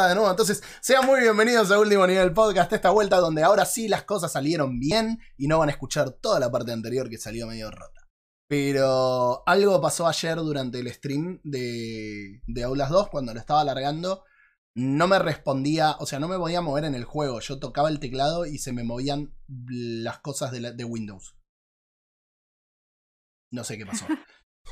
de nuevo. Entonces, sean muy bienvenidos a Último Nivel Podcast, esta vuelta donde ahora sí las cosas salieron bien y no van a escuchar toda la parte anterior que salió medio rota. Pero algo pasó ayer durante el stream de, de Aulas 2 cuando lo estaba alargando. No me respondía, o sea, no me podía mover en el juego. Yo tocaba el teclado y se me movían las cosas de, la- de Windows. No sé qué pasó.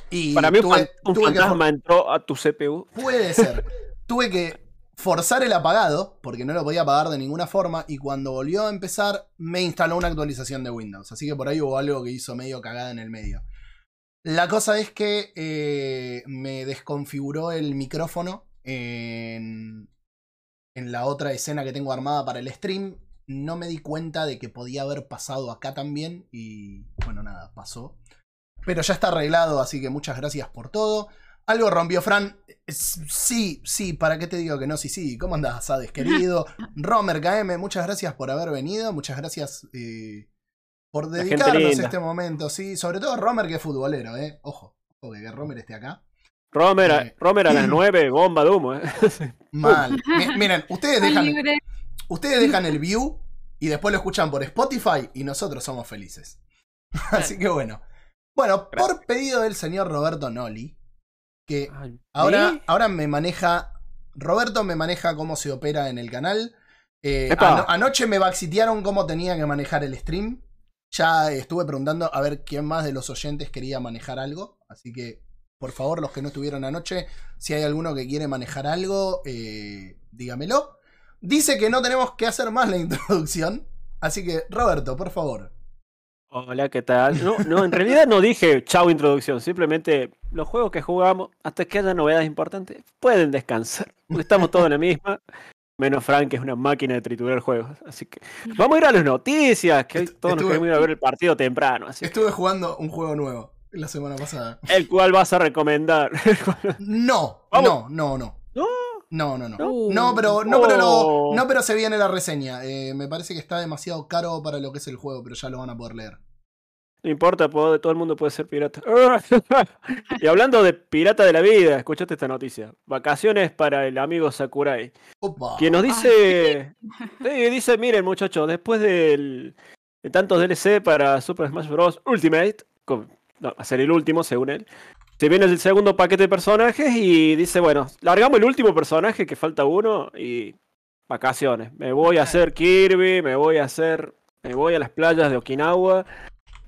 Y Para mí un, tuve- fan- un tuve que fantasma entró a tu CPU. Puede ser. Tuve que forzar el apagado, porque no lo podía apagar de ninguna forma, y cuando volvió a empezar, me instaló una actualización de Windows. Así que por ahí hubo algo que hizo medio cagada en el medio. La cosa es que eh, me desconfiguró el micrófono en, en la otra escena que tengo armada para el stream. No me di cuenta de que podía haber pasado acá también, y bueno, nada, pasó. Pero ya está arreglado, así que muchas gracias por todo. Algo rompió Fran. Sí, sí, ¿para qué te digo que no? Sí, sí. ¿Cómo andás, Hades, querido? Romer KM, muchas gracias por haber venido. Muchas gracias eh, por dedicarnos este momento. Sí, sobre todo Romer, que es futbolero, ¿eh? Ojo, ojo que Romer esté acá. Romer, a- Eh. Romer a las 9, bomba de humo. ¿eh? Mal. Mi- Miren, ustedes dejan, ustedes dejan el view y después lo escuchan por Spotify y nosotros somos felices. Así que bueno. Bueno, por pedido del señor Roberto Noli, que Ay, Ahora, ahora me maneja. Roberto me maneja cómo se opera en el canal. Eh, ano- anoche me baxitearon cómo tenía que manejar el stream. Ya estuve preguntando a ver quién más de los oyentes quería manejar algo. Así que, por favor, los que no estuvieron anoche, si hay alguno que quiere manejar algo, eh, dígamelo. Dice que no tenemos que hacer más la introducción. Así que, Roberto, por favor. Hola, ¿qué tal? No, no, en realidad no dije chau introducción, simplemente los juegos que jugamos, hasta que haya novedades importantes, pueden descansar. Porque estamos todos en la misma, menos Frank, que es una máquina de triturar juegos. Así que vamos a ir a las noticias, que hoy todos nos queremos ir a ver el partido temprano, así que- Estuve jugando un juego nuevo la semana pasada. el cual vas a recomendar. No, no, no. No. No, no, no. No. No, pero, no, pero, lo- Oh. no, pero se viene la reseña. Eh, me parece que está demasiado caro para lo que es el juego, pero ya lo van a poder leer. No importa, puedo- todo el mundo puede ser pirata. y hablando de pirata de la vida, escuchaste esta noticia. Vacaciones para el amigo Sakurai. Opa. Quien nos dice. Sí, dice, miren muchachos, después del, de tantos DLC para Super Smash Bros. Ultimate, con- no, va a ser el último según él, se viene el segundo paquete de personajes y dice, bueno, largamos el último personaje que falta uno y vacaciones. Me voy a hacer Kirby, me voy a hacer, me voy a las playas de Okinawa.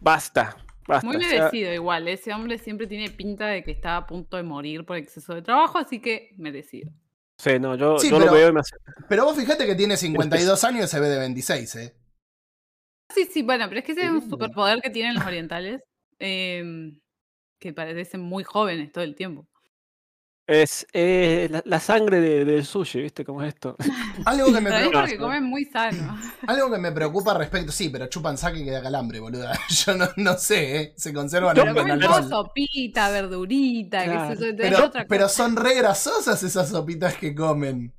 Basta, basta. Muy o sea, merecido igual. Ese hombre siempre tiene pinta de que está a punto de morir por exceso de trabajo, así que merecido. sí, no, yo, Sí, yo pero- lo veo y me hace... Pero vos fijate que tiene 52 años y se ve de 26, ¿eh? Sí, sí, bueno, pero es que ese es un superpoder que tienen los orientales, em, que parecen muy jóvenes todo el tiempo. Es eh, la, la sangre de- del sushi, ¿viste cómo es esto? Algo que me, Pero preocupa, porque comen muy sano. algo que me preocupa respecto. Sí, pero chupan saque que da calambre, boluda. Yo no, no sé, ¿eh? Se conservan Pero en comen alcohol. sopita, verdurita, Claro. qué sé yo, es Pero, otra pero cosa. son re grasosas esas sopitas que comen.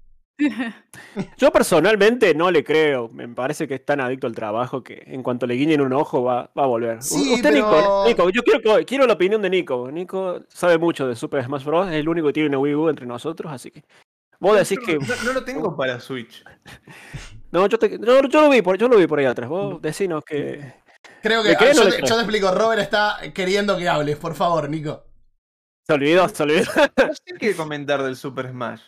Yo personalmente no le creo. Me parece que es tan adicto al trabajo que en cuanto le guiñen un ojo va, va a volver. Sí, Usted, pero- Nico, Nico, yo quiero, quiero la opinión de Nico. Nico sabe mucho de Super Smash Bros. Es el único que tiene una Wii U entre nosotros, así que. Vos decís que. No, no lo tengo para Switch. No, yo, te- yo, yo lo vi por, yo lo vi por ahí atrás. Vos decinos que. Creo que. ¿Le crees o yo, no te, yo te explico, Robert está queriendo que hables, por favor, Nico. Se olvidó, se olvidó. No sé qué comentar del Super Smash.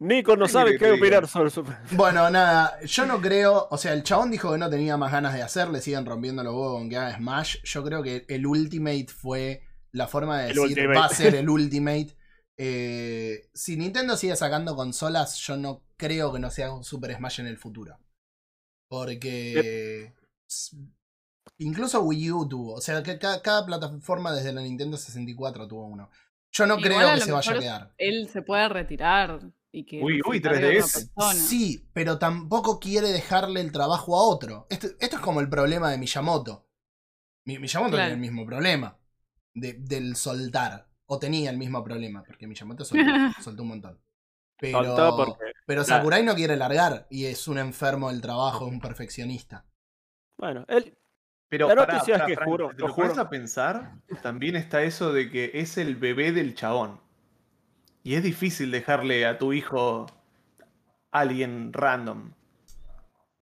Nico no ¿Qué sabe qué opinar sobre Super Bueno, nada, yo no creo, o sea, el chabón dijo que no tenía más ganas de hacer, le siguen rompiendo los huevos con que haga Smash. Yo creo que el Ultimate fue la forma de El decir, Ultimate. va a ser el Ultimate. Eh, si Nintendo sigue sacando consolas, yo no creo que no sea un Super Smash en el futuro. Porque s- incluso Wii U tuvo, o sea, que ca- cada, plataforma desde la Nintendo 64 tuvo uno. Yo no Igual creo que se vaya a quedar. Él se puede retirar y que Uy, uy, encargue otra 3DS. persona. Sí, pero tampoco quiere dejarle el trabajo a otro. Esto, esto es como el problema de Miyamoto. Mi- Miyamoto Claro. tiene el mismo problema de- del soltar. O tenía el mismo problema, porque Miyamoto soltó, soltó un montón. Pero, porque- pero Sakurai no quiere largar y es un enfermo del trabajo, es un perfeccionista. Bueno, él. Pero La pará, pará, que Frank, juro, te lo juro. a pensar, también está eso de que es el bebé del chabón. Y es difícil dejarle a tu hijo alguien random.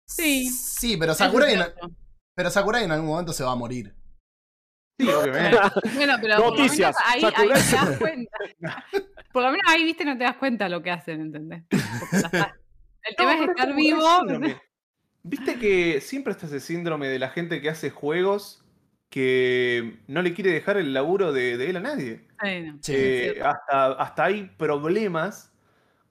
Sí. Sí, pero Sakurai, en, pero Sakurai en algún momento se va a morir. Sí, obviamente. Bueno, pero por lo Noticias, menos ahí, ahí te das cuenta. Por lo menos ahí, viste, no te das cuenta lo que hacen, ¿entendés? El tema No, es estar vivo. síndrome. Viste que siempre está ese síndrome de la gente que hace juegos que no le quiere dejar el laburo de, de él a nadie. Sí. Eh, hasta, hasta hay problemas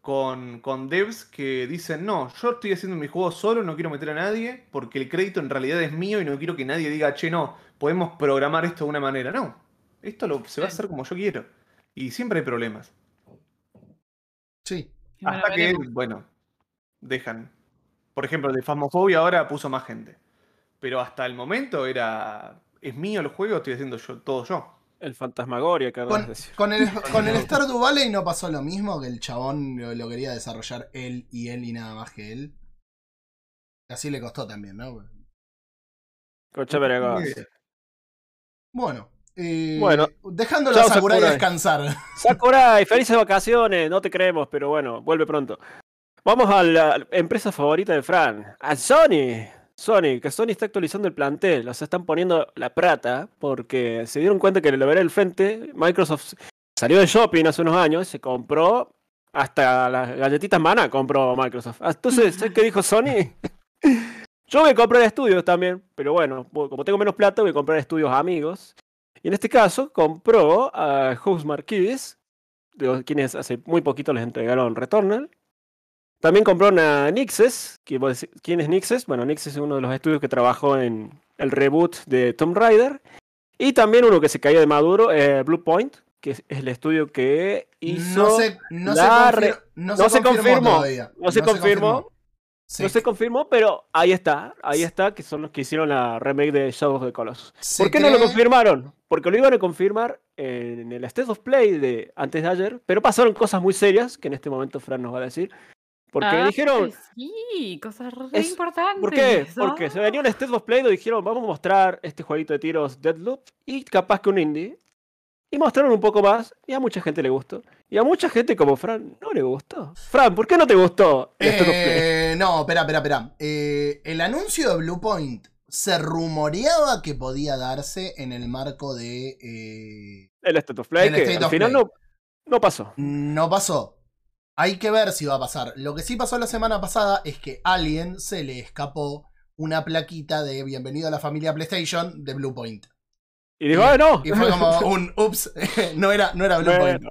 con, con devs que dicen, no, yo estoy haciendo mi juego solo, no quiero meter a nadie, porque el crédito en realidad es mío y no quiero que nadie diga, che, no, podemos programar esto de una manera. No, esto lo, se va a hacer como yo quiero. Y siempre hay problemas. Sí. Bueno, Hasta que, veremos. bueno, dejan. Por ejemplo, el de Phasmophobia ahora puso más gente. Pero hasta el momento era. Es mío el juego, estoy haciendo yo todo yo. El fantasmagoria, que Con, de decir. con el, con el Stardew Valley no pasó lo mismo, que el chabón lo, lo quería desarrollar él y él y nada más que él. Así le costó también, ¿no? Idea. Bueno. eh, Bueno. Dejándolo Chao, a Sakurai, Sakurai. descansar. Sakurai, felices vacaciones, no te creemos, pero bueno, vuelve pronto. Vamos a la empresa favorita de Fran, a Sony. Sony, que Sony está actualizando el plantel, o sea, están poniendo la plata porque se dieron cuenta que le ver el frente, Microsoft salió de shopping hace unos años, se compró hasta las galletitas mana, compró Microsoft. Ah, Entonces, ¿sabes qué dijo Sony? Yo voy a comprar estudios también, pero bueno, como tengo menos plata, voy a comprar estudios amigos. Y en este caso compró a House Marquis, de quienes hace muy poquito les entregaron Returnal. También compró a Nixes. ¿Quién es Nixes? Bueno, Nixes es uno de los estudios que trabajó en el reboot de Tomb Raider. Y también uno que se caía de maduro, eh, Blue Point, que es el estudio que hizo... No se, no se, la confir- re- no no se se confirmó, confirmó, no se confirmó. Sí. No se confirmó, pero ahí está, ahí está, que son los que hicieron la remake de Shadow of the Colossus. Se ¿Por qué no lo cree- confirmaron? Porque lo iban a confirmar en el State of Play de antes de ayer, pero pasaron cosas muy serias que en este momento Fran nos va a decir. Porque Ah, dijeron, Sí, cosas re Es- importantes. ¿por qué? Porque se venía un State of Play donde dijeron, vamos a mostrar este jueguito de tiros Deadloop y capaz que un indie. Y mostraron un poco más y a mucha gente le gustó. Y a mucha gente como Fran no le gustó. Fran, ¿por qué no te gustó el State of Play? Eh, no, espera, espera, espera. Eh, el anuncio de Blue Point se rumoreaba que podía darse en el marco de. eh, El State of Play, el que State al of final Play. no, no pasó. no pasó. Hay que ver si va a pasar. Lo que sí pasó la semana pasada es que a alguien se le escapó una plaquita de Bienvenido a la familia PlayStation de Blue Point. Y dijo, ah, no. Y fue como un ups, no era, no era Blue Point. Bueno,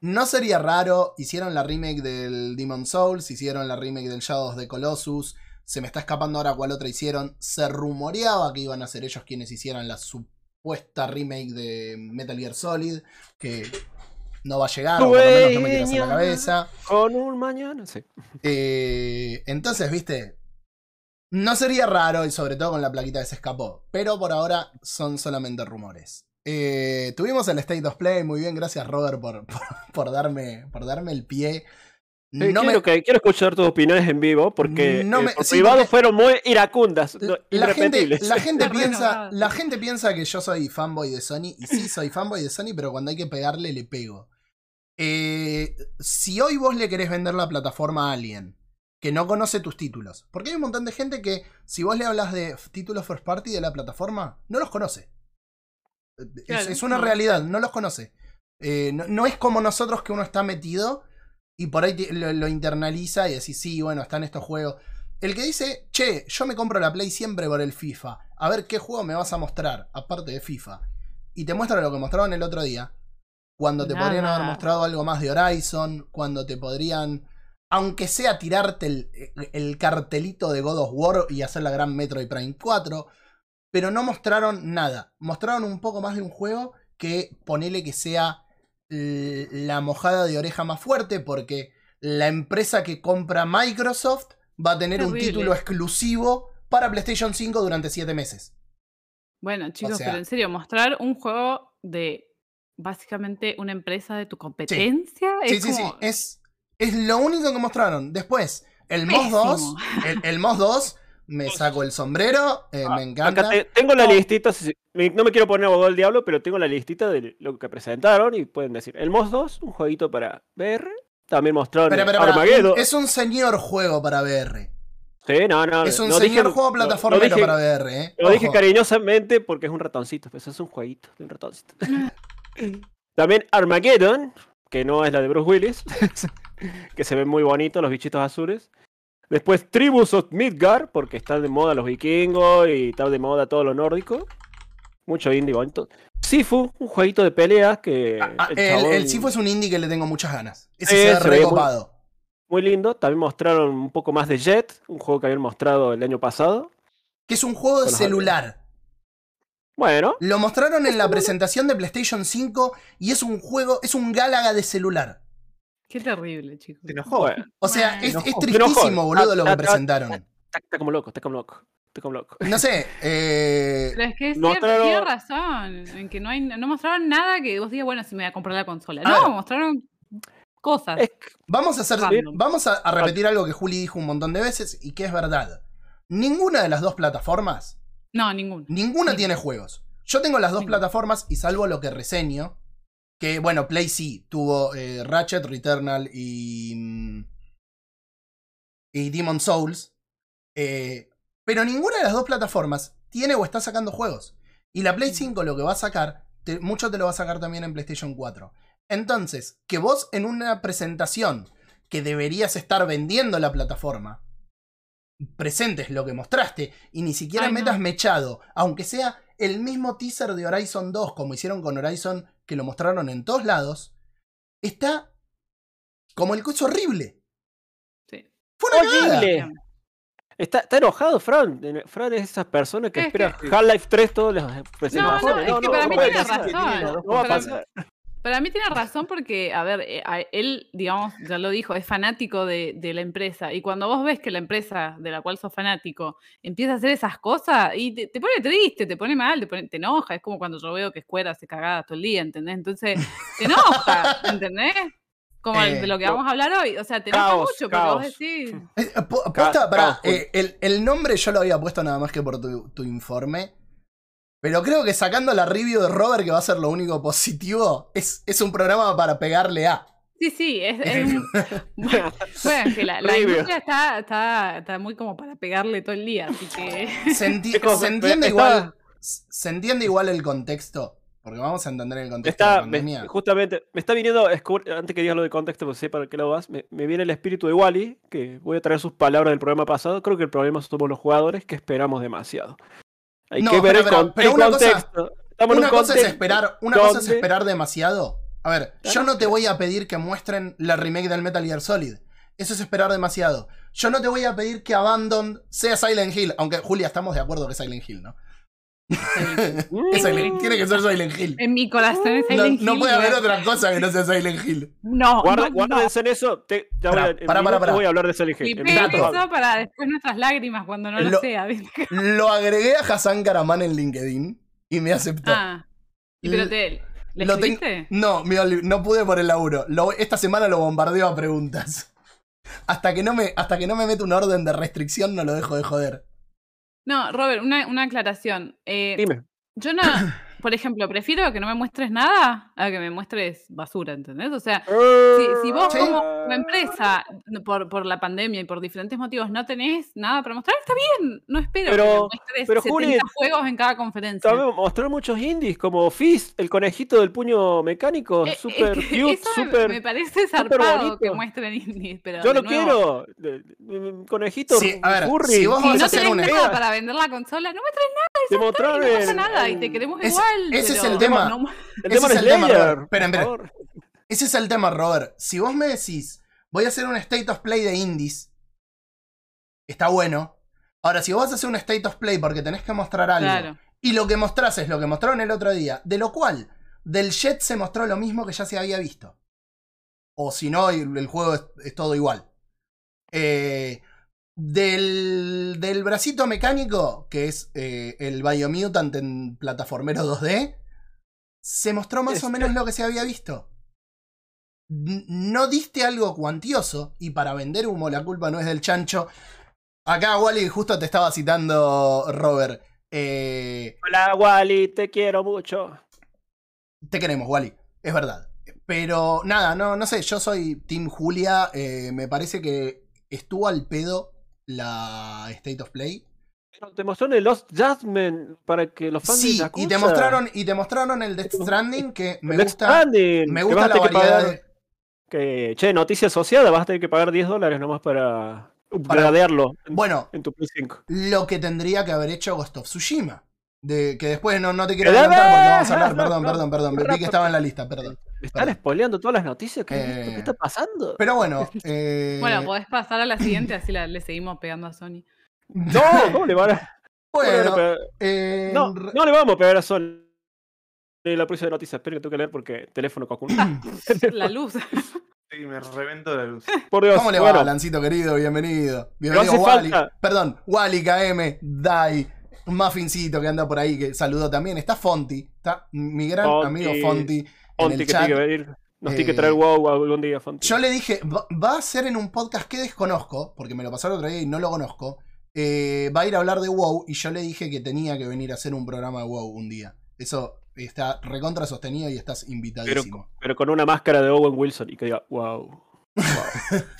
No sería raro, hicieron la remake del Demon Souls, hicieron la remake del Shadows de Colossus, se me está escapando ahora cuál otra hicieron, se rumoreaba que iban a ser ellos quienes hicieran la supuesta remake de Metal Gear Solid, que no va a llegar, o por lo menos no me tiras en la cabeza. con un mañana, sí. Eh, entonces, viste, no sería raro, y sobre todo con la plaquita que se escapó, pero por ahora son solamente rumores. Eh, tuvimos el State of Play, muy bien, gracias Robert por, por, por darme, por darme el pie. Eh, No quiero, me- que- quiero escuchar tus opiniones en vivo porque No eh, me- por sí, privado porque- fueron muy iracundas, no, la gente, la gente piensa, la gente piensa que yo soy fanboy de Sony, y sí soy fanboy de Sony, pero cuando hay que pegarle, le pego. Eh, si hoy vos le querés vender la plataforma a alguien que no conoce tus títulos, porque hay un montón de gente que, si vos le hablas de títulos first party de la plataforma, no los conoce. Es, Claro, es una no. realidad, no los conoce. Eh, no, no es como nosotros que uno está metido y por ahí te- lo, lo internaliza y decís, sí, bueno, están estos juegos. El que dice, che, yo me compro la Play siempre por el FIFA. A ver qué juego me vas a mostrar, aparte de FIFA. Y te muestra lo que mostraron el otro día. Cuando te Nada. podrían haber mostrado algo más de Horizon. Cuando te podrían, aunque sea tirarte el, el cartelito de God of War y hacer la gran Metroid Prime 4. Pero no mostraron nada. Mostraron un poco más de un juego que ponele que sea la mojada de oreja más fuerte. Porque la empresa que compra Microsoft va a tener un título exclusivo para PlayStation 5 durante 7 meses. Bueno, chicos, sea- pero en serio, mostrar un juego de básicamente una empresa de tu competencia Sí, es sí, sí. Es, es lo único que mostraron. Después, el MOS 2. Pésimo. El, el MOS 2. Me saco el sombrero. eh, me encanta. Te- tengo la listita, si- me- no me quiero poner abogado del diablo, pero tengo la listita de lo que presentaron y pueden decir, el MOS 2, un jueguito para VR, También mostraron Pero, pero, Armageddon. es un señor juego para VR. Sí, no, no. Es un no señor dije- juego plataformero dije- para VR, ¿eh? Lo dije cariñosamente porque es un ratoncito, pues es un jueguito de un ratoncito. También Armageddon, que no es la de Bruce Willis, que se ven muy bonitos los bichitos azules. Después Tribus of Midgard, porque están de moda los vikingos y está de moda todo lo nórdico. Mucho indie bonito. Sifu, un jueguito de peleas que. Ah, el el, Sifu es un indie que le tengo muchas ganas. Ese se ve se ve muy- recopado. Muy lindo. También mostraron un poco más de Jet, un juego que habían mostrado el año pasado. Que es un juego de celular. Bueno, Lo mostraron en la presentación de PlayStation 5 y es un juego, es un Gálaga de celular. Qué terrible, chicos. Se enojó. bueno. O sea, es, tristísimo, boludo, lo Ah, que ah, ah, presentaron. Está, está como loco, está como loco. Está como loco. No sé, eh, Pero es que es Mostraron- cierto, tiene razón. En que no hay, no mostraron nada que vos digas, bueno, si me voy a comprar la consola. No, mostraron cosas. Es vamos a hacer, Random. vamos a, a repetir algo que Juli dijo un montón de veces y que es verdad. Ninguna de las dos plataformas, No, ninguna Sí. tiene juegos. Yo tengo las dos Ninguna. plataformas y salvo lo que reseño, que bueno, Play sí, tuvo eh, Ratchet, Returnal y. mm, y Demon Souls. eh, pero ninguna de las dos plataformas tiene o está sacando juegos. Y la Play 5 lo que va a sacar, te- mucho te lo va a sacar también en PlayStation 4. Entonces, que vos en una presentación que deberías estar vendiendo la plataforma, presentes lo que mostraste y ni siquiera Ay, no. metas mechado, aunque sea el mismo teaser de Horizon 2 como hicieron con Horizon que lo mostraron en todos lados, está como el coche horrible. Sí. Fue una horrible. Está, está enojado, Fran. Eh, Fran es esas personas que Es esperan que- Half-Life 3 todas las No, no, es que para mí puede tiene pasar. razón. No va a pasar. Para mí tiene razón porque, a ver, eh, a- él, digamos, ya lo dijo, es fanático de, de la empresa. Y cuando vos ves que la empresa de la cual sos fanático empieza a hacer esas cosas, y te, te pone triste, te pone mal, te, pone- te enoja. Es como cuando yo veo que Square hace cagadas todo el día, ¿entendés? Entonces, te enoja, ¿entendés? Como el Eh, de lo que vamos a hablar hoy. O sea, te enoja Caos, mucho porque vos decís. Eh, eh, posta, eh, el, el nombre yo lo había puesto nada más que por tu, tu informe. Pero creo que sacando la review de Robert, que va a ser lo único positivo, es, es un programa para pegarle a. Sí, sí, es, es un- bueno, que la, la industria está, está, está muy como para pegarle todo el día, así que. Se, enti- Qué cosa, se entiende está- igual. Se entiende igual el contexto. Porque vamos a entender el contexto de Está, la pandemia. me- justamente, me está viniendo, antes que digas lo de contexto, pues sepa que lo vas, me, me viene el espíritu de Wally, que voy a traer sus palabras del programa pasado. Creo que el problema somos los jugadores que esperamos demasiado. Hay No, que ver pero- el, pero- una cosa- contexto. Una un cosa es esperar, una cosa es esperar demasiado. A ver, yo no te voy a pedir que muestren la remake del Metal Gear Solid. Eso es esperar demasiado. Yo no te voy a pedir que Abandon sea Silent Hill. Aunque, Julia, estamos de acuerdo que es Silent Hill, ¿no? Silent- tiene que ser Silent Hill. En mi corazón es No, Silent no Hill, puede haber otra cosa que no sea Silent Hill. No, Guarda- no, no. guárdense en eso. te- ya voy a, pará, pará. voy a hablar de Silent Hill. Dato. eso para después nuestras lágrimas cuando no lo, Lo- sea. Lo agregué a Hassan Karaman en LinkedIn y me aceptó. Ah, y pero te. ¿Le Lo ten-? No, me no pude por el laburo. Lo- esta semana lo bombardeo a preguntas. Hasta que, no me, hasta que no me mete una orden de restricción, no lo dejo de joder. No, Robert, una, una aclaración. Eh, Dime. yo no, por ejemplo, prefiero que no me muestres nada a que me muestres basura, ¿entendés? O sea, si, si vos Sí. como, empresa, por, por la pandemia y por diferentes motivos, no tenés nada para mostrar, está bien. No espero que me Pero- muestres pero, 70 Juli, juegos en cada conferencia. También mostraron muchos indies como Fist, el conejito del puño mecánico, Eh, es super que cute, eso me- super. me, parece zarpado bonito. que muestren indies, pero Yo lo nuevo, quiero. conejito Sí, a ver, furry. si vos Si vas a no hacer tenés un nada para vender la consola, no muestres nada, Te mostraron no pasa el- nada, y te queremos Ese- igual. Ese es el tema. no mu- El Ese es el tema, Robert. Esperen, esperen. Ese es el tema, Robert. Si vos me decís, voy a hacer un State of Play de indies, está bueno. Ahora, si vos vas a hacer un State of Play porque tenés que mostrar algo, Claro. y lo que mostrás es lo que mostraron el otro día, de lo cual del Jet se mostró lo mismo que ya se había visto. O si no, el, el juego es, es todo igual. Eh, del, del bracito mecánico, que es eh, el Biomutant en plataformero 2D, se mostró más o Es- menos lo que se había visto. No diste algo cuantioso, y para vender humo la culpa no es del chancho. Acá, Wally, justo te estaba citando, Robert. Eh, Hola, Wally, te quiero mucho. te queremos, Wally. Es verdad. pero nada, no, no sé, yo soy Team Julia. eh, me parece que estuvo al pedo la State of Play. Pero Te mostró en el Lost Judgment para que los fans de Sí, y te mostraron, y te mostraron el Death Stranding que me Death gusta. Stranding, Me gusta la variedad pagar- de. que, che, noticia asociada, vas a tener que pagar 10 dólares nomás para upgradearlo en, Bueno, en tu Play 5. lo que tendría que haber hecho Ghost of Tsushima. De, que después no, no te quiero Pero adelantar porque vamos a hablar, perdón, no, perdón, perdón. Vi que estaba en la lista, perdón. ¿Me están spoileando todas las noticias? ¿Qué, Eh, ¿Qué está pasando? Pero bueno, eh, Bueno, podés pasar a la siguiente, así la- le seguimos pegando a Sony. No, ¿cómo le van a, bueno, eh, No, no le vamos a pegar a Sony la próxima de noticias. Espero que tengo que leer porque teléfono cocuno. La luz. Sí, me revento la luz. Por Dios, ¿Cómo le va, bueno, Lancito querido? Bienvenido. Bienvenido, hace Wally. falta. Perdón, Wally, KM, Dai, Muffincito que anda por ahí que saludó también. Está Fonti, está mi gran Fonti, amigo Fonti Fonti que tiene que venir. Nos tiene que Eh, traer WoW algún día, Fonti. Yo le dije, va, va a ser en un podcast que desconozco, porque me lo pasaron otro día y no lo conozco. eh, va a ir a hablar de WoW y yo le dije que tenía que venir a hacer un programa de WoW un día. Eso está recontra sostenido y estás invitadísimo. pero con una máscara de Owen Wilson y que diga, wow.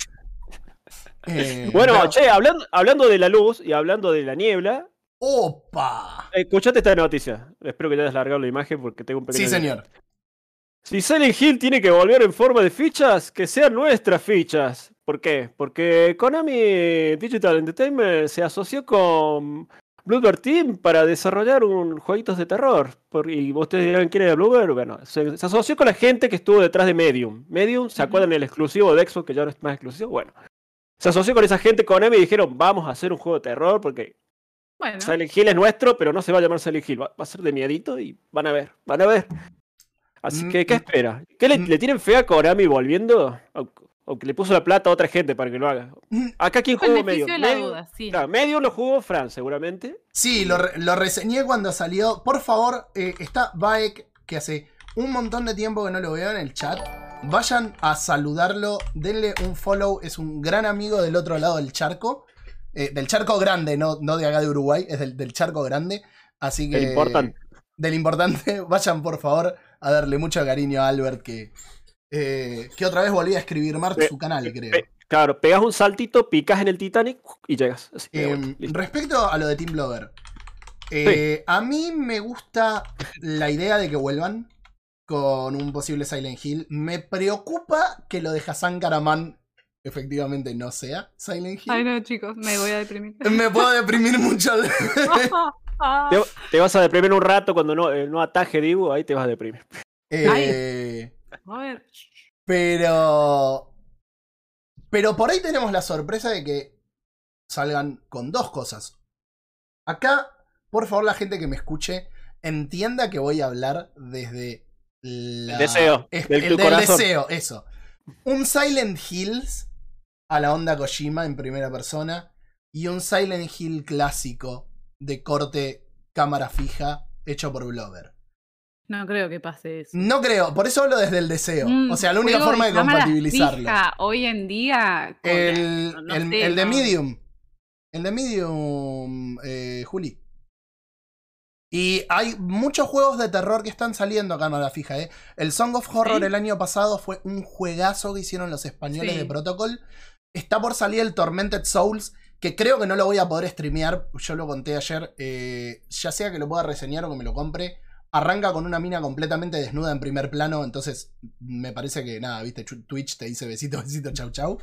Eh, Bueno, pero- che, hablando, hablando de la luz y hablando de la niebla, ¡Opa! escuchate esta noticia. Espero que te hayas largado la imagen porque tengo un pequeño. Sí, señor. Si Silent Hill tiene que volver en forma de fichas, que sean nuestras fichas. ¿Por qué? Porque Konami Digital Entertainment se asoció con Bluebird Team para desarrollar un jueguitos de terror. Por- y ustedes dirán, ¿quién era Bluebird? Bueno, se, se asoció con la gente que estuvo detrás de Medium. Medium, ¿se acuerdan del exclusivo de Xbox que ya no es más exclusivo? Bueno. Se asoció con esa gente Konami y dijeron, vamos a hacer un juego de terror porque Bueno, Silent Hill es nuestro, pero no se va a llamar Silent Hill. Va, va a ser de miedito y van a ver, van a ver. Así Mm, que, ¿qué mm, espera? ¿Qué le, mm. le tienen fe a Konami volviendo? O, o que le puso la plata a otra gente para que lo haga. Acá, ¿quién jugó medio? de la Medio, duda, sí. claro, medio lo jugó Fran, seguramente. Sí, lo, re- lo reseñé cuando salió. Por favor, eh, está Baek, que hace un montón de tiempo que no lo veo en el chat. Vayan a saludarlo, denle un follow. Es un gran amigo del otro lado del charco. Eh, del charco grande, no, no de acá de Uruguay, es del, del charco grande. Así que. El importante. Del importante. Vayan, por favor, a darle mucho cariño a Albert, que. eh, que otra vez volví a escribir Mark Pe- su canal, creo. Claro, pegas un saltito, picas en el Titanic y llegas. Así que, Eh, bueno, listo. respecto a lo de Team Blover, eh, a mí me gusta la idea de que vuelvan con un posible Silent Hill. Me preocupa que lo de Hassan Karaman efectivamente no sea Silent Hill. Ay, no, chicos, me voy a deprimir. Me puedo deprimir mucho. Ah. Te, te vas a deprimir un rato cuando no, eh, no ataje Dibu, ahí te vas a deprimir. Eh, A ver. pero. Pero por ahí tenemos la sorpresa de que salgan con dos cosas. Acá, por favor, la gente que me escuche entienda que voy a hablar desde la... El deseo, Es- del el tu del corazón. deseo, eso. Un Silent Hills a la onda Kojima en primera persona y un Silent Hill clásico de corte cámara fija hecho por Blover. No creo que pase eso. No creo, por eso hablo desde el deseo. Un o sea, la única forma de compatibilizarlo. fija hoy en día. El, no el- sé, el de no. Medium. El de Medium, eh, Juli. Y hay muchos juegos de terror que están saliendo a cámara fija, ¿eh? El Song of Horror ¿Sí? el año pasado fue un juegazo que hicieron los españoles Sí. de Protocol. Está por salir el Tormented Souls, que creo que no lo voy a poder streamear. Yo lo conté ayer. eh, ya sea que lo pueda reseñar o que me lo compre. Arranca con una mina completamente desnuda en primer plano. Entonces, me parece que nada, viste, Twitch te dice besito, besito, chau, chau.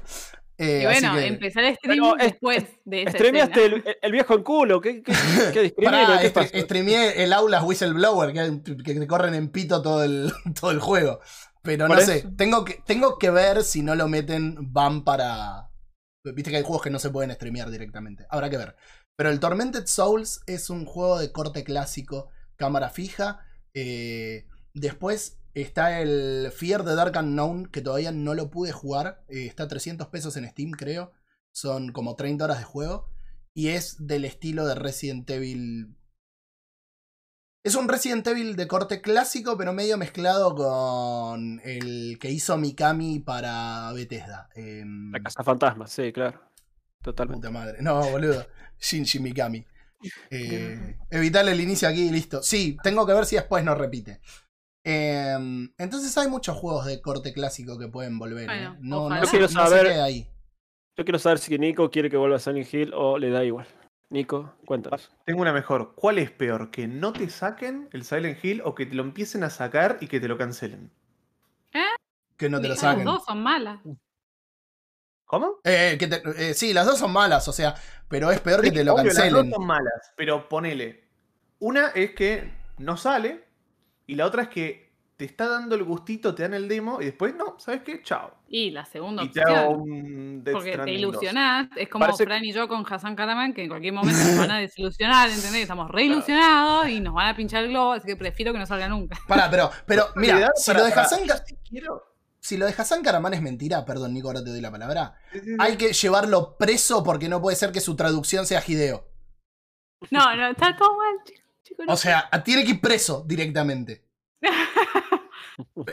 Eh, Y bueno, que- empezar el stream Pero es- después de esa Streameaste el, el viejo en culo, ¿qué, qué, qué? Pará, ¿Qué streameé el Aulas Whistleblower, que, que corren en pito todo el, todo el juego. Pero no sé, tengo que, tengo que ver si no lo meten van para... Viste que hay juegos que no se pueden streamear directamente. Habrá que ver. Pero el Tormented Souls es un juego de corte clásico, cámara fija. eh, después está el Fear the Dark Unknown, que todavía no lo pude jugar. eh, está a 300 pesos en Steam, creo. Son como 30 horas de juego. Y es del estilo de Resident Evil. Es un Resident Evil de corte clásico, pero medio mezclado con el que hizo Mikami para Bethesda. Em, La casa fantasma, sí, claro. Totalmente. Puta madre. No, boludo. Shinji Mikami. Eh, evitarle el inicio aquí y listo. Sí, tengo que ver si después no repite. Em, entonces hay muchos juegos de corte clásico que pueden volver. ¿eh? Bueno, No, no, Quiero no se saber- queda ahí. Yo quiero saber si Nico quiere que vuelva a Silent Hill o le da igual. Nico, cuéntanos. Tengo una mejor. ¿Cuál es peor? ¿Que no te saquen el Silent Hill o que te lo empiecen a sacar y que te lo cancelen? Que no te lo Las saquen. dos son malas. ¿Cómo? Eh, que te- eh, sí, las dos son malas, o sea, pero es peor que te lo obvio, las cancelen. dos son malas, pero ponele. Una es que no sale y la otra es que te está dando el gustito, te dan el demo y después no, ¿sabes qué? Chao. Y la segunda Y te hago opción. un Death Porque te Stranding 2. ilusionás, es como Parece- Fran y yo con Hassan Karaman, que en cualquier momento nos van a desilusionar, ¿entendés? Estamos re ilusionados y nos van a pinchar el globo, así que prefiero que no salga nunca. Pará, pero, pero, mira, si para- lo, de para- Hassan, si lo de Hassan Karaman es mentira, perdón, Nico, ahora te doy la palabra. Hay que llevarlo preso porque no puede ser que su traducción sea Hideo. No, no, está todo mal, chicos. chicos, no. O sea, tiene que ir preso directamente.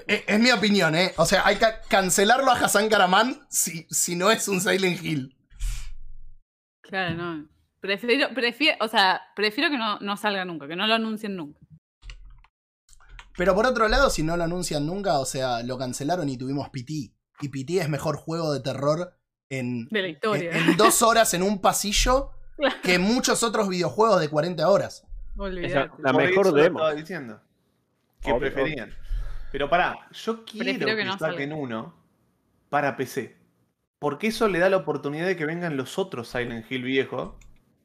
E- Es, mi opinión, ¿eh? O sea, hay que cancelarlo a Hassan Karaman si, si no es un Silent Hill. Claro, no. Prefiero, prefiero, o sea, prefiero que no, no salga nunca, que no lo anuncien nunca. Pero por otro lado, si no lo anuncian nunca, o sea, lo cancelaron y tuvimos PT. Y PT es mejor juego de terror en, De la historia. en, en dos horas en un pasillo que muchos otros videojuegos de 40 horas. Olvídate. La mejor demo. estaba diciendo. Que Obvio, preferían. Pero pará, yo quiero que, que no saquen salga. uno para PC. Porque eso le da la oportunidad de que vengan los otros Silent Hill viejos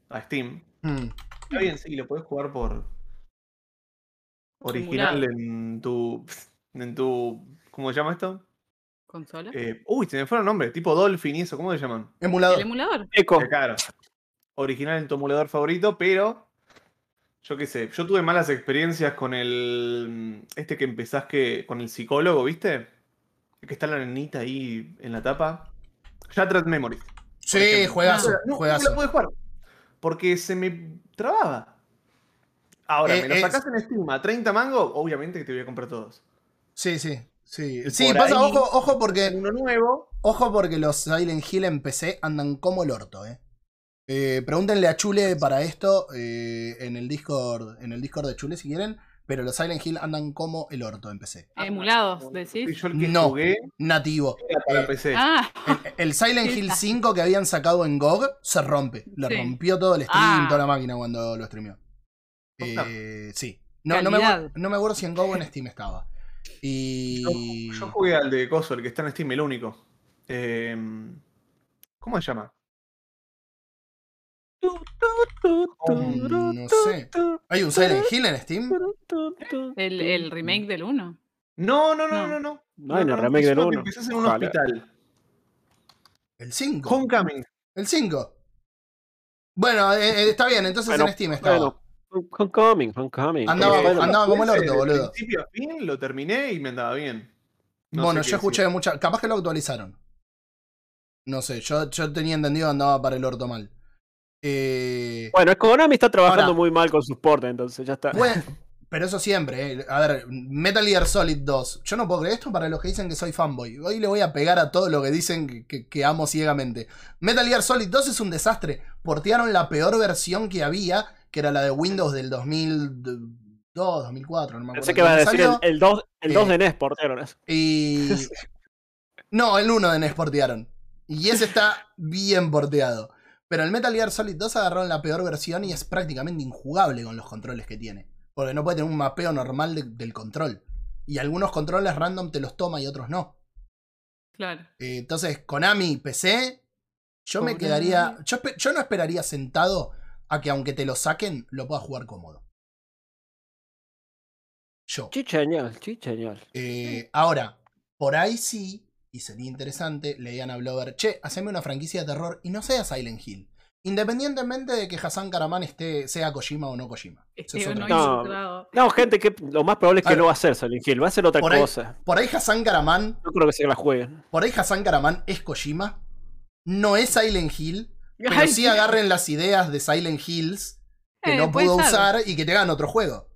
a Steam. Hmm. Está bien, sí, lo podés jugar por original en tu. en tu. ¿Cómo se llama esto? ¿Consola? Eh, uy, se me fueron nombres, tipo Dolphin y eso, ¿cómo se llaman? Emulador. ¿El emulador? Eco. Eh, claro. Original en tu emulador favorito, pero. Yo qué sé, yo tuve malas experiencias con el. Este que empezás que. con el psicólogo, ¿viste? Que está la nenita ahí en la tapa. Shattered Memories. Sí, juegazo, No, no juegazo. la pude jugar. Porque se me trababa. Ahora, Eh, me lo sacás en Steam a 30 mangos, obviamente que te voy a comprar todos. Sí, sí. Sí, sí por pasa, ahí- ojo, ojo porque. Uno nuevo. Ojo porque los Silent Hill en PC andan como el orto, eh. Eh, pregúntenle a Chule para esto eh, en el Discord, en el Discord de Chule si quieren, pero los Silent Hill andan como el orto en PC. Emulados, Sí, decís. yo el que No. jugué Nativo. era para Eh, PC. Ah, El, el Silent Hill está. 5 que habían sacado en GOG se rompe. Le Sí. rompió todo el stream, Ah. toda la máquina cuando lo streameó. Eh, sí. No, no, me, acuerdo- no me acuerdo si en GOG o en Steam estaba. Y. Yo, yo jugué al de Coso, el que está en Steam, el único. Eh, ¿Cómo se llama? No sé. ¿Hay un Silent Hill en Steam? el, el remake del 1. No, no, no, No. no, no. No hay un remake del uno que uno. empezás en un Ojalá. hospital. El 5. Homecoming. El 5. Bueno, eh, eh, está bien, entonces Bueno, en Steam estaba. Bueno, Homecoming, Homecoming. Andaba- Bueno, andaba como el orto, de boludo. principio a fin lo terminé y me andaba bien. No bueno, yo escuché mucha. Capaz que lo actualizaron. No sé, yo, yo tenía entendido que andaba para el orto mal. Eh, Bueno, Konami está trabajando Ahora- muy mal con sus portes, entonces ya está. Bueno, pero eso siempre, eh. A ver, Metal Gear Solid 2. Yo no puedo creer esto para los que dicen que soy fanboy. Hoy le voy a pegar a todo lo que dicen que, que- que amo ciegamente. Metal Gear Solid 2 es un desastre. Portearon la peor versión que había, que era la de Windows del 2002, 2004, no me acuerdo. Pensé que ibas a decir el, salió. el 2, el 2 Eh, de NES portearon eso. Y. No, el 1 de NES portearon. Y ese está bien porteado. Pero el Metal Gear Solid 2 agarraron la peor versión y es prácticamente injugable con los controles que tiene. Porque no puede tener un mapeo normal de- del control. Y algunos controles random te los toma y otros no. Claro. Eh, entonces, Konami, PC, yo me quedaría. Yo, no esperaría sentado a que aunque te lo saquen, lo puedas jugar cómodo. Yo. Chicheñal, chicheñal. Eh, ahora, por ahí sí, y sería interesante, le digan a Blover, che, haceme una franquicia de terror y no sea Silent Hill. Independientemente de que Hassan Karaman esté, sea Kojima o no Kojima. Eso es Este, otra no cosa. No. No, gente, que lo más probable es que no va a ser Silent Hill, va a ser otra Por ahí- cosa. Por ahí Hassan Karaman, No creo que se la jueguen. por ahí Hassan Karaman es Kojima. No es Silent Hill. Pero sí agarren las ideas de Silent Hills que Eh, no pudo usar y que te hagan otro juego.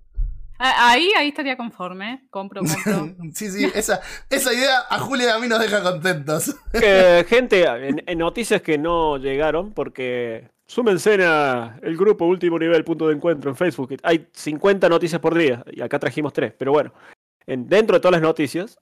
Ah, Ahí, ahí estaría conforme. Compro, compro. sí, sí, esa, esa idea a Julia y a mí nos deja contentos. Que, gente, en, en noticias que no llegaron, porque súmense a el grupo Último Nivel Punto de Encuentro en Facebook. Hay 50 noticias por día, y acá trajimos tres, pero bueno. en- dentro de todas las noticias,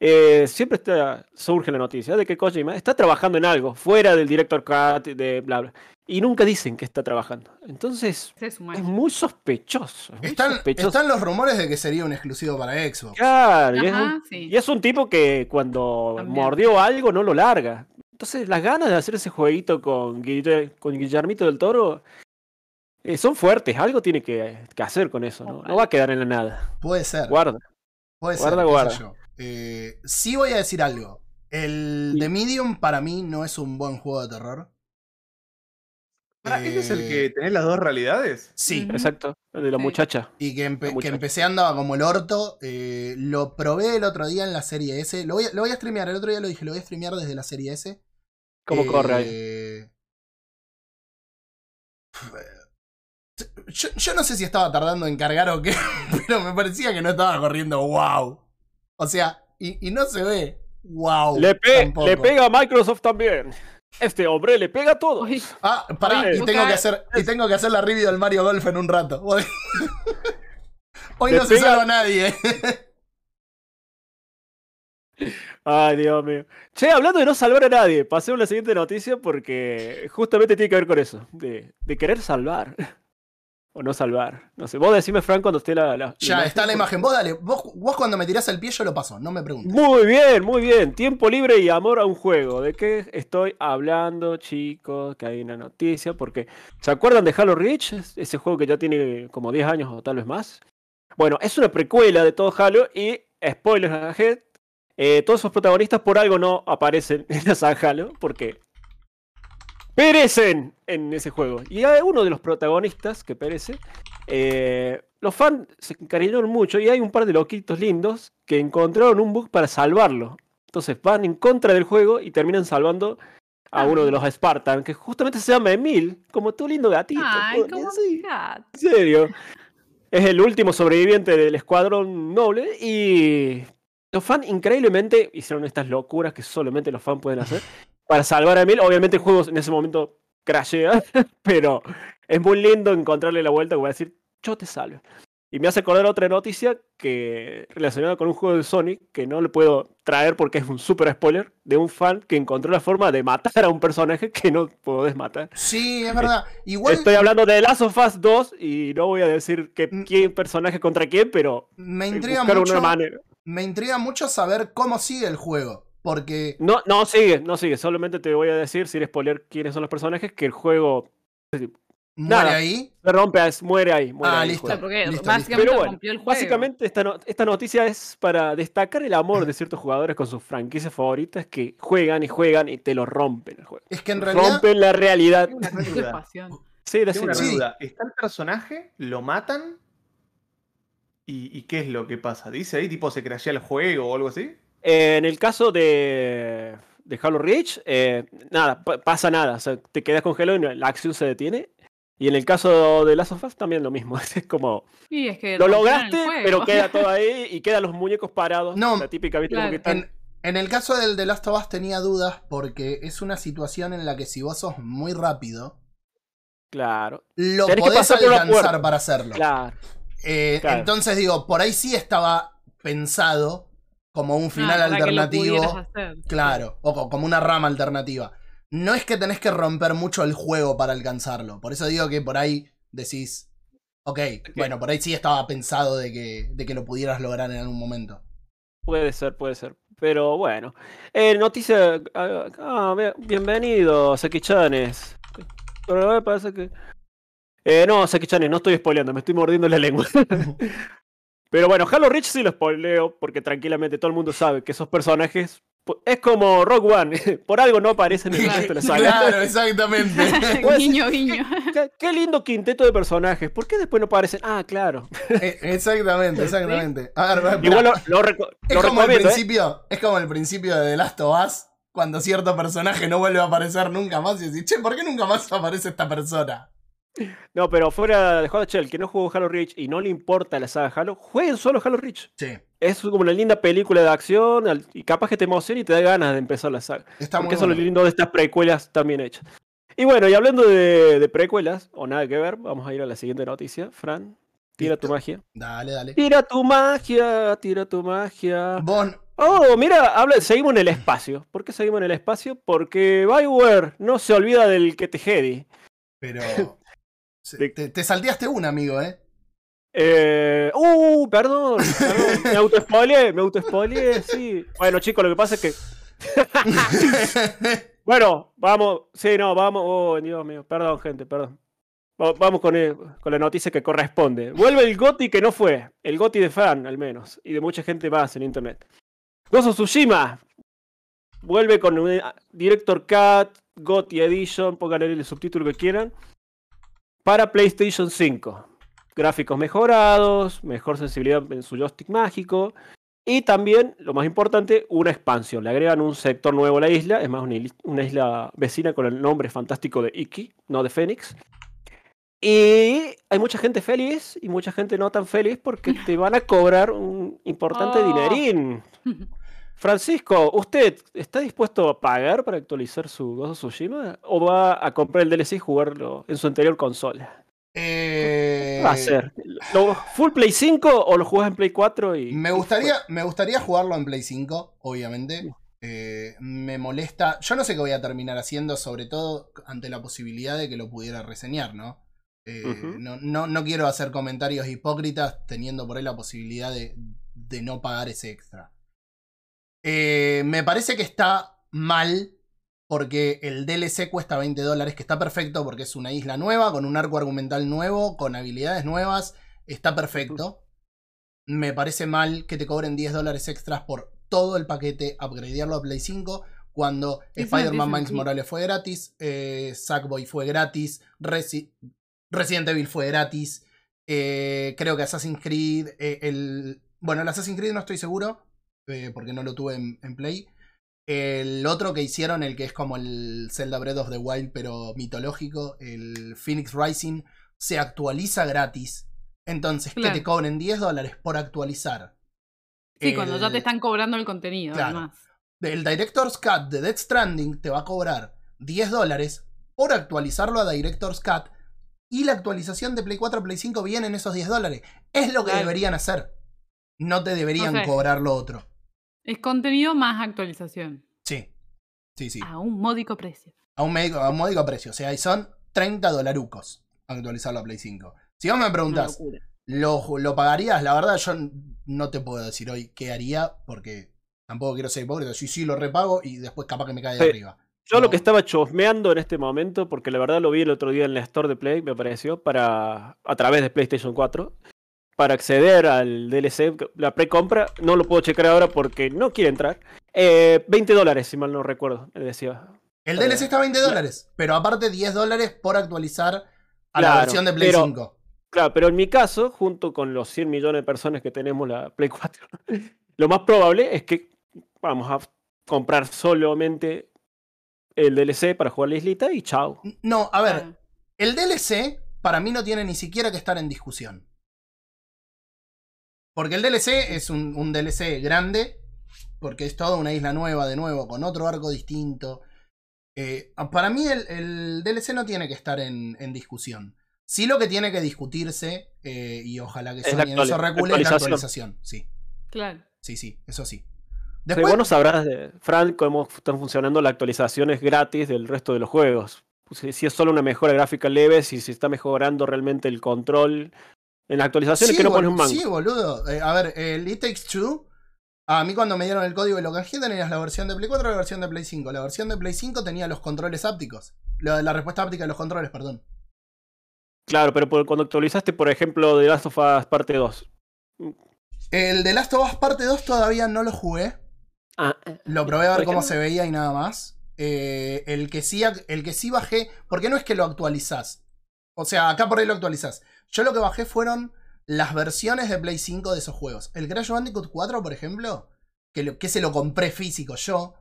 eh, siempre está, surge la noticia de que Kojima está trabajando en algo, fuera del director cut, de bla bla. Y nunca dicen que está trabajando. Entonces, es muy sospechoso. es muy Están, sospechoso. están los rumores de que sería un exclusivo para Xbox. Claro, y es, un, sí. y es un tipo que cuando También. mordió algo no lo larga. Entonces, las ganas de hacer ese jueguito con, Guille- con Guillermito del Toro eh, son fuertes. Algo tiene que, que hacer con eso. ¿no? No va a quedar en la nada. Puede ser. Guarda. Puede guarda, ser, guarda. Eh, sí voy a decir algo. El Sí. The Medium para mí no es un buen juego de terror. Pará, ¿Este es el Eh, que tenés las dos realidades? Sí. Exacto. El de la muchacha. Y que, empe- empecé andaba como el orto. eh, lo probé el otro día en la serie S. Lo voy, a, lo voy a streamear. El otro día lo dije, lo voy a streamear desde la serie S. ¿Cómo corre ahí? Eh, Yo, yo no sé si estaba tardando en cargar o qué, pero me parecía que no estaba corriendo wow. O sea, y, y no se ve wow. Le, pe- tampoco. le pega a Microsoft también. Este hombre le pega a todos. Ah, pará, y tengo, que hacer, y tengo que hacer la review del Mario Golf en un rato. Hoy, Le no se pega- salva nadie. Ay, Dios mío. Che, hablando de no salvar a nadie, pasemos a la siguiente noticia porque justamente tiene que ver con eso. De, de querer salvar. O no salvar. No sé. Vos decime, Frank, cuando esté la. la- ya está la imagen. Vos dale. Vos, vos cuando me tirás el pie yo lo paso. No me preguntes. Muy bien, muy bien. Tiempo libre y amor a un juego. ¿De qué estoy hablando, chicos? Que hay una noticia. Porque, ¿se acuerdan de Halo Reach? Es- Ese juego que ya tiene como 10 años o tal vez más. Bueno, es una precuela de todo Halo y, spoilers ahead, eh, todos esos protagonistas por algo no aparecen en la saga Halo porque perecen en ese juego. Y hay uno de los protagonistas que perece. eh, los fans se encariñaron mucho y hay un par de loquitos lindos que encontraron un bug para salvarlo. Entonces van en contra del juego y terminan salvando a uno de los Spartan, que justamente se llama Emil, como tu lindo gatito. Ay, sí. gato. En serio. Es el último sobreviviente del escuadrón noble y los fans increíblemente hicieron estas locuras que solamente los fans pueden hacer para salvar a Emil. Obviamente el juego en ese momento crashea, pero es muy lindo encontrarle la vuelta como decir, yo te salvo. Y me hace acordar otra noticia que relacionada con un juego de Sonic que no le puedo traer porque es un super spoiler de un fan que encontró la forma de matar a un personaje que no podés matar. Sí, es verdad. Igual Estoy hablando de Last of Us 2 y no voy a decir que, Mm. quién personaje contra quién, pero me intriga mucho. una manera. Me intriga mucho saber cómo sigue el juego. Porque. No, no sigue, no sigue. Solamente te voy a decir, sin spoiler, quiénes son los personajes, que el juego ¿Muere Nada. ahí? se rompe, es- muere ahí. Muere Ah, ahí listo. Porque listo, básicamente Pero bueno, rompió el juego. Básicamente, esta, no- esta noticia es para destacar el amor de ciertos jugadores con sus franquicias favoritas que juegan y juegan y te lo rompen el juego. Es que en realidad. Rompen la realidad. Una. Sí, decime. una Sí. duda. ¿Está el personaje? ¿Lo matan? ¿Y, y qué es lo que pasa? ¿Dice ahí tipo se crashea el juego o algo así? Eh, en el caso de, de Halo Reach, eh, nada, pa- pasa nada. O sea, te quedas congelado y la acción se detiene. Y en el caso de Last of Us también lo mismo. Es como, Y es que lo lograste, pero queda todo ahí y quedan los muñecos parados. No, la típica, ¿viste? Como claro. que están- En, en el caso del The Last of Us tenía dudas porque es una situación en la que si vos sos muy rápido, Claro, lo Tenés podés alcanzar para hacerlo. claro. Eh, Claro. Entonces digo, por ahí sí estaba pensado como un final Ah, alternativo. Claro, o co- como una rama alternativa. No es que tenés que romper mucho el juego para alcanzarlo. Por eso digo que por ahí decís, ok, bueno, por ahí sí estaba pensado de que, de que lo pudieras lograr en algún momento. Puede ser, puede ser. Pero bueno. Eh, noticia. ah, ah, bien- bienvenido, Seki-chanes. Pero me parece que. Eh, no, Seki-chanes, no estoy spoileando, me estoy mordiendo la lengua. Pero bueno, Halo Reach sí lo spoileo, porque tranquilamente todo el mundo sabe que esos personajes. Es como Rogue One, por algo no aparecen en el resto de la saga. claro, exactamente. guiño, guiño. Qué, qué lindo quinteto de personajes. ¿Por qué después no aparecen? Ah, claro. Eh, exactamente, exactamente. A ver. Igual lo, lo reco- es lo como el ¿eh? principio, es como el principio de The Last of Us, cuando cierto personaje no vuelve a aparecer nunca más y decís, che, ¿por qué nunca más aparece esta persona? No, pero fuera de juego Shell, que no jugó Halo Reach y no le importa la saga Halo, jueguen solo Halo Reach. Sí, Es como una linda película de acción y capaz que te emociona y te da ganas de empezar la saga. está Porque muy eso es lo bueno. lindo de estas precuelas también hechas. Y bueno, y hablando de, de precuelas, o nada que ver, vamos a ir a la siguiente noticia. Fran, Tira tu magia. Dale, dale. Tira tu magia, tira tu magia. Bon, Oh, mira, habla, seguimos en el espacio. ¿Por qué seguimos en el espacio? Porque Bioware no se olvida del que te jedi. pero. De- te, te salteaste una, amigo, ¿eh? Eh, uh, perdón, perdón, me autoespoileé, me autoespoileé, sí. Bueno, chicos, lo que pasa es que. Bueno, vamos, sí, no, vamos, oh, Dios mío, perdón, gente, perdón. Va- Vamos con, el- con la noticia que corresponde. Vuelve el GOTI que no fue, el GOTI de fan, al menos, y de mucha gente más en internet. Of Tsushima vuelve con un eh, Director Cut, GOTI Edition, pónganle el subtítulo que quieran, para PlayStation 5 gráficos mejorados, mejor sensibilidad en su joystick mágico y también, lo más importante, una expansión. Le agregan un sector nuevo a la isla, es más, una, isla vecina con el nombre fantástico de Iki, no de Fénix. Y hay mucha gente feliz y mucha gente no tan feliz porque te van a cobrar un importante Oh. dinerín. Francisco, ¿usted está dispuesto a pagar para actualizar su Ghost of Tsushima o va a comprar el DLC y jugarlo en su anterior consola? Eh, ¿Qué va a hacer? ¿Lo, ¿Full Play 5 o lo jugás en Play 4? Y, Me y gustaría, me gustaría jugarlo en Play 5, obviamente. Eh, me molesta. Yo no sé qué voy a terminar haciendo, sobre todo ante la posibilidad de que lo pudiera reseñar, ¿no? Eh, no, no, no quiero hacer comentarios hipócritas teniendo por ahí la posibilidad de, de no pagar ese extra. Eh, me parece que está mal porque el DLC cuesta 20 dólares, que está perfecto porque es una isla nueva, con un arco argumental nuevo, con habilidades nuevas, está perfecto. Me parece mal que te cobren 10 dólares extras por todo el paquete, upgradearlo a Play 5, cuando Spider-Man Miles. Morales fue gratis, eh, Sackboy fue gratis, Resi- Resident Evil fue gratis, eh, creo que Assassin's Creed, eh, el... Bueno, el Assassin's Creed no estoy seguro, eh, porque no lo tuve en, en Play. El otro que hicieron, el que es como el Zelda Breath of the Wild, pero mitológico, el Phoenix Rising, se actualiza gratis. Entonces, que Claro. te cobren 10 dólares por actualizar. Sí, cuando ya te están cobrando el contenido, Claro. además. El Director's Cut de Death Stranding te va a cobrar 10 dólares por actualizarlo a Director's Cut. Y la actualización de Play 4 a Play 5 viene en esos 10 dólares. Es lo que Claro. deberían hacer. No te deberían cobrar lo otro. Es contenido más actualización. Sí. Sí, sí. A un módico precio. A un, médico, a un módico precio. O sea, y son 30 dolarucos actualizarlo a Play 5. Si vos me preguntás. ¿lo, ¿lo pagarías? La verdad, yo no te puedo decir hoy qué haría, porque tampoco quiero ser hipócrita. Sí, sí, lo repago y después capaz que me cae de Sí. arriba. Yo No. lo que estaba chosmeando en este momento, porque la verdad lo vi el otro día en la Store de Play, me pareció, para a través de PlayStation 4, para acceder al DLC, la precompra, no lo puedo checar ahora porque no quiere entrar. Eh, 20 dólares, si mal no recuerdo, me decía. El DLC está a 20 dólares, pero aparte 10 dólares por actualizar a la versión de Play pero- 5. Claro, pero en mi caso, junto con los 100 millones de personas que tenemos la Play 4, lo más probable es que vamos a comprar solamente el DLC para jugar la islita y chao. No, a ver, el DLC para mí no tiene ni siquiera que estar en discusión. Porque el DLC es un, un DLC grande, porque es toda una isla nueva de nuevo, con otro arco distinto. Eh, para mí el, el DLC no tiene que estar en, en discusión. Sí lo que tiene que discutirse, eh, y ojalá que Sony en eso recule, es la actualización. Sí, Claro. sí, sí, eso sí. Sí, Después, vos no sabrás, de, Fran, cómo están funcionando las actualizaciones gratis del resto de los juegos. Si, si es solo una mejora gráfica leve, si se está mejorando realmente el control. En las actualizaciones Sí, que no pones un mango. Sí, boludo. Eh, a ver, el It Takes Two. A mí cuando me dieron el código y lo canjeé tenías la versión de Play 4 y la versión de Play 5. La versión de Play 5 tenía los controles ápticos. La, la respuesta áptica de los controles, perdón. Claro, pero por- cuando actualizaste, por ejemplo, The Last of Us parte 2. El de Last of Us Parte 2 todavía no lo jugué. Ah, Lo probé a ver ¿Por qué cómo se veía y nada más. Eh, el, que sí, el que sí bajé, porque no es que lo actualizás. O sea, acá por ahí lo actualizás. Yo lo que bajé fueron las versiones de Play 5 de esos juegos. El Crash Bandicoot 4, por ejemplo, que, lo- que se lo compré físico yo,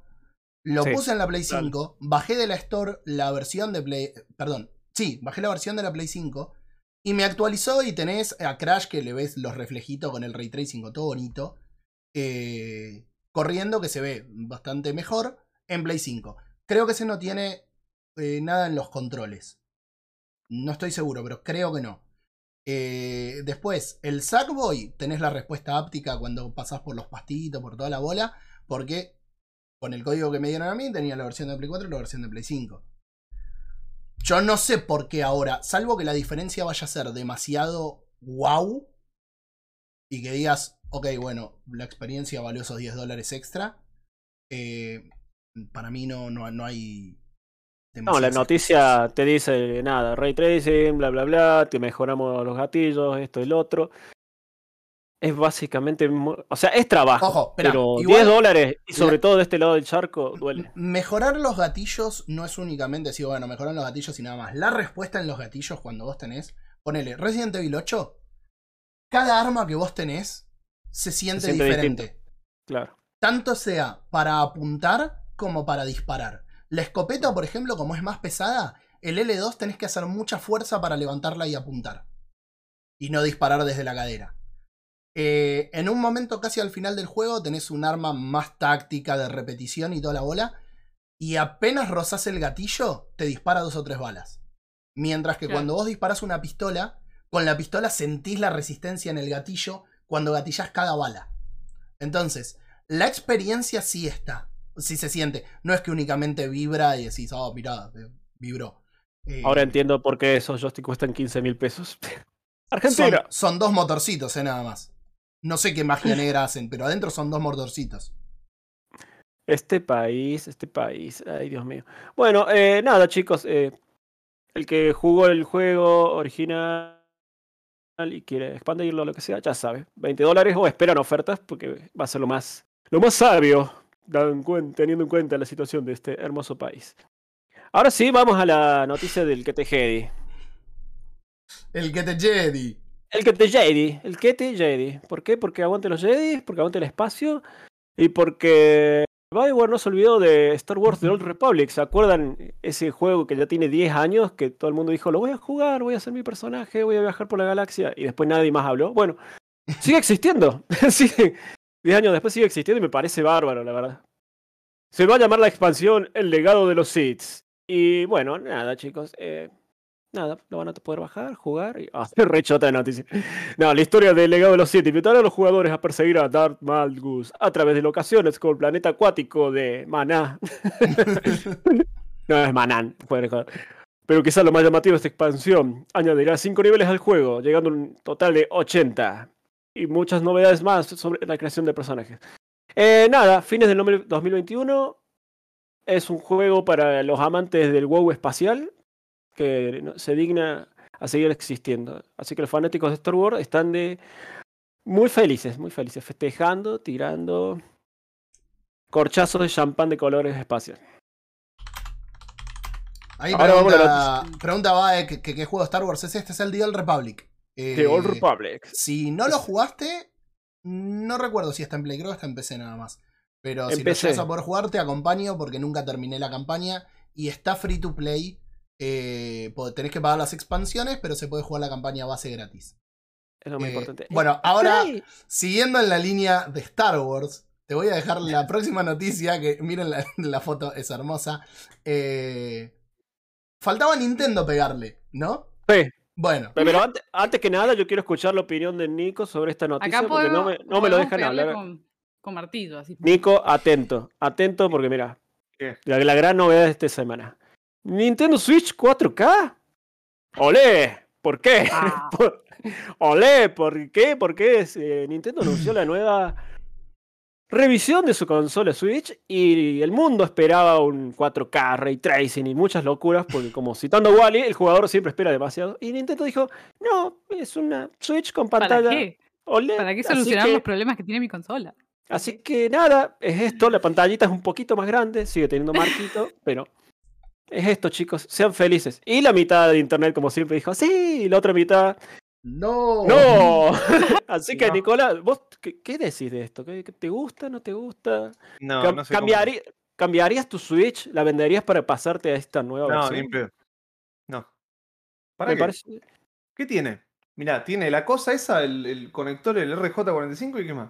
lo Sí, puse en la Play claro. 5, bajé de la Store la versión de Play... Perdón, sí, bajé la versión de la Play 5 y me actualizó y tenés a Crash que le ves los reflejitos con el ray tracing, todo bonito. eh, corriendo que se ve bastante mejor en Play 5. Creo que ese no tiene eh, nada en los controles. No estoy seguro, pero creo que no. Eh, después, el Sackboy, tenés la respuesta áptica cuando pasás por los pastitos, por toda la bola, porque con el código que me dieron a mí tenía la versión de Play 4 y la versión de Play 5. Yo no sé por qué ahora, salvo que la diferencia vaya a ser demasiado wow y que digas, ok, bueno, la experiencia valió esos 10 dólares extra. eh, para mí no, no, no hay. No, la noticia te dice nada, ray tracing, bla, bla, bla, te mejoramos los gatillos, esto y lo otro. Es básicamente, o sea, es trabajo, Ojo, espera, pero igual 10 dólares y sobre todo de este lado del charco duele. Mejorar los gatillos no es únicamente decir, bueno, mejoran los gatillos y nada más. La respuesta en los gatillos cuando vos tenés, ponele Resident Evil 8, cada arma que vos tenés se siente, siente diferente. Claro. Tanto sea para apuntar como para disparar. La escopeta, por ejemplo, como es más pesada, el L2 tenés que hacer mucha fuerza para levantarla y apuntar. Y no disparar desde la cadera. Eh, en un momento casi al final del juego tenés un arma más táctica de repetición y toda la bola. Y apenas rozás el gatillo, te dispara dos o tres balas. Mientras que Claro. cuando vos disparás una pistola, con la pistola sentís la resistencia en el gatillo cuando gatillás cada bala. Entonces, la experiencia sí está. Sí se siente. No es que únicamente vibra y decís, oh, mirá, eh, vibró. Eh, Ahora entiendo por qué esos joysticks cuestan 15 mil pesos. Argentina. son dos motorcitos, eh, nada más. No sé qué magia negra hacen, pero adentro son dos motorcitos. Este país, este país, ay Dios mío. Bueno, eh, nada chicos, eh, el que jugó el juego original y quiere expandirlo lo que sea, ya sabe, 20 dólares o esperan ofertas porque va a ser lo más, lo más sabio, teniendo en cuenta la situación de este hermoso país. Ahora sí, vamos a la noticia del que te Jedi. El que te Jedi. El que te Jedi, el Jedi. ¿Por qué? Porque aguante los Jedi, porque aguante el espacio y porque Bioware no se olvidó de Star Wars The Old Republic. ¿Se acuerdan ese juego que ya tiene 10 años que todo el mundo dijo, lo voy a jugar, voy a ser mi personaje, voy a viajar por la galaxia y después nadie más habló? Bueno, sigue existiendo. sigue, 10 años después sigue existiendo y me parece bárbaro, la verdad. Se va a llamar la expansión El legado de los Sith. Y bueno, nada, chicos. eh, nada, lo van a poder bajar, jugar y. Ah, rechota de noticia. No, la historia del legado de los Sith invitará a los jugadores a perseguir a Darth Malgus a través de locaciones como el planeta acuático de Maná. no es Manán. Pero quizás lo más llamativo de esta expansión añadirá 5 niveles al juego, llegando a un total de 80. Y muchas novedades más sobre la creación de personajes. Eh, nada, fines del nombre 2021. Es un juego para los amantes del WoW espacial que se digna a seguir existiendo. Así que los fanáticos de Star Wars están de muy felices, muy felices, festejando, tirando corchazos de champán de colores espaciales. Ahí Ahora pregunta, pregunta va que qué juego Star Wars es este, es el Old Republic. Eh, The Old Republic. Si no lo jugaste, no recuerdo si está en Play, creo que está en PC nada más. Pero En si PC. lo llegas a poder jugar, te acompaño porque nunca terminé la campaña y está free to play. Eh, tenés que pagar las expansiones, pero se puede jugar la campaña base gratis. Es lo más Eh, importante. bueno, ahora, Ay, siguiendo en la línea de Star Wars, te voy a dejar la próxima noticia, que miren la, la foto, es hermosa. Eh, faltaba Nintendo pegarle, ¿no? sí, Bueno, pero antes, antes que nada, yo quiero escuchar la opinión de Nico sobre esta noticia Acá porque no me, no me lo dejan hablar. Con, con martillo, así. Nico, atento, atento porque mira, ¿Qué? la, la gran novedad de esta semana. Nintendo Switch 4K. ¡Olé! ¿Por qué? Ah. Por- ¡Olé! ¿Por qué? Porque es, eh, Nintendo anunció la nueva revisión de su consola Switch y el mundo esperaba un 4K, ray tracing y muchas locuras, porque como citando a Wally, el jugador siempre espera demasiado. Y Nintendo dijo, no, es una Switch con ¿Para pantalla qué? OLED. ¿Para qué solucionar que- los problemas que tiene mi consola? Así que nada, es esto, la pantallita es un poquito más grande, sigue teniendo marquito, pero es esto, chicos, sean felices. Y la mitad de internet, como siempre, dijo, sí, y la otra mitad, no. no. Así que, No. Nicolás, ¿vos qué, qué decís de esto? ¿Qué, qué te gusta, no te gusta? No, Cam- no sé. cómo- ¿Cambiarías tu Switch? ¿La venderías para pasarte a esta nueva No, versión? ni. No. ¿Para Me qué? parece- ¿Qué tiene? Mirá, tiene la cosa esa, el, el conector, el RJ45 y qué más.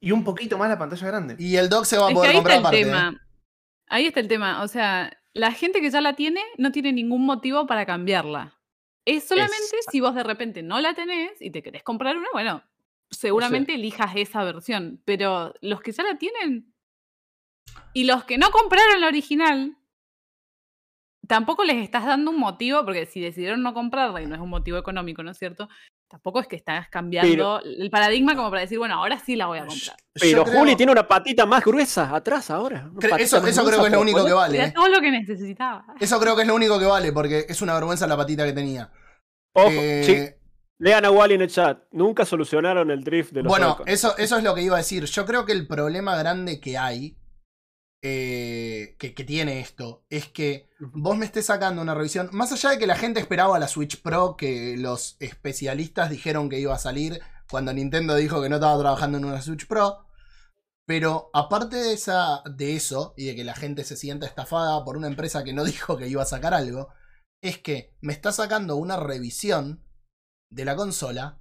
Y un poquito más la pantalla grande. Y el dock se va a Es poder ahí está comprar el aparte. ¿eh? tema. Ahí está el tema. O sea, la gente que ya la tiene no tiene ningún motivo para cambiarla. Es solamente Exacto. si vos de repente no la tenés y te querés comprar una, bueno, seguramente elijas esa versión. Pero los que ya la tienen y los que no compraron la original, tampoco les estás dando un motivo, porque si decidieron no comprarla y no es un motivo económico, ¿no es cierto? Tampoco es que estás cambiando el paradigma como para decir, bueno, ahora sí la voy a comprar. Pero creo- Juli tiene una patita más gruesa atrás ahora. Eso, eso creo que es lo único que vale. Era eh. todo lo que necesitaba. Eso creo que es lo único que vale, porque es una vergüenza la patita que tenía. Ojo, Eh, sí, lean a Wally en el chat. Nunca solucionaron el drift de los Bueno, eso, eso es lo que iba a decir. Yo creo que el problema grande que hay, eh, que, que tiene esto, es que vos me estés sacando una revisión, más allá de que la gente esperaba la Switch Pro, que los especialistas dijeron que iba a salir cuando Nintendo dijo que no estaba trabajando en una Switch Pro. Pero aparte de, esa, de eso, y de que la gente se sienta estafada por una empresa que no dijo que iba a sacar algo, es que me está sacando una revisión de la consola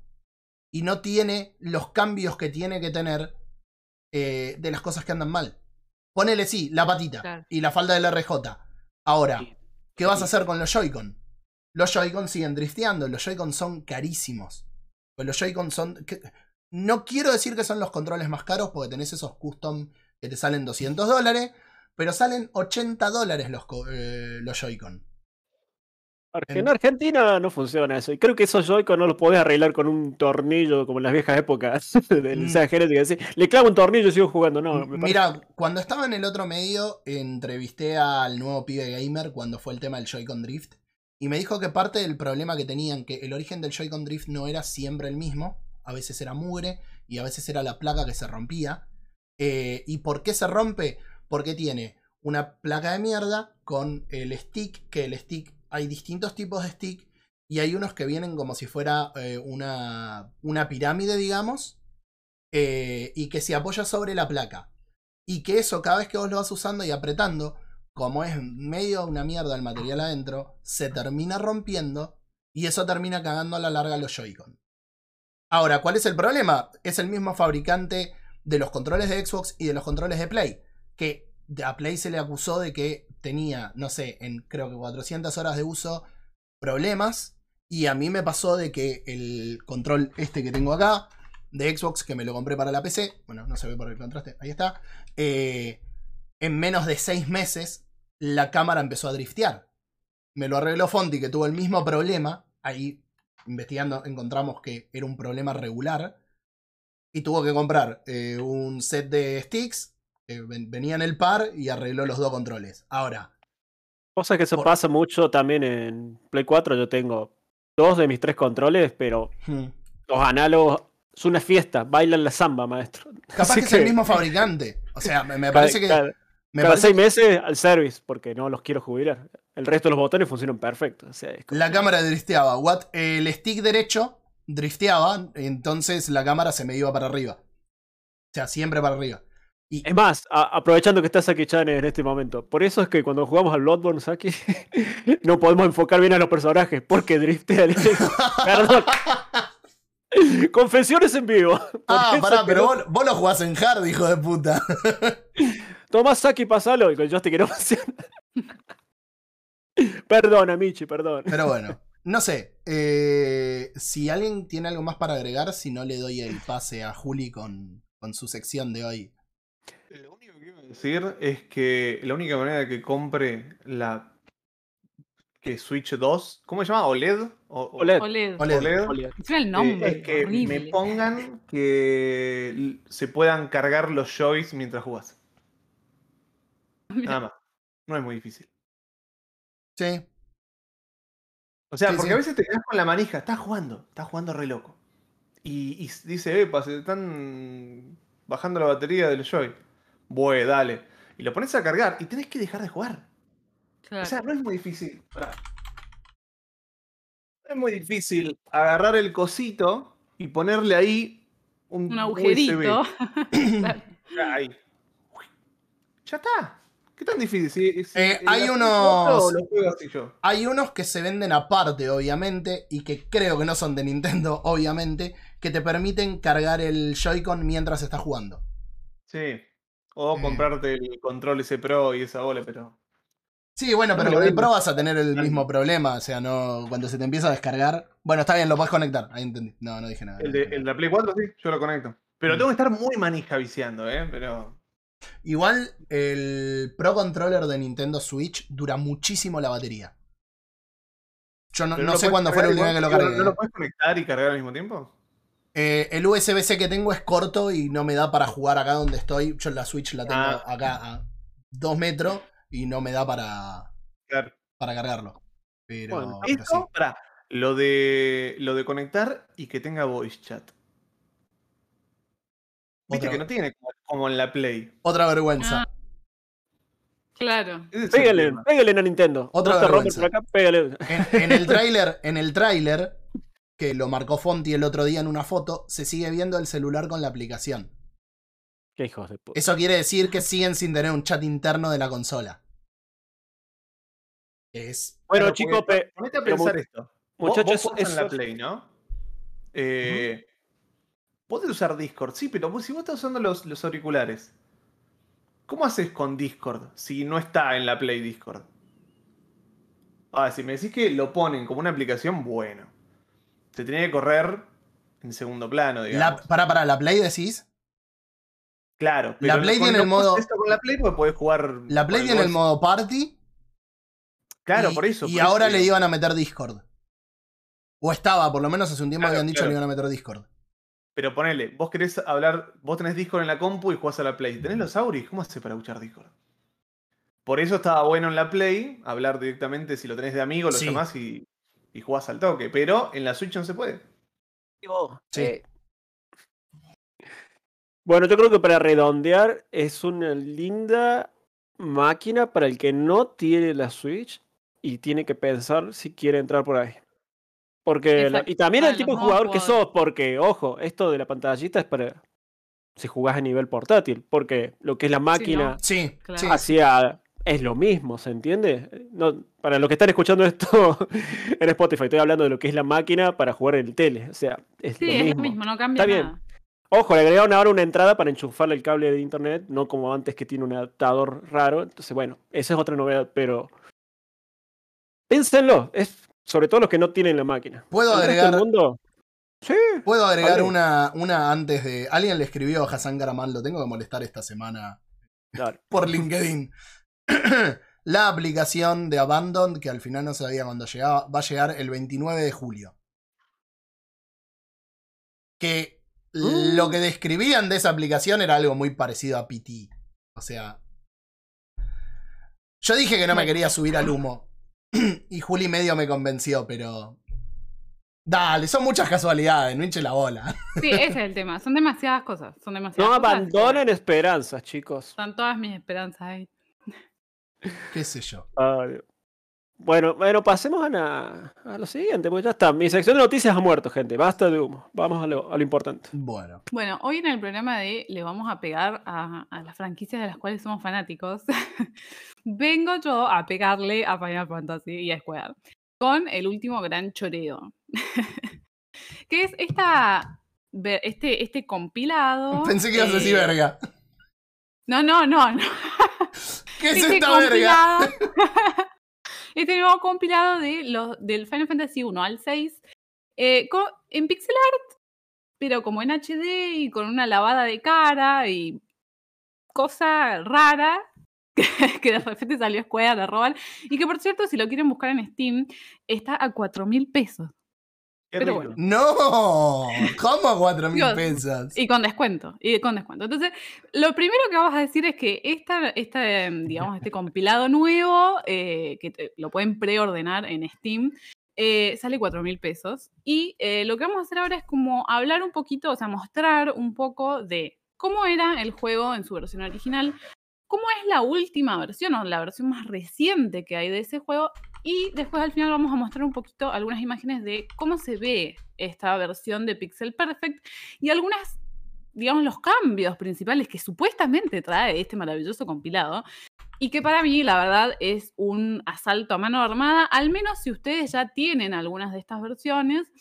y no tiene los cambios que tiene que tener eh, de las cosas que andan mal. Ponele sí, la patita Claro. y la falda del RJ. Ahora. ¿qué vas a hacer con los Joy-Con? Los Joy-Con siguen drifteando, los Joy-Con son carísimos. Pues los Joy-Con son... no quiero decir que son los controles más caros porque tenés esos custom que te salen 200 dólares, pero salen 80 dólares los, eh, los Joy-Con. En Argentina no funciona eso. Y creo que esos Joy-Con no los podés arreglar con un tornillo como en las viejas épocas del Mm. Sega Genesis. así, Le clavo un tornillo y sigo jugando. No, Mira, cuando estaba en el otro medio, entrevisté al nuevo pibe gamer cuando fue el tema del Joy-Con Drift. Y me dijo que parte del problema que tenían, que el origen del Joy-Con Drift no era siempre el mismo. A veces era mugre y a veces era la placa que se rompía. Eh, ¿Y por qué se rompe? Porque tiene una placa de mierda con el stick, que el stick, hay distintos tipos de stick. Y hay unos que vienen como si fuera eh, una, una pirámide, digamos. eh, y que se apoya sobre la placa. Y que eso, cada vez que vos lo vas usando y apretando, como es medio una mierda el material adentro, se termina rompiendo y eso termina cagando a la larga los Joy-Con. Ahora, ¿cuál es el problema? Es el mismo fabricante de los controles de Xbox y de los controles de Play. Que a Play se le acusó de que tenía, no sé, en creo que 400 horas de uso, problemas. Y a mí me pasó de que el control este que tengo acá, de Xbox, que me lo compré para la PC, bueno, no se ve por el contraste, ahí está. eh, en menos de 6 meses, la cámara empezó a driftear. Me lo arregló Fonti, que tuvo el mismo problema. Ahí, investigando, encontramos que era un problema regular. Y tuvo que comprar eh, un set de sticks. Que ven- venía en el par y arregló los dos controles. Ahora, Cosa que eso por- pasa mucho también en Play 4. Yo tengo dos de mis tres controles, pero hmm, los análogos es una fiesta. Bailan la samba, maestro. capaz que es el mismo fabricante. O sea, me, me parece que. cada, me cada parece seis meses al service, porque no los quiero jubilar. El resto de los botones funcionan perfecto. O sea, es como- La cámara drifteaba. What- el stick derecho drifteaba, entonces la cámara se me iba para arriba. O sea, siempre para arriba. Y Es más, aprovechando que está Saki-chan en este momento, por eso es que cuando jugamos al Bloodborne, Saki, no podemos enfocar bien a los personajes, porque driftea el... Perdón. Confesiones en vivo. Ah, pará, pero no- vos, vos lo jugás en hard, hijo de puta. Tomá Saki, pasalo, y con joystick que no funciona. Perdona, Michi, perdón. Pero bueno, no sé. eh, si alguien tiene algo más para agregar, si no le doy el pase a Juli con, con su sección de hoy. Lo único que iba a decir es que la única manera de que compre la que Switch 2, ¿cómo se llama? OLED. O- OLED. OLED. OLED. OLED. OLED. Encima el eh, nombre. es que horrible. me pongan que se puedan cargar los joys mientras jugás. Nada más. No es muy difícil. Sí. O sea, Sí, porque sí. a veces te quedas con la manija, estás jugando, estás jugando re loco. Y, dice, epa, se están bajando la batería del Joy. Bue, dale. Y lo pones a cargar y tenés que dejar de jugar. Claro. O sea, no es muy difícil. Pará. No es muy difícil agarrar el cosito y ponerle ahí un, un agujerito. USB. Claro. Ahí. Ya está. ¿Qué tan difícil? Si- si- Eh, hay unos- 4 lo juego así yo. Hay unos que se venden aparte, obviamente, y que creo que no son de Nintendo, obviamente, que te permiten cargar el Joy-Con mientras estás jugando. Sí. O Eh. comprarte el control ese Pro y esa bola, pero. Sí, bueno, No pero con el. Pro vas a tener el mismo problema. O sea, no cuando se te empieza a descargar. Bueno, está bien, lo puedes conectar. Ahí entendí. No, no dije nada. El de, el de Play 4 sí, yo lo conecto. Pero Mm. tengo que estar muy manija viciando, ¿eh? Pero. Igual el Pro Controller de Nintendo Switch dura muchísimo la batería. Yo no, no sé cuándo fue la última vez que lo cargué. ¿No lo eh. puedes conectar y cargar al mismo tiempo? Eh, el USB-C que tengo es corto y no me da para jugar acá donde estoy. Yo la Switch la tengo Ah. acá a 2 metros y no me da para, Claro. para cargarlo. Pero, Bueno, pero sí. Pará, lo de, lo de conectar y que tenga voice chat. Viste Otra- que no tiene como, en la Play. Otra vergüenza. Ah, claro. Pégale, pégale a Nintendo. Otra no vergüenza. por acá, pégale. En, en el tráiler, en el tráiler, que lo marcó Fonti el otro día en una foto, se sigue viendo el celular con la aplicación. Qué hijos de puta. Eso quiere decir que siguen sin tener un chat interno de la consola. Es. Bueno, chicos, ponete a pensar esto. Vos- muchachos, vos jugás en la Play, ¿no? Eh, Podés usar Discord, sí, pero vos- si vos estás usando los, los auriculares, ¿cómo haces con Discord si no está en la Play Discord? Ah, si me decís que lo ponen como una aplicación, bueno. Se tenía que correr en segundo plano, La, digamos. para, para, ¿la Play decís? Claro, La Play tiene el modo- esto con la Play porque podés jugar. La Play tiene el modo party. Claro, y, por eso. Y por ahora le iban a meter Discord. O estaba, por lo menos hace un tiempo Claro, habían dicho claro. que le iban a meter Discord. Pero ponele, vos querés hablar, vos tenés Discord en la compu y jugás a la Play. ¿Tenés los auris? ¿Cómo haces para escuchar Discord? Por eso estaba bueno en la Play hablar directamente si lo tenés de amigo, lo Sí. llamás y, y jugás al toque. Pero en la Switch no se puede. Sí. Eh, Bueno, yo creo que para redondear es una linda máquina para el que no tiene la Switch y tiene que pensar si quiere entrar por ahí. Porque la- y también para el tipo de jugador que sos, porque ojo, esto de la pantallita es para si jugás a nivel portátil, porque lo que es la máquina Sí, Claro. sí. hacia es lo mismo, ¿se entiende? No, para los que están escuchando esto en Spotify, estoy hablando de lo que es la máquina para jugar en el tele, o sea, es Sí, lo es mismo. lo mismo, no cambia Está bien. nada. Ojo, le agregaron ahora una entrada para enchufarle el cable de internet, no como antes que tiene un adaptador raro. Entonces, bueno, esa es otra novedad, pero. Pénsenlo, es sobre todo los que no tienen la máquina. ¿Puedo El agregar, mundo, sí, ¿puedo agregar una, una antes de. Alguien le escribió a Hassan Karaman, lo tengo que molestar esta semana dale. por LinkedIn. la aplicación de Abandon, que al final no sabía cuándo llegaba, va a llegar el 29 de julio. Que lo que describían de esa aplicación era algo muy parecido a PT. O sea. Yo dije que no me quería subir al humo. y Juli medio me convenció, pero. Dale, son muchas casualidades, no hinche la bola. Sí, ese es el tema. Son demasiadas cosas. Son demasiadas No cosas. abandonen esperanzas, chicos. Están todas mis esperanzas ahí. Qué sé yo. Ay, Bueno, bueno, pasemos a, la- a lo siguiente, porque ya está. Mi sección de noticias ha muerto, gente. Basta de humo. Vamos a lo, a lo importante. Bueno. Bueno, hoy en el programa de Le vamos a pegar a, a las franquicias de las cuales somos fanáticos, vengo yo a pegarle a Final Fantasy y a Square con el último gran choreo. que es esta, este, este compilado. Pensé que ibas a decir verga. No, no, no, no. ¿Qué es este esta verga? este nuevo compilado de los, del Final Fantasy 1 al 6 eh, en pixel art, pero como en HD y con una lavada de cara y cosa rara que de repente salió Square a robar y que por cierto si lo quieren buscar en Steam está a 4 mil pesos Pero rico. bueno. No, ¿cómo a 4 mil pesos? y con descuento y con descuento entonces lo primero que vamos a decir es que esta, esta em, digamos este compilado nuevo eh, que te- lo pueden preordenar en Steam eh, sale 4 mil pesos y eh, lo que vamos a hacer ahora es como hablar un poquito o sea mostrar un poco de cómo era el juego en su versión original cómo es la última versión o la versión más reciente que hay de ese juego y después al final vamos a mostrar un poquito algunas imágenes de cómo se ve esta versión de Pixel Perfect y algunas, digamos, los cambios principales que supuestamente trae este maravilloso compilado y que para mí, la verdad, es un asalto a mano armada, al menos si ustedes ya tienen algunas de estas versiones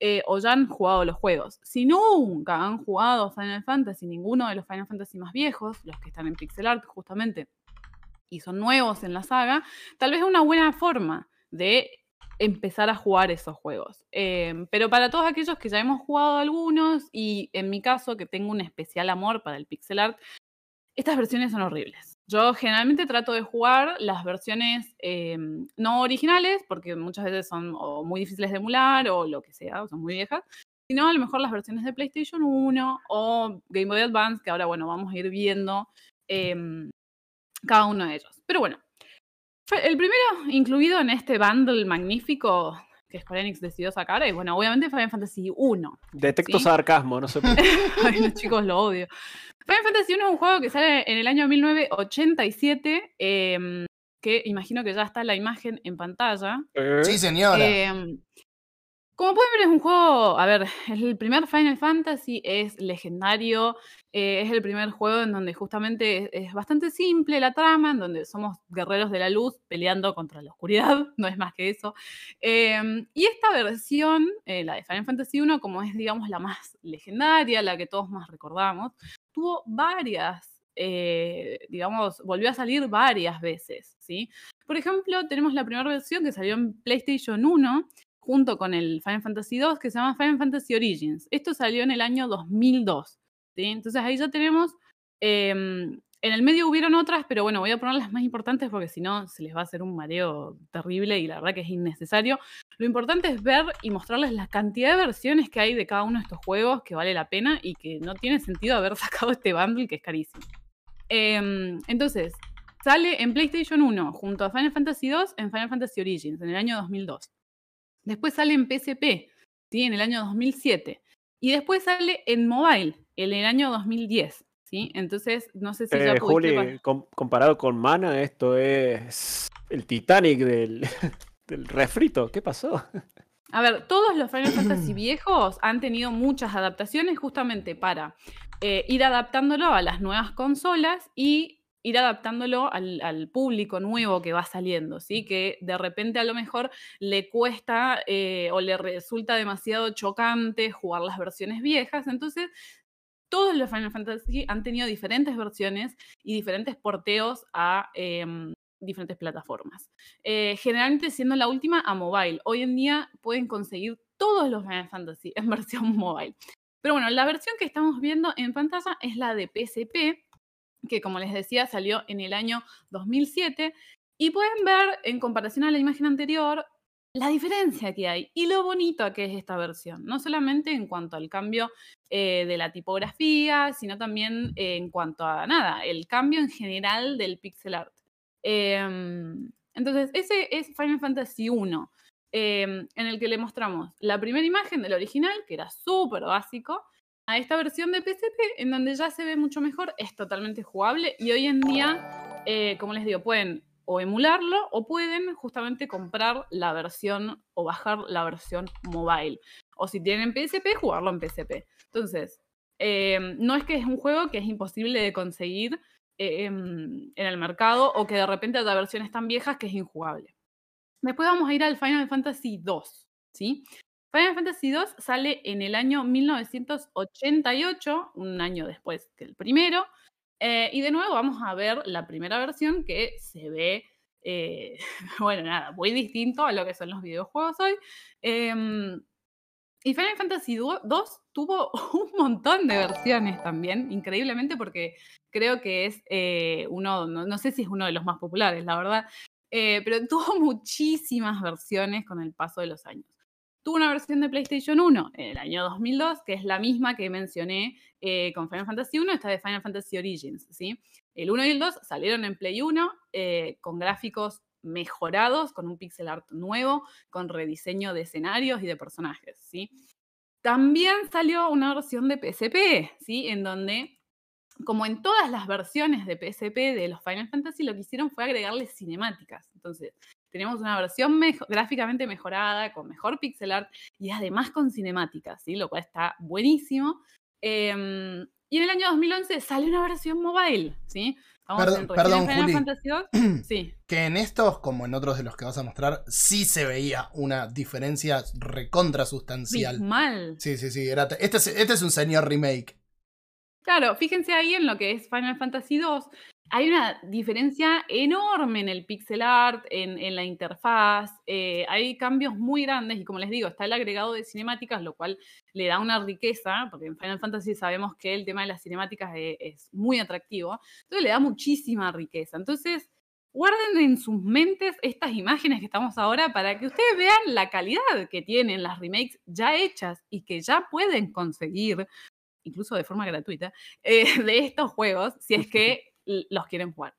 eh, o ya han jugado los juegos. Si nunca han jugado Final Fantasy, ninguno de los Final Fantasy más viejos, los que están en pixel art justamente, y son nuevos en la saga, tal vez es una buena forma de empezar a jugar esos juegos. Em, pero para todos aquellos que ya hemos jugado algunos, y en mi caso, que tengo un especial amor para el pixel art, estas versiones son horribles. Yo generalmente trato de jugar las versiones em, no originales, porque muchas veces son muy difíciles de emular o lo que sea, son muy viejas, sino a lo mejor las versiones de PlayStation 1 o Game Boy Advance, que ahora, bueno, vamos a ir viendo em, cada uno de ellos. Pero bueno, fue el primero incluido en este bundle magnífico que Square Enix decidió sacar es, bueno, obviamente Final Fantasy 1. Detecto ¿Sí? sarcasmo, no sé por qué. Ay, los chicos lo odio. Final Fantasy 1 es un juego que sale en el año 1987, em, que imagino que ya está la imagen en pantalla. Sí, señora. Em, como pueden ver, es un juego, a ver, el primer Final Fantasy, es legendario, eh, es el primer juego en donde justamente es, bastante simple la trama, en donde somos guerreros de la luz peleando contra la oscuridad, no es más que eso. Em, y esta versión, eh, la de Final Fantasy 1, como es, digamos, la más legendaria, la que todos más recordamos, tuvo varias, eh, digamos, volvió a salir varias veces, ¿sí? Por ejemplo, tenemos la primera versión que salió en PlayStation 1, junto con el Final Fantasy 2 que se llama Final Fantasy Origins. Esto salió en el año 2002. Entonces ahí ya tenemos, em, en el medio hubieron otras, pero bueno, voy a poner las más importantes porque si no se les va a hacer un mareo terrible y la verdad que es innecesario. Lo importante es ver y mostrarles la cantidad de versiones que hay de cada uno de estos juegos que vale la pena y que no tiene sentido haber sacado este bundle que es carísimo. Em, entonces, sale en PlayStation 1 junto a Final Fantasy 2 en Final Fantasy Origins en el año 2002. Después sale en PSP, ¿sí? en el año 2007. Y después sale en mobile, en el año 2010. ¿sí? Entonces, no sé si ya Eh, pudiste Juli, pa- com- comparado con Mana, esto es el Titanic del, del refrito. ¿Qué pasó? A ver, todos los Final Fantasy viejos han tenido muchas adaptaciones justamente para eh, ir adaptándolo a las nuevas consolas y ir adaptándolo al, al público nuevo que va saliendo, ¿sí? Que de repente a lo mejor le cuesta eh, o le resulta demasiado chocante jugar las versiones viejas. Entonces, todos los Final Fantasy han tenido diferentes versiones y diferentes porteos a em, diferentes plataformas. Eh, generalmente siendo la última a mobile. Hoy en día pueden conseguir todos los Final Fantasy en versión mobile. Pero bueno, la versión que estamos viendo en pantalla es la de PSP, que como les decía salió en el año 2007. Y pueden ver, en comparación a la imagen anterior, la diferencia que hay y lo bonito que es esta versión. No solamente en cuanto al cambio eh, de la tipografía, sino también eh, en cuanto a nada, el cambio en general del pixel art. Em, entonces, ese es Final Fantasy 1, en el que le mostramos la primera imagen del original, que era súper básico, a esta versión de PSP, en donde ya se ve mucho mejor, es totalmente jugable y hoy en día, eh, como les digo, pueden o emularlo o pueden justamente comprar la versión o bajar la versión mobile. O si tienen PSP, jugarlo en PSP. Entonces, eh, no es que es un juego que es imposible de conseguir eh, en el mercado o que de repente haya versiones tan viejas que es injugable. Después vamos a ir al Final Fantasy 2, ¿sí? Final Fantasy 2 sale en el año 1988, un año después que el primero, eh, y de nuevo vamos a ver la primera versión que se ve, eh, bueno, nada, muy distinto a lo que son los videojuegos hoy. Em, y Final Fantasy 2 tuvo un montón de versiones también, increíblemente, porque creo que es eh, uno, no, no, sé si es uno de los más populares, la verdad, pero tuvo muchísimas versiones con el paso de los años. Tuvo una versión de PlayStation 1 en el año 2002, que es la misma que mencioné eh, con Final Fantasy 1, esta de Final Fantasy Origins, ¿sí? El 1 y el 2 salieron en Play 1 eh, con gráficos mejorados, con un pixel art nuevo, con rediseño de escenarios y de personajes, ¿sí? También salió una versión de PSP, ¿sí? En donde, como en todas las versiones de PSP de los Final Fantasy, lo que hicieron fue agregarles cinemáticas. Entonces, tenemos una versión mejo gráficamente mejorada, con mejor pixel art y además con cinemáticas, ¿sí? Lo cual está buenísimo. Eh, y en el año 2011 sale una versión mobile, ¿sí? Vamos perdón, perdón Juli. Sí. Que en estos, como en otros de los que vas a mostrar, sí se veía una diferencia recontra sustancial. Mal. Sí, sí, sí. Era, este, es, este es un señor remake. Claro, fíjense ahí en lo que es Final Fantasy II. Hay una diferencia enorme en el pixel art, en, en la interfaz, eh, hay cambios muy grandes y como les digo, está el agregado de cinemáticas, lo cual le da una riqueza, porque en Final Fantasy sabemos que el tema de las cinemáticas e- es, muy atractivo, entonces le da muchísima riqueza. Entonces, guarden en sus mentes estas imágenes que estamos ahora para que ustedes vean la calidad que tienen las remakes ya hechas y que ya pueden conseguir, incluso de forma gratuita, eh, de estos juegos, si es que los quieren jugar.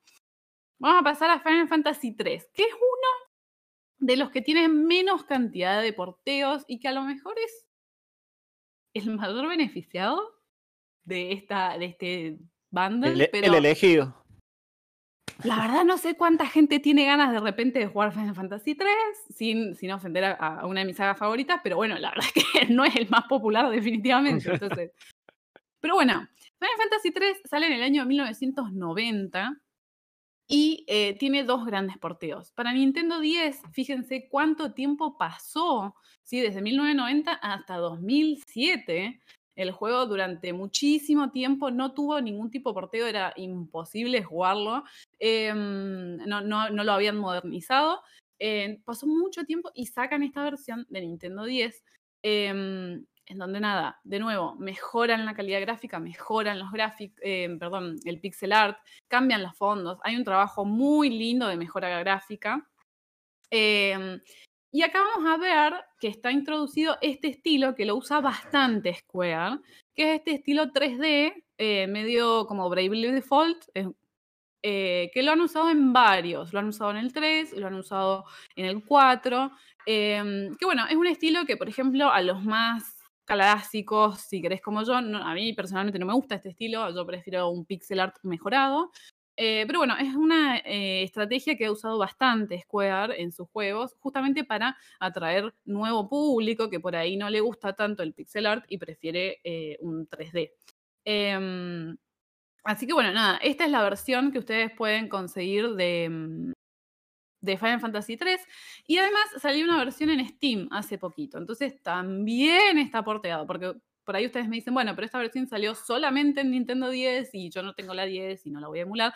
Vamos a pasar a Final Fantasy III, que es uno de los que tiene menos cantidad de porteos y que a lo mejor es el mayor beneficiado de, esta, de este bundle, El, elegido. la verdad no sé cuánta gente tiene ganas de repente de jugar Final Fantasy 3 sin, sin ofender a, a una de mis sagas favoritas, pero bueno, la verdad es que no es el más popular definitivamente. Entonces. Pero bueno, Final Fantasy 3 sale en el año 1990 y eh, tiene dos grandes porteos. Para Nintendo 10, fíjense cuánto tiempo pasó, ¿sí? desde 1990 hasta 2007. El juego durante muchísimo tiempo no tuvo ningún tipo de porteo, era imposible jugarlo. em, no, no- no lo habían modernizado. Eh, pasó mucho tiempo y sacan esta versión de Nintendo 10, em, en donde nada, de nuevo, mejoran la calidad gráfica, mejoran los gráficos, perdón, el pixel art, cambian los fondos. Hay un trabajo muy lindo de mejora gráfica. Em, y acá vamos a ver que está introducido este estilo que lo usa bastante Square, que es este estilo 3D, eh, medio como Bravely Default, eh, eh, que lo han usado en varios. Lo han usado en el 3, lo han usado en el 4. em, que bueno, es un estilo que, por ejemplo, a los más clásicos, si querés como yo, a mí personalmente no me gusta este estilo, yo prefiero un pixel art mejorado. Eh, pero bueno, es una eh, estrategia que ha usado bastante Square en sus juegos, justamente para atraer nuevo público que por ahí no le gusta tanto el pixel art y prefiere eh, un 3D. Em, así que bueno, nada, esta es la versión que ustedes pueden conseguir de, mm, de Final Fantasy 3 y además salió una versión en Steam hace poquito, entonces también está porteado, porque por ahí ustedes me dicen, bueno, pero esta versión salió solamente en Nintendo 10 y yo no tengo la 10 y no la voy a emular.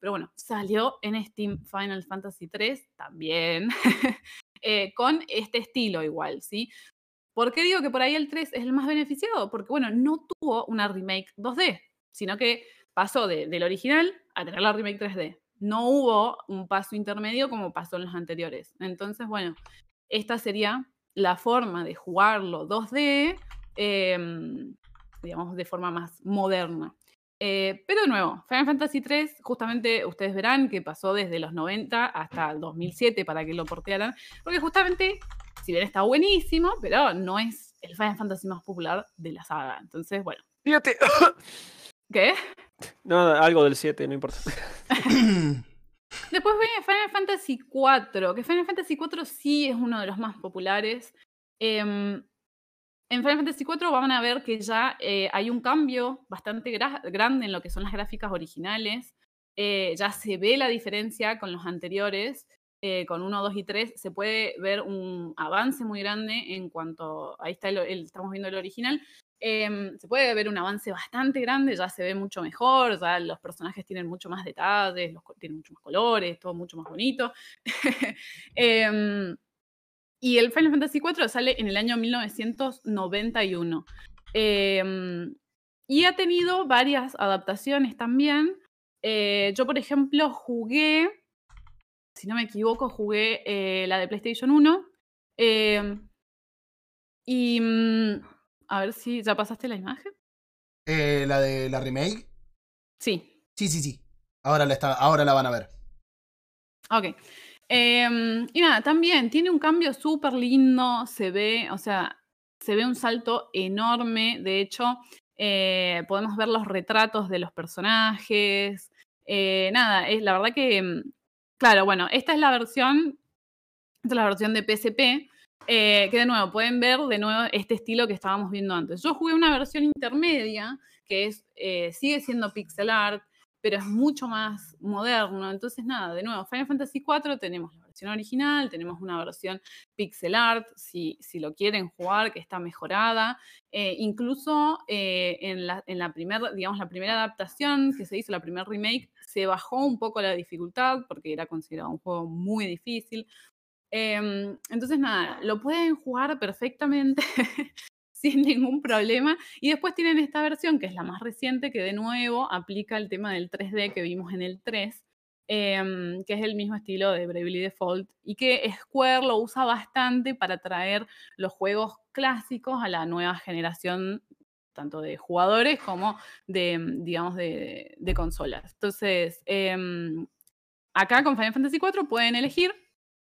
Pero bueno, salió en Steam Final Fantasy 3 también, eh, con este estilo igual, ¿sí? ¿Por qué digo que por ahí el 3 es el más beneficiado? Porque, bueno, no tuvo una remake 2D, sino que pasó de- del original a tener la remake 3D. No hubo un paso intermedio como pasó en los anteriores. Entonces, bueno, esta sería la forma de jugarlo 2D, em, digamos, de forma más moderna. Eh, pero de nuevo, Final Fantasy 3, justamente ustedes verán que pasó desde los 90 hasta el 2007 para que lo portearan, porque justamente, si bien está buenísimo, pero no es el Final Fantasy más popular de la saga. Entonces, bueno, Fíjate. ¿Qué? No, algo del 7, no importa. Después viene Final Fantasy IV, que Final Fantasy IV sí es uno de los más populares. Em, en Final Fantasy IV van a ver que ya eh, hay un cambio bastante gra- grande en lo que son las gráficas originales. Eh, ya se ve la diferencia con los anteriores, eh, con 1, 2 y 3. Se puede ver un avance muy grande en cuanto. Ahí está el, el- estamos viendo el original. Em, se puede ver un avance bastante grande, ya se ve mucho mejor, ya los personajes tienen mucho más detalles, los, tienen mucho más colores, todo mucho más bonito. Em, y el Final Fantasy IV sale en el año 1991. Em, y ha tenido varias adaptaciones también. Eh, yo, por ejemplo, jugué, si no me equivoco, jugué eh, la de PlayStation 1. em, y mm, a ver si ya pasaste la imagen. Eh, la de la remake. Sí, Sí, sí, sí. Ahora la, está, ahora la van a ver. ok. Em, y nada, también tiene un cambio súper lindo, se ve, o sea, se ve un salto enorme. De hecho, eh, podemos ver los retratos de los personajes. Eh, nada, es la verdad que, mm, claro, bueno, esta es la versión, esta es la versión de PSP. Eh, que de nuevo, pueden ver de nuevo este estilo que estábamos viendo antes. Yo jugué una versión intermedia, que es, eh, sigue siendo pixel art, pero es mucho más moderno. Entonces, nada, de nuevo, Final Fantasy IV tenemos la versión original, tenemos una versión pixel art, si, si lo quieren jugar, que está mejorada. Eh, incluso en, la, en la primera, digamos, la primera adaptación que se hizo, la primera remake, se bajó un poco la dificultad porque era considerado un juego muy difícil. Em, entonces, nada, lo pueden jugar perfectamente sin ningún problema. Y después tienen esta versión, que es la más reciente, que de nuevo aplica el tema del 3D que vimos en el 3, em, que es el mismo estilo de Bravely Default, y que Square lo usa bastante para traer los juegos clásicos a la nueva generación tanto de jugadores como de, digamos, de, consolas. Entonces, em, acá con Final Fantasy IV pueden elegir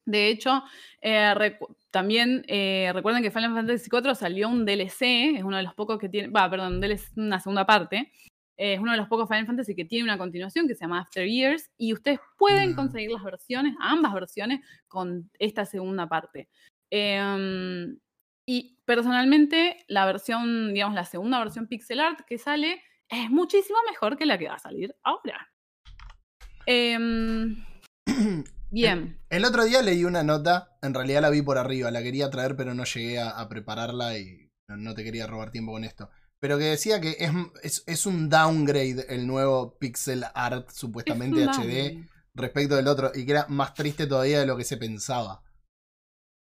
de hecho, eh, también eh, recuerden que Final Fantasy IV salió un DLC, es uno de los pocos que tiene, va, perdón, DLC, una segunda parte, es uno de los pocos Final Fantasy que tiene una continuación que se llama After Years y ustedes pueden mm. conseguir las versiones, ambas versiones, con esta segunda parte. Em, y personalmente la versión, digamos, la segunda versión pixel art que sale es muchísimo mejor que la que va a salir ahora. Bien. El, otro día leí una nota, en realidad la vi por arriba, la quería traer, pero no llegué a, prepararla y no, te quería robar tiempo con esto. Pero que decía que es, es, un downgrade el nuevo pixel art, supuestamente HD, respecto del otro, y que era más triste todavía de lo que se pensaba.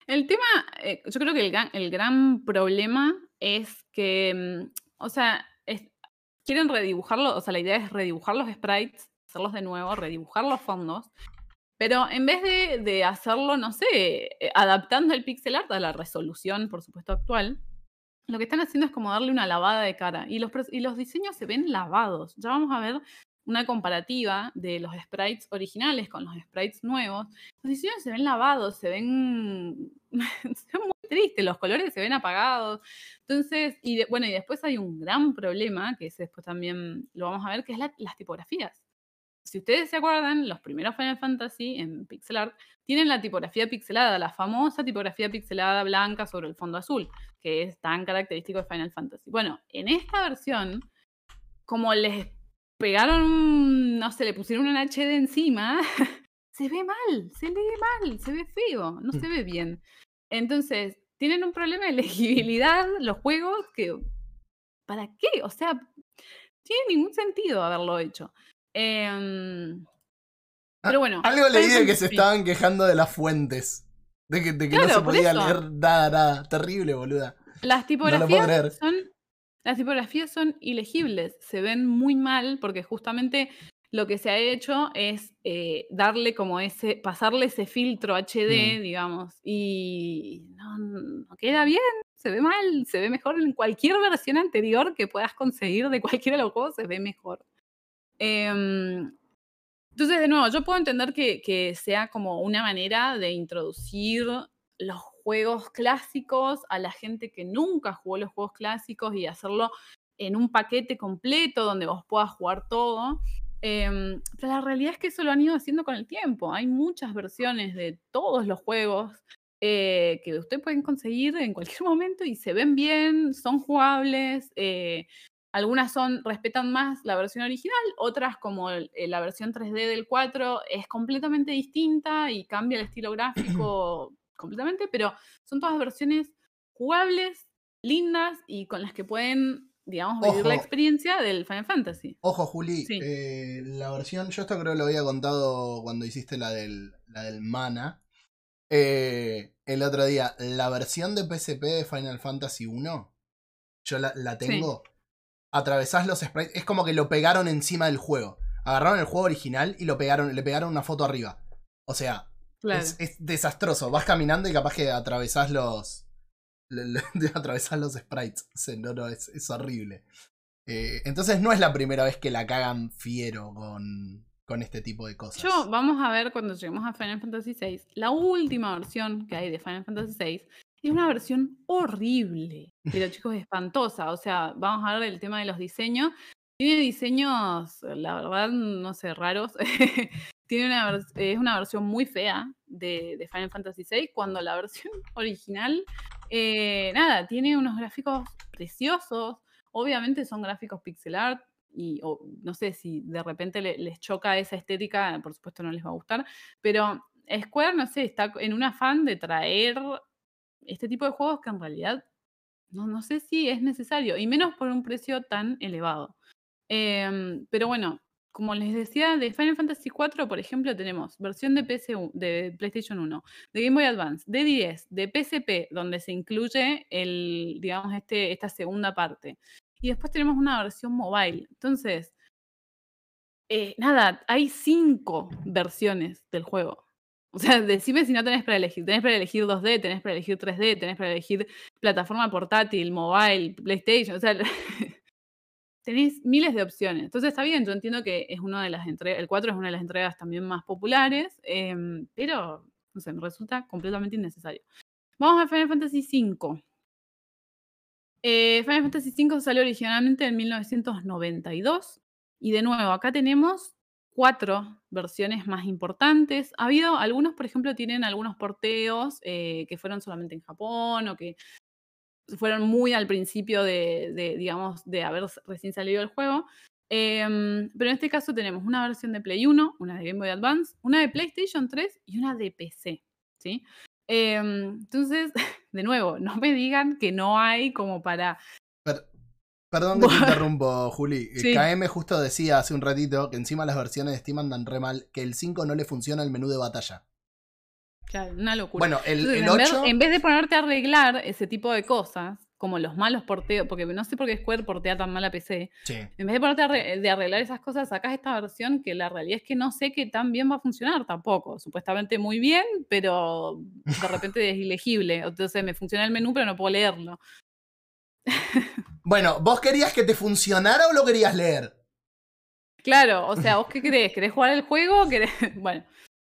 El tema, eh, yo creo que el, el, gran problema es que, mm, o sea, quieren redibujarlo, o sea, la idea es redibujar los sprites, hacerlos de nuevo, redibujar los fondos, pero en vez de, hacerlo, no sé, eh, adaptando el pixel art a la resolución, por supuesto, actual, lo que están haciendo es como darle una lavada de cara. Y los, diseños se ven lavados. Ya vamos a ver una comparativa de los sprites originales con los sprites nuevos. Los diseños se ven lavados, se ven, muy tristes, los colores se ven apagados. Entonces, y bueno, y después hay un gran problema, que después también lo vamos a ver, que es las tipografías si ustedes se acuerdan, los primeros Final Fantasy en pixel art tienen la tipografía pixelada, la famosa tipografía pixelada blanca sobre el fondo azul, que es tan característico de Final Fantasy. Bueno, en esta versión, como les pegaron, no sé, le pusieron un HD encima, se ve mal, se lee mal, se ve feo, no se ve bien. Entonces, tienen un problema de legibilidad los juegos que, ¿para qué? O sea, tiene ningún sentido haberlo hecho. Em, ah, pero bueno. Algo leí de que se estaban quejando de las fuentes. De que, no se podía leer nada, nada. Terrible, boluda. Las tipografías son. Las tipografías son ilegibles, se ven muy mal porque justamente lo que se ha hecho es eh, darle como ese, pasarle ese filtro HD, mm. digamos, y no, queda bien, se ve mal, se ve mejor en cualquier versión anterior que puedas conseguir de cualquiera de los juegos, se ve mejor. Em, entonces, de nuevo, yo puedo entender que, sea como una manera de introducir los juegos clásicos a la gente que nunca jugó los juegos clásicos y hacerlo en un paquete completo donde vos puedas jugar todo. Em, pero la realidad es que eso lo han ido haciendo con el tiempo. Hay muchas versiones de todos los juegos eh, que ustedes pueden conseguir en cualquier momento y se ven bien, son jugables. Eh, algunas son, respetan más la versión original, otras como eh, la versión 3D del 4 es completamente distinta y cambia el estilo gráfico completamente, pero son todas versiones jugables, lindas y con las que pueden, digamos, vivir la experiencia del Final Fantasy. Ojo, Juli, eh, la versión, yo esto creo que lo había contado cuando hiciste la del, la del Mana. Eh, el otro día, la versión de PSP de Final Fantasy 1, yo la, la tengo atravesás los sprites. Es como que lo pegaron encima del juego. Agarraron el juego original y lo pegaron, le pegaron una foto arriba. O sea, es, desastroso. Vas caminando y capaz que atravesás los. atravesás los sprites. no, no, es, horrible. Eh, entonces no es la primera vez que la cagan fiero con, con este tipo de cosas. Yo, vamos a ver cuando lleguemos a Final Fantasy VI. La última versión que hay de Final Fantasy VI es una versión horrible, pero chicos, espantosa. O sea, vamos a ver el tema de los diseños. Tiene diseños, la verdad, no sé, raros. Tiene una, es una versión muy fea de, Final Fantasy VI, cuando la versión original, eh, nada, tiene unos gráficos preciosos. Obviamente son gráficos pixel art, y no sé si de repente les choca esa estética, por supuesto no les va a gustar, pero Square, no sé, está en un afán de traer este tipo de juegos que en realidad no, no sé si es necesario, y menos por un precio tan elevado. Em, pero bueno, como les decía, de Final Fantasy IV, por ejemplo, tenemos versión de, PC, de PlayStation 1, de Game Boy Advance, de 10, de PSP, donde se incluye el, digamos, este, esta segunda parte. Y después tenemos una versión mobile. Entonces, eh, nada, hay cinco versiones del juego. O sea, decime si no tenés para elegir. Tenés para elegir 2D, tenés para elegir 3D, tenés para elegir plataforma portátil, mobile, PlayStation. O sea, tenéis miles de opciones. Entonces está bien, yo entiendo que es una de las entregas, el 4 es una de las entregas también más populares, em, pero no sé, me resulta completamente innecesario. Vamos a Final Fantasy V. Eh, Final Fantasy V salió originalmente en 1992 y de nuevo, acá tenemos cuatro versiones más importantes. Ha habido algunos, por ejemplo, tienen algunos porteos eh, que fueron solamente en Japón o que fueron muy al principio de, digamos, de haber recién salido el juego. Em, pero en este caso tenemos una versión de Play 1, una de Game Boy Advance, una de PlayStation 3 y una de PC, ¿sí? Em, entonces, de nuevo, no me digan que no hay como para... perdón que te interrumpo, Juli. Eh, KM justo decía hace un ratito que encima las versiones de Steam andan re mal, que el 5 no le funciona el menú de batalla. Claro, una locura. Bueno, el, el 8... en, vez, de ponerte a arreglar ese tipo de cosas, como los malos porteos, porque no sé por qué Square portea tan mal a PC. En vez de ponerte a de arreglar esas cosas, sacas esta versión que la realidad es que no sé qué tan bien va a funcionar tampoco. Supuestamente muy bien, pero de repente es ilegible. Entonces me funciona el menú, pero no puedo leerlo. Bueno, ¿vos querías que te funcionara o lo querías leer? Claro, o sea, ¿vos qué crees? ¿Querés jugar el juego? ¿Querés... Bueno.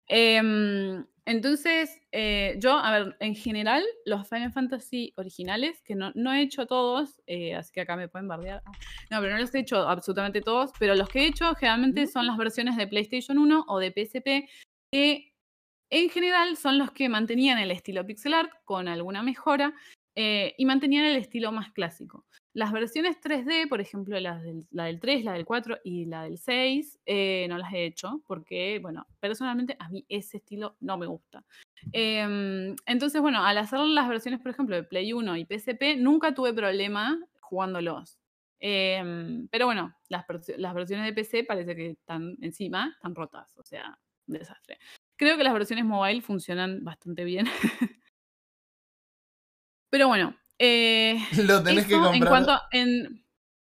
Eh, entonces, eh, yo, a ver, en general, los Final Fantasy originales, que no, no he hecho todos, eh, así que acá me pueden bardear. No, pero no los he hecho absolutamente todos, pero los que he hecho generalmente son las versiones de PlayStation 1 o de PSP, que en general son los que mantenían el estilo pixel art con alguna mejora eh, y mantenían el estilo más clásico. Las versiones 3D, por ejemplo, la del, la del 3, la del 4 y la del 6, eh, no las he hecho porque, bueno, personalmente a mí ese estilo no me gusta. Em, entonces, bueno, al hacer las versiones, por ejemplo, de Play 1 y PSP, nunca tuve problema jugándolos. Em, pero bueno, las, las versiones de PC parece que están encima, están rotas, o sea, un desastre. Creo que las versiones mobile funcionan bastante bien. pero bueno, eh, lo tenés que comprar. En cuanto en.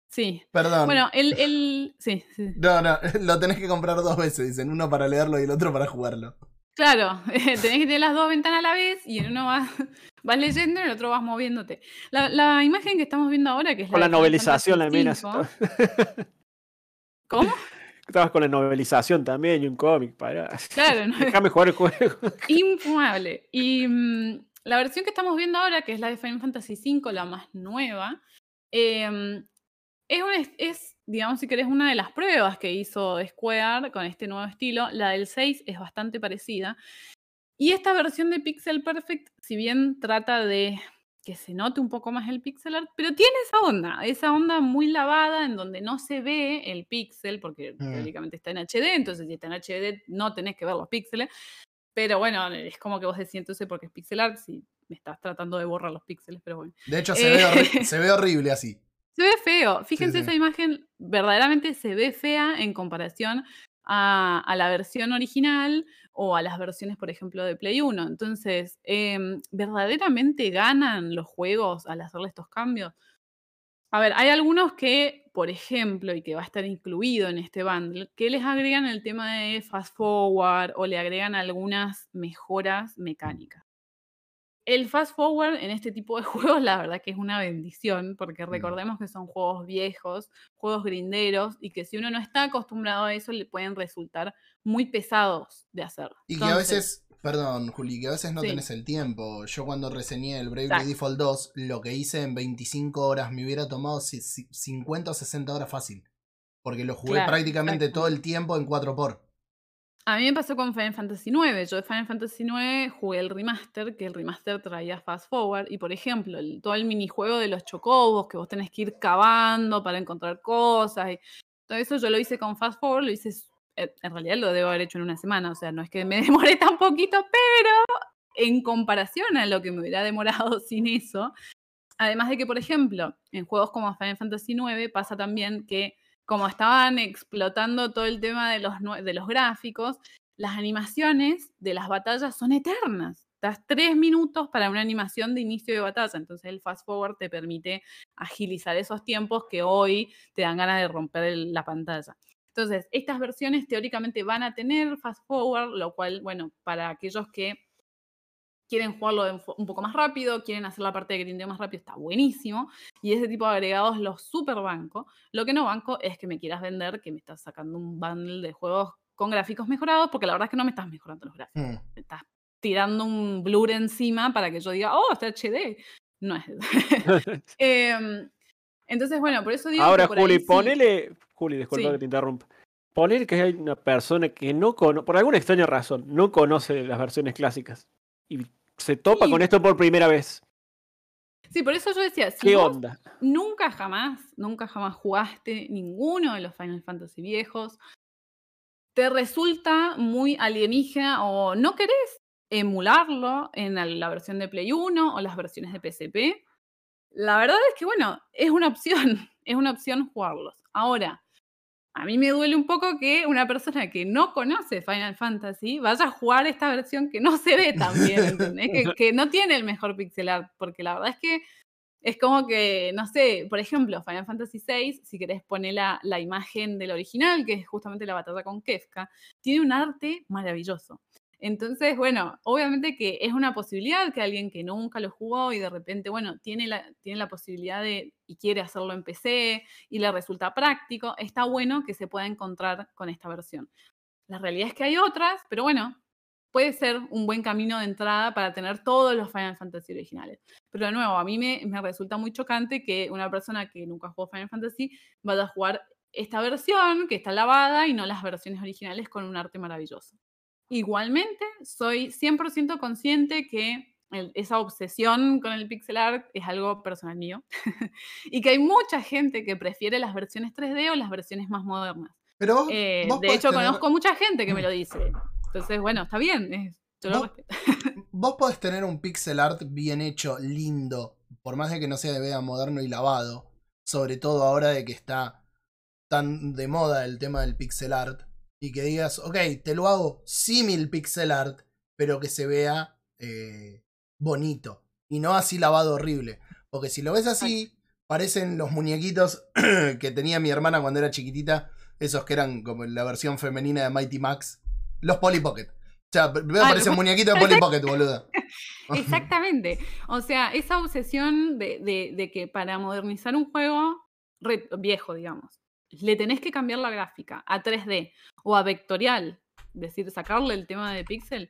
Sí. Perdón. Bueno, el, el. Sí, sí. No, no, lo tenés que comprar dos veces, dicen. Uno para leerlo y el otro para jugarlo. Claro, tenés que tener las dos ventanas a la vez y en uno vas, vas leyendo y en el otro vas moviéndote. La, la imagen que estamos viendo ahora, que es con la, novelización, la mina. ¿Cómo? Estabas con la novelización también y un cómic para. Claro, no. Déjame jugar el juego. Infumable. Y. La versión que estamos viendo ahora, que es la de Final Fantasy V, la más nueva, em, es, es, digamos, si querés, una de las pruebas que hizo Square con este nuevo estilo. La del 6 es bastante parecida. Y esta versión de Pixel Perfect, si bien trata de que se note un poco más el pixel art, pero tiene esa onda, esa onda muy lavada en donde no se ve el pixel, porque mm. está en HD, entonces si está en HD no tenés que ver los píxeles, pero bueno, es como que vos decís entonces porque es pixel art, si me estás tratando de borrar los píxeles, pero bueno. De hecho, se, ve, se ve horrible así. Se ve feo. Fíjense, esa imagen verdaderamente se ve fea en comparación a, la versión original o a las versiones, por ejemplo, de Play 1. Entonces, em, ¿verdaderamente ganan los juegos al hacerle estos cambios? A ver, hay algunos que, por ejemplo, y que va a estar incluido en este bundle, que les agregan el tema de fast forward o le agregan algunas mejoras mecánicas. El fast forward en este tipo de juegos, la verdad que es una bendición, porque mm. recordemos que son juegos viejos, juegos grinderos, y que si uno no está acostumbrado a eso, le pueden resultar muy pesados de hacer. Y que a veces Perdón, Juli, que a veces no tenés el tiempo. Yo cuando reseñé el Bravely Default 2, lo que hice en 25 horas me hubiera tomado 50 o 60 horas fácil. Porque lo jugué prácticamente todo el tiempo en 4x. A mí me pasó con Final Fantasy IX. Yo de Final Fantasy IX jugué el remaster, que el remaster traía fast forward. Y por ejemplo, todo el minijuego de los chocobos, que vos tenés que ir cavando para encontrar cosas. Y todo eso yo lo hice con fast forward, lo hice en realidad lo debo haber hecho en una semana, o sea, no es que me demoré tan poquito, pero en comparación a lo que me hubiera demorado sin eso, además de que, por ejemplo, en juegos como Final Fantasy IX pasa también que como estaban explotando todo el tema de los, de los gráficos, las animaciones de las batallas son eternas. Das tres minutos para una animación de inicio de batalla. Entonces el fast forward te permite agilizar esos tiempos que hoy te dan ganas de romper la pantalla. Entonces, estas versiones teóricamente van a tener fast forward, lo cual, bueno, para aquellos que quieren jugarlo un poco más rápido, quieren hacer la parte de grindeo más rápido, está buenísimo. Y ese tipo de agregados los super banco. Lo que no banco es que me quieras vender que me estás sacando un bundle de juegos con gráficos mejorados, porque la verdad es que no me estás mejorando los gráficos. Hmm. Me estás tirando un blur encima para que yo diga, oh, está HD. No es. Em, entonces, bueno, por eso digo. que Ahora, por Juli, ahí sí- ponele. Juli, disculpa Sí. que te interrumpa. Ponele que hay una persona que no conoce, por alguna extraña razón, no conoce las versiones clásicas. Y se topa Sí. con esto por primera vez. Sí, por eso yo decía, si ¿Qué onda? nunca jamás, nunca jamás jugaste ninguno de los Final Fantasy viejos, te resulta muy alienígena o no querés emularlo en la- la versión de Play 1 o las versiones de PSP, la verdad es que, bueno, es una opción, es una opción jugarlos. Ahora, a mí me duele un poco que una persona que no conoce Final Fantasy vaya a jugar esta versión que no se ve tan bien, ¿entendés? Que, que no tiene el mejor pixel art, porque la verdad es que es como que, no sé, por ejemplo, Final Fantasy VI, si querés poner la, la imagen del original, que es justamente la batalla con Kefka, tiene un arte maravilloso. Entonces, bueno, obviamente que es una posibilidad que alguien que nunca lo jugó y de repente, bueno, tiene la, tiene la posibilidad de y quiere hacerlo en PC y le resulta práctico, está bueno que se pueda encontrar con esta versión. La realidad es que hay otras, pero bueno, puede ser un buen camino de entrada para tener todos los Final Fantasy originales. Pero de nuevo, a mí me, me resulta muy chocante que una persona que nunca jugó Final Fantasy vaya a jugar esta versión que está lavada y no las versiones originales con un arte maravilloso. Igualmente, soy 100% consciente que el- esa obsesión con el pixel art es algo personal mío y que hay mucha gente que prefiere las versiones 3D o las versiones más modernas. Pero vos, Eh, vos de hecho, tener- conozco mucha gente que me lo dice. Entonces, bueno, está bien. es- yo lo ¿Vos? vos podés tener un pixel art bien hecho, lindo, por más de que no sea de vea moderno y lavado, sobre todo ahora de que está tan de moda el tema del pixel art, y que digas, ok, te lo hago símil pixel art, pero que se vea eh, bonito, y no así lavado horrible. Porque si lo ves así, parecen los muñequitos que tenía mi hermana cuando era chiquitita, esos que eran como la versión femenina de Mighty Max, los Polly Pocket. O sea, primero Ah, parecen los- muñequitos de Polly Pocket, boludo. Exactamente. O sea, esa obsesión de, de- de que para modernizar un juego re- viejo, digamos, le tenés que cambiar la gráfica a 3D o a vectorial, es decir, sacarle el tema de pixel.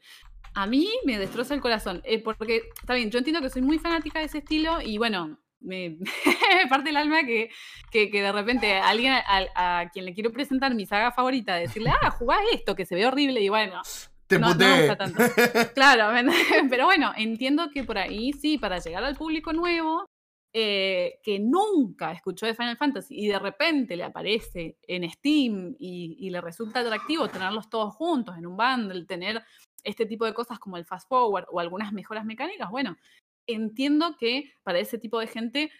A mí me destroza el corazón, eh, porque está bien, yo entiendo que soy muy fanática de ese estilo y bueno, me, me parte el alma que, que, que de repente alguien a, a quien le quiero presentar mi saga favorita, decirle, ah, jugá esto, que se ve horrible y bueno, Te No- no puteé. gusta tanto. Claro, pero bueno, entiendo que por ahí sí, para llegar al público nuevo, eh, que nunca escuchó de Final Fantasy y de repente le aparece en Steam y, y le resulta atractivo tenerlos todos juntos en un bundle, tener este tipo de cosas como el fast forward o algunas mejoras mecánicas, bueno, entiendo que para ese tipo de gente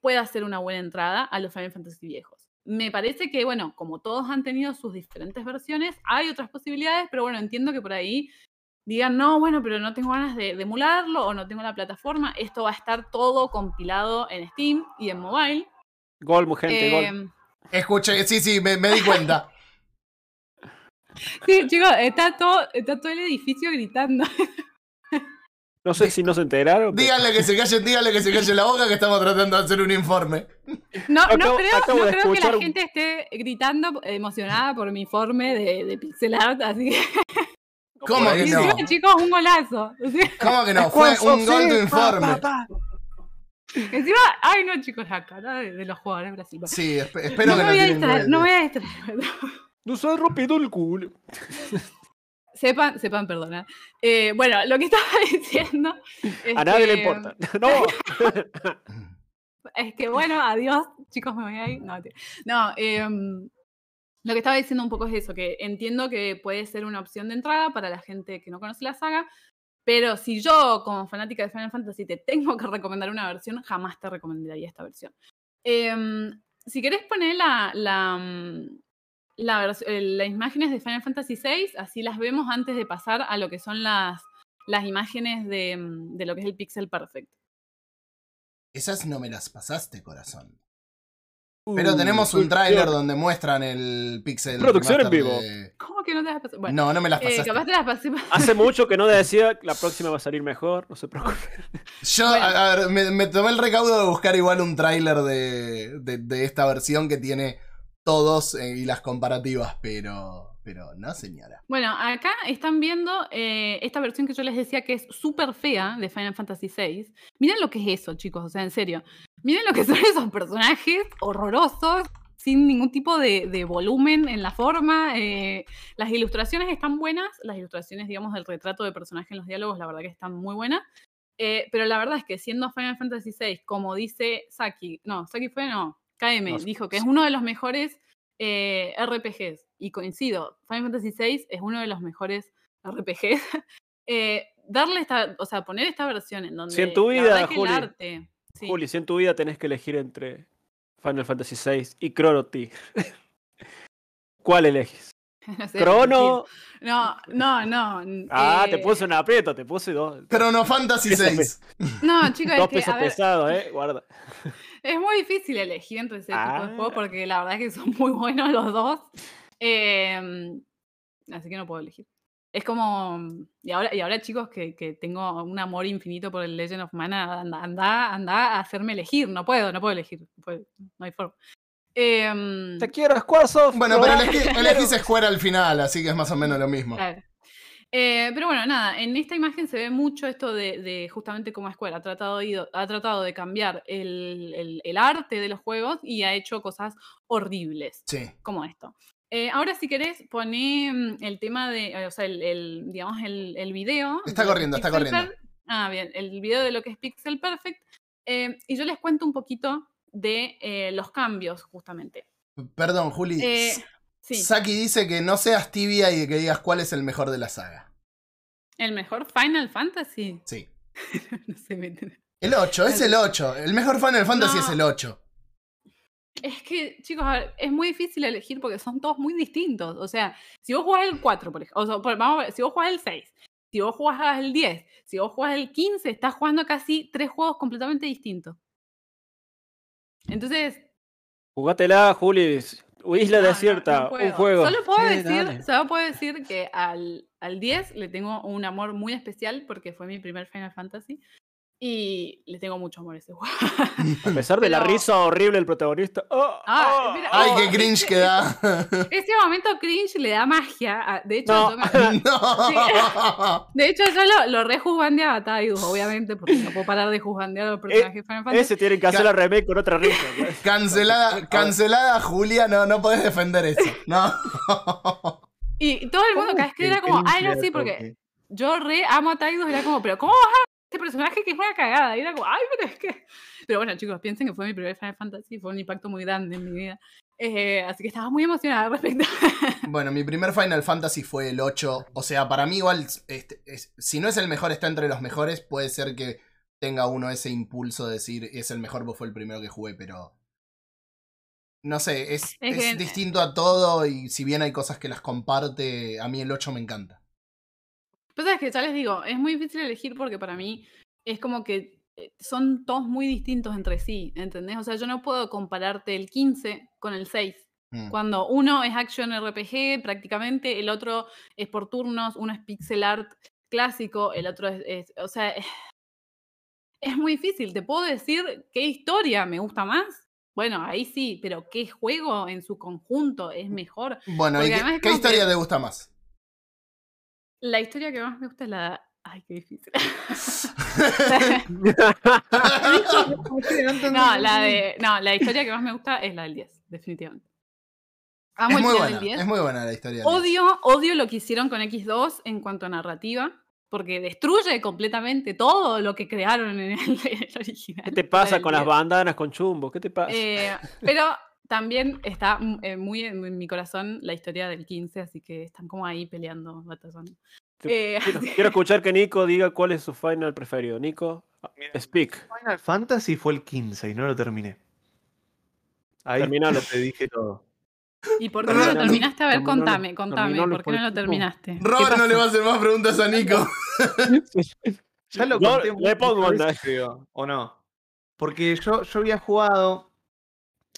pueda ser una buena entrada a los Final Fantasy viejos. Me parece que, bueno, como todos han tenido sus diferentes versiones, hay otras posibilidades, pero bueno, entiendo que por ahí digan, no, bueno, pero no tengo ganas de, de emularlo o no tengo la plataforma. Esto va a estar todo compilado en Steam y en mobile. Gol, gente, gol. Em, Escuché, sí, sí, me, me di cuenta. sí, chicos, está todo, está todo el edificio gritando. No sé si no se enteraron. pero Díganle que se calle, díganle que se calle la boca que estamos tratando de hacer un informe. No, no Acabo- creo, acabo no de creo que escuchar la gente esté gritando emocionada por mi informe de, de pixel art, así que ¿Cómo que no? encima, chicos, un golazo. ¿Cómo que no? Fue un gol de informe. Encima, ay no, chicos, la cara de, de los jugadores brasileños. Sí, esp- espero No que me no voy a distraer, no voy a distraer. No se ha rompido el culo. Sepan, sepan perdonar. Eh, bueno, lo que estaba diciendo. Es A nadie le importa. No. Es que bueno, adiós, chicos, me voy a ir. No, no em, Lo que estaba diciendo un poco es eso, que entiendo que puede ser una opción de entrada para la gente que no conoce la saga, pero si yo, como fanática de Final Fantasy, te tengo que recomendar una versión, jamás te recomendaría esta versión. Em, si querés poner mm, eh, las imágenes de Final Fantasy VI, así las vemos antes de pasar a lo que son las, las imágenes de, mm, de lo que es el Pixel Perfect. Esas no me las pasaste, corazón. Pero Uh, tenemos un tráiler donde muestran el pixel. Producción en vivo. de- ¿Cómo que no te las pasé? Bueno, No, no me las eh, pasaste. capaz te las pasé. Hace mucho que no decía la próxima va a salir mejor, no se preocupe. Yo, Bueno. a, a ver, me, me tomé el recaudo de buscar igual un tráiler de, de, de esta versión que tiene todos eh, y las comparativas, pero, pero no, señora. Bueno, acá están viendo eh, esta versión que yo les decía que es súper fea de Final Fantasy VI. Miren lo que es eso, chicos, o sea, en serio. Miren lo que son esos personajes horrorosos, sin ningún tipo de, de volumen en la forma. eh, las ilustraciones están buenas, las ilustraciones, digamos, del retrato de personaje en los diálogos, la verdad que están muy buenas. Eh, pero la verdad es que siendo Final Fantasy VI, como dice Saki, no, Saki fue, no, KM, No, dijo que es uno de los mejores eh, RPGs, y coincido, Final Fantasy VI es uno de los mejores RPGs. eh, darle esta, o sea, poner esta versión en donde Si en tu vida, Juli, arte, sí, Juli, si en tu vida tenés que elegir entre Final Fantasy VI y Chrono Trigger, ¿cuál elegís? no sé, Chrono. No, no, no. Ah, eh, te puse un aprieto, te puse dos. Chrono Fantasy VI. No, chicos, es Dos que, pesos a ver, pesados, eh. Guarda. es muy difícil elegir entre ese tipo de Ah. juegos porque la verdad es que son muy buenos los dos. Em, así que no puedo elegir. Es como. Y ahora, y ahora chicos, que, que tengo un amor infinito por el Legend of Mana, anda, anda, anda a hacerme elegir. No puedo, no puedo elegir. no puedo, no hay forma. Em, Te quiero, Squaresoft. Bueno, pero elegí, elegís. Square al final, así que es más o menos lo mismo. Claro. Eh, pero bueno, nada, en esta imagen se ve mucho esto de, de justamente cómo Square ha tratado, ido- ha tratado de cambiar el, el- el arte de los juegos y ha hecho cosas horribles, Sí. como esto. Eh, ahora, si querés, poné mm, el tema de, eh, o sea, el, el, digamos, el, el video. Está corriendo, es está Pixel corriendo. Per- Ah, bien, el video de lo que es Pixel Perfect. eh, y yo les cuento un poquito de eh, los cambios, justamente. Perdón, Juli. Sí, Saki dice que no seas tibia y que digas cuál es el mejor de la saga. el mejor Final Fantasy. Sí. no se meten. El 8, es el 8. El mejor Final Fantasy No. es el 8. Es que, chicos, a ver, es muy difícil elegir porque son todos muy distintos. O sea, si vos jugás el 4, por ejemplo, o sea, por- vamos a ver, si vos jugás el 6, si vos jugás el 10, si vos jugás el 15, estás jugando casi tres juegos completamente distintos. Entonces, Jugátela, Juli. Isla no, Desierta, no un juego. Solo puedo, Sí, decir, solo puedo decir que al, al 10 le tengo un amor muy especial porque fue mi primer Final Fantasy. Y le tengo mucho amor a ese juego. A pesar de la risa horrible del protagonista. ¡Oh! Ah, ¡Oh! mira, Ay, oh, qué cringe que da. Ese momento cringe le da magia. a- De hecho, No. yo me- no. De hecho, yo lo, lo rejuzgandeaba a Tidus, obviamente, porque no puedo parar de juzgandear a los personajes Fantasy. Ese tienen que hacer la remake con otra risa. ¿no? Cancelada, cancelada, Julia, no, no podés defender eso. No. Y todo el mundo, cada vez que era como, ay, no, sí, porque yo re amo a Tidus, era como, pero ¿cómo vas a este personaje que es una cagada? Y era como, ay, pero es que. Pero bueno, chicos, piensen que fue mi primer Final Fantasy, fue un impacto muy grande en mi vida. Eh, así que estaba muy emocionada al respecto. Bueno, mi primer Final Fantasy fue el 8. O sea, para mí igual, este, es- si no es el mejor, está entre los mejores. Puede ser que tenga uno ese impulso de decir es el mejor, pues fue el primero que jugué, pero... No sé, es, Es es que- distinto a todo y si bien hay cosas que las comparte, a mí el 8 me encanta. Pues es que ya les digo, es muy difícil elegir porque para mí es como que eh, son todos muy distintos entre sí, ¿entendés? O sea, yo no puedo compararte el 15 con el 6. Mm. Cuando uno es action RPG prácticamente, el otro es por turnos, uno es pixel art clásico, el otro es, es- o sea, es, es muy difícil. ¿Te puedo decir qué historia me gusta más? Bueno, ahí sí, pero qué juego en su conjunto es mejor. Bueno, ¿y qué, historia que- te gusta más? La historia que más me gusta es la... Ay, qué difícil. No, la de. No, la historia que más me gusta es la del 10, definitivamente. Amo Es el muy buena, del 10. es muy buena la historia. del 10. Odio, odio lo que hicieron con X2 en cuanto a narrativa, porque destruye completamente todo lo que crearon en el, en el original. ¿Qué te pasa con las 10. bandanas con chumbo? ¿Qué te pasa? Eh, pero, también está eh, muy en, mi corazón la historia del 15, así que están como ahí peleando. Te- Eh, Quiero, quiero escuchar que Nico diga cuál es su final preferido. Nico, speak. Final Fantasy fue el 15 y no lo terminé. Ahí Terminalo. te dije todo. ¿Y por qué no lo terminaste? A ver, contame, contame, ¿por qué no lo terminaste? ¿Qué Robert no le va a hacer más preguntas a Nico. Ya lo No, conté le muchas pongo ¿o no? Porque yo, yo había jugado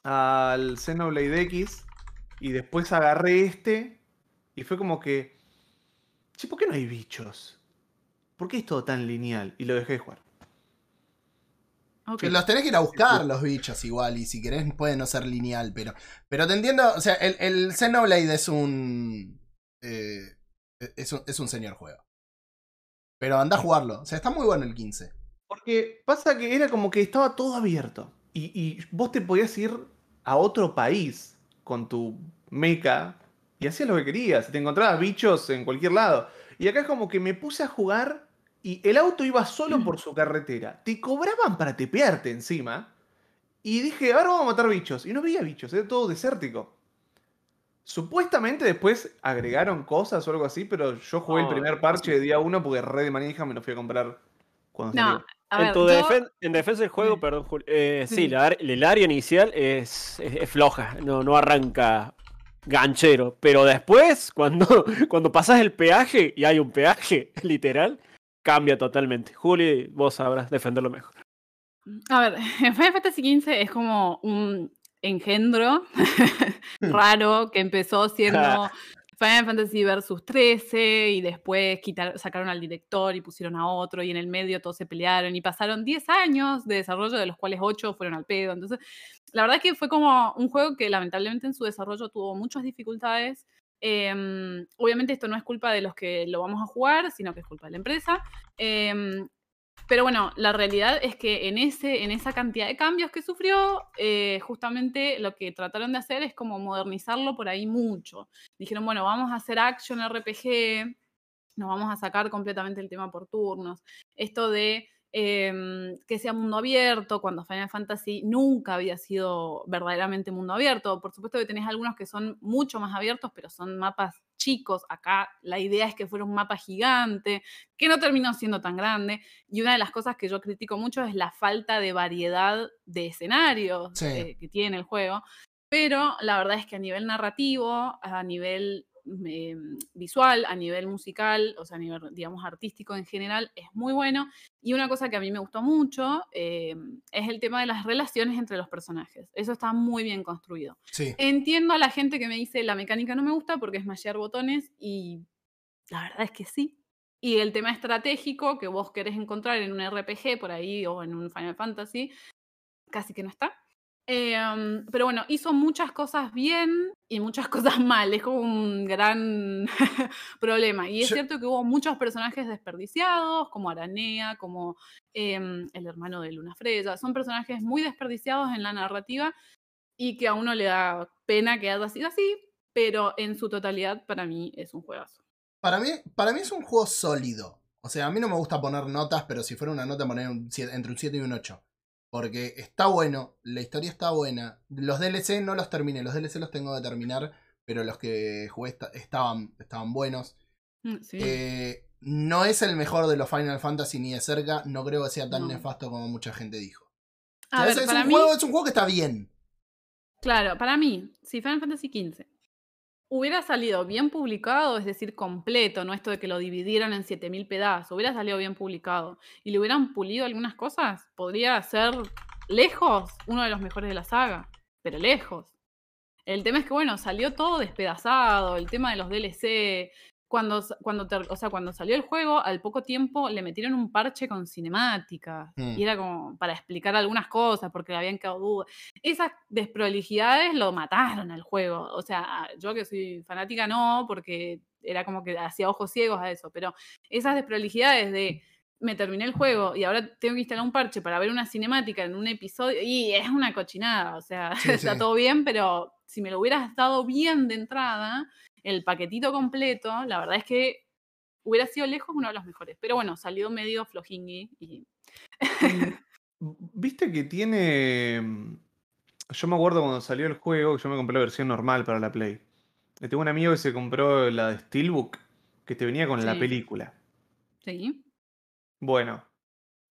al Xenoblade X y después agarré este y fue como que... Che, ¿por qué no hay bichos? ¿Por qué es todo tan lineal? Y lo dejé de jugar. Los tenés que ir a buscar los bichos igual, y si querés puede no ser lineal, pero. Pero te entiendo, o sea, el, el Xenoblade es un. eh, es un. es un señor juego. Pero anda a jugarlo. O sea, está muy bueno el 15. Porque pasa que era como que estaba todo abierto. Y, y vos te podías ir a otro país con tu mecha y hacías lo que querías. y Te encontrabas bichos en cualquier lado. Y acá es como que me puse a jugar y el auto iba solo por su carretera. Te cobraban para tepearte encima. Y dije, ahora vamos a matar bichos. Y no veía bichos, era todo desértico. Supuestamente después agregaron cosas o algo así, pero yo jugué el primer parche de día uno porque re de manija me lo fui a comprar cuando No, salió. A en, ver, tu yo- defen- en defensa del juego, Sí. perdón, Juli, eh, sí, Sí. la el área inicial es, es- es floja, no, no arranca ganchero, pero después, cuando, cuando pasas el peaje, y hay un peaje literal, cambia totalmente. Juli, vos sabrás defenderlo mejor. A ver, Final Fantasy XV es como un engendro raro que empezó siendo Final Fantasy Versus 13 y después quitar- sacaron al director y pusieron a otro y en el medio todos se pelearon y pasaron 10 años de desarrollo de los cuales 8 fueron al pedo. Entonces, la verdad que fue como un juego que lamentablemente en su desarrollo tuvo muchas dificultades. Em, obviamente esto no es culpa de los que lo vamos a jugar, sino que es culpa de la empresa. Em, pero bueno, la realidad es que en, ese, en esa cantidad de cambios que sufrió, eh, justamente lo que trataron de hacer es como modernizarlo por ahí mucho. Dijeron, bueno, vamos a hacer action RPG, nos vamos a sacar completamente el tema por turnos. Esto de em, que sea mundo abierto, cuando Final Fantasy nunca había sido verdaderamente mundo abierto. Por supuesto que tenés algunos que son mucho más abiertos, pero son mapas chicos. Acá la idea es que fuera un mapa gigante, que no terminó siendo tan grande. Y una de las cosas que yo critico mucho es la falta de variedad de escenarios Sí. eh, que tiene el juego. Pero la verdad es que a nivel narrativo, a nivel eh, visual, a nivel musical, o sea, a nivel, digamos, artístico en general, es muy bueno. Y una cosa que a mí me gustó mucho eh, es el tema de las relaciones entre los personajes. Eso está muy bien construido. Sí. Entiendo a la gente que me dice la mecánica no me gusta porque es mashear botones y la verdad es que sí. Y el tema estratégico que vos querés encontrar en un RPG por ahí o en un Final Fantasy, casi que no está. Eh, um, pero bueno, hizo muchas cosas bien y muchas cosas mal. Es como un gran problema. Y es Yo- cierto que hubo muchos personajes desperdiciados, como Aranea, como em, el hermano de Luna Freya. Son personajes muy desperdiciados en la narrativa y que a uno le da pena que haya sido así, pero en su totalidad para mí es un juegazo. Para mí, para mí es un juego sólido. O sea, a mí no me gusta poner notas, pero si fuera una nota, poner un entre un 7 y un 8. Porque está bueno, la historia está buena. Los DLC no los terminé, los DLC los tengo que terminar, pero los que jugué esta- estaban, estaban buenos. Mm, Sí. Eh, no es el mejor de los Final Fantasy ni de cerca, no creo que sea tan No. nefasto como mucha gente dijo. O a sea, ver, es, es para un mí, juego, es un juego que está bien. claro, para mí, si Final Fantasy XV hubiera salido bien publicado, es decir, completo, no esto de que lo dividieran en 7000 pedazos, hubiera salido bien publicado y le hubieran pulido algunas cosas, podría ser lejos uno de los mejores de la saga, pero lejos. El tema es que, bueno, salió todo despedazado, el tema de los DLC. Cuando, cuando, ter- o sea, cuando salió el juego, al poco tiempo le metieron un parche con cinemáticas. Mm. Y era como para explicar algunas cosas, porque le habían quedado dudas. Esas desprolijidades lo mataron al juego. O sea, yo que soy fanática no, porque era como que hacía ojos ciegos a eso. Pero esas desprolijidades de me terminé el juego y ahora tengo que instalar un parche para ver una cinemática en un episodio. Y es una cochinada. O sea, Sí, está sí. todo bien, pero si me lo hubieras dado bien de entrada, el paquetito completo, la verdad es que hubiera sido lejos uno de los mejores. Pero bueno, salió medio flojingui y ¿Viste que tiene. mm, Yo me acuerdo cuando salió el juego, yo me compré la versión normal para la Play. Y tengo un amigo que se compró la de Steelbook, que te venía con la película. Sí. Bueno,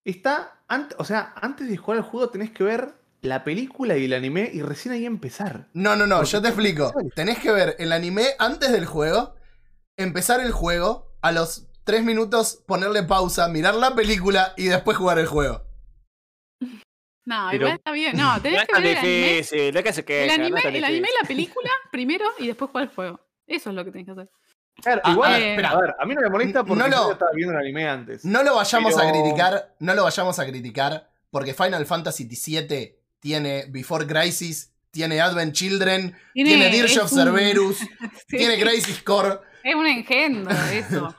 está. o sea, antes de jugar al juego tenés que ver la película y el anime y recién ahí empezar. No, no, no, Porque yo te explico. Tenés que ver el anime antes del juego, empezar el juego, a los 3 minutos ponerle pausa, mirar la película y después jugar el juego. No, Pero- igual está bien. No, tenés que ver el anime, difícil, que se queja, el anime, tan el anime y la película primero y después jugar el juego. Eso es lo que tenés que hacer. Claro, Ah, igual, a ver, espera. a ver, a mí no me molesta porque No lo- yo ya estaba viendo el anime antes. No lo vayamos a criticar, no lo vayamos a criticar, porque Final Fantasy VII tiene Before Crisis, tiene Advent Children, tiene, Dirge es of un- Cerberus, Sí, tiene Crisis Core. Es un engendro eso.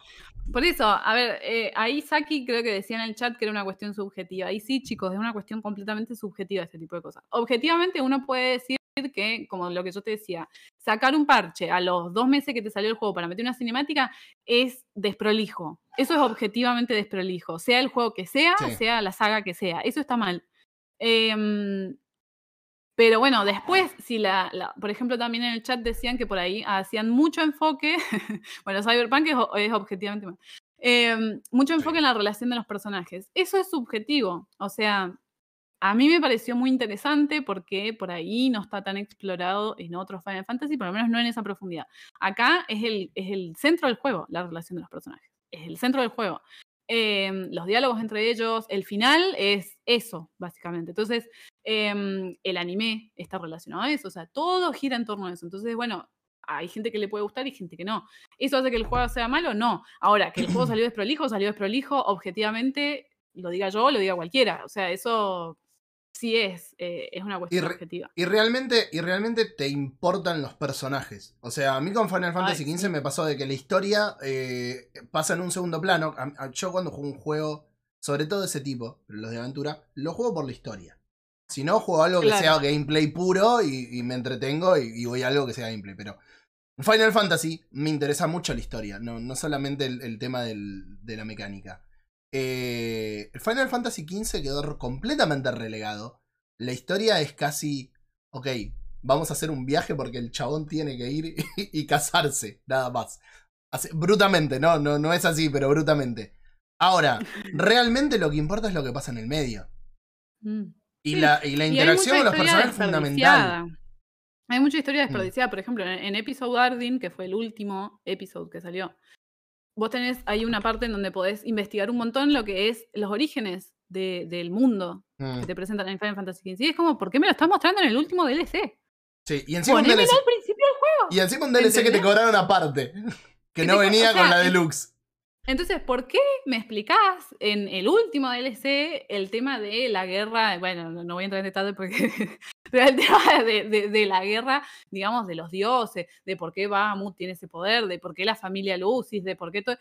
Por eso, a ver, eh, ahí Saki creo que decía en el chat que era una cuestión subjetiva. Ahí sí, chicos, es una cuestión completamente subjetiva este tipo de cosas. Objetivamente uno puede decir que, como lo que yo te decía, sacar un parche a los dos meses que te salió el juego para meter una cinemática es desprolijo. Eso es objetivamente desprolijo. Sea el juego que sea, Sí. sea la saga que sea. Eso está mal. Em, pero bueno, después, si la, la- por ejemplo, también en el chat decían que por ahí hacían mucho enfoque, bueno, Cyberpunk es, es objetivamente mal, em, mucho enfoque en la relación de los personajes. Eso es subjetivo, o sea, a mí me pareció muy interesante porque por ahí no está tan explorado en otros Final Fantasy, por lo menos no en esa profundidad. Acá es el, es el centro del juego, la relación de los personajes. Es el centro del juego. Em, los diálogos entre ellos, el final es eso, básicamente. Entonces, em, el anime está relacionado a eso, o sea, todo gira en torno a eso. Entonces, bueno, hay gente que le puede gustar y gente que no. ¿Eso hace que el juego sea malo? No. Ahora, que el juego salió desprolijo, salió desprolijo, objetivamente, lo diga yo, lo diga cualquiera. O sea, eso sí es, eh, es una cuestión objetiva. Y realmente, y realmente te importan los personajes. O sea, a mí con Final Fantasy Ay, XV sí. me pasó de que la historia eh, pasa en un segundo plano. A- a- yo cuando juego un juego, sobre todo de ese tipo, los de aventura, lo juego por la historia. Si no, juego algo que sea gameplay puro y, y me entretengo y, y voy a algo que sea gameplay. Pero Final Fantasy me interesa mucho la historia, no, no solamente el, el tema del- de la mecánica. Eh, el Final Fantasy XV quedó completamente relegado. La historia es casi, ok, vamos a hacer un viaje porque el chabón tiene que ir y, casarse, nada más. Así- brutamente, no, no, no es así, pero brutamente. Ahora, realmente lo que importa es lo que pasa en el medio. Mm. Y, Sí, la, y la Y interacción con los personajes es fundamental. Hay mucha historia Mm. desperdiciada. Por ejemplo, en, en Episode Ardyn, que fue el último episodio que salió, vos tenés ahí una parte en donde podés investigar un montón lo que es los orígenes de- del mundo Mm, que te presentan en Final Fantasy XV. Y es como, ¿por qué me lo estás mostrando en el último DLC? Sí, y encima un DLC, al principio del juego. y encima un DLC que te cobraron aparte. Que no venía o sea, con la deluxe. Entonces, ¿por qué me explicás en el último DLC el tema de la guerra? Bueno, no, no voy a entrar en detalle porque. Pero el tema de, de- de la guerra, digamos, de los dioses, de por qué Bahamut tiene ese poder, de por qué la familia Lucis, de por qué todo.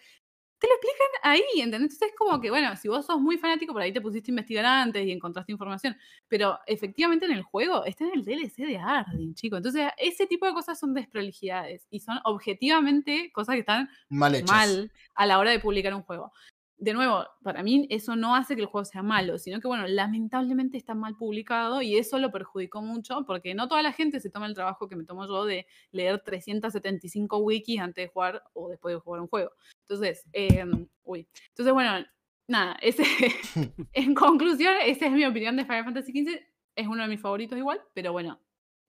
Te lo explican ahí, ¿entendés? Entonces es como que, bueno, si vos sos muy fanático, por ahí te pusiste a investigar antes y encontraste información. Pero efectivamente en el juego está en el DLC de Ardyn, chico. Entonces, ese tipo de cosas son desprolijidades y son objetivamente cosas que están Mal mal a la hora de publicar un juego. De nuevo, para mí eso no hace que el juego sea malo, sino que, bueno, lamentablemente está mal publicado y eso lo perjudicó mucho porque no toda la gente se toma el trabajo que me tomo yo de leer 375 wikis antes de jugar o después de jugar un juego. Entonces, em, uy. Entonces, bueno, nada, ese, en conclusión, esa es mi opinión de Final Fantasy XV. Es uno de mis favoritos igual, pero bueno,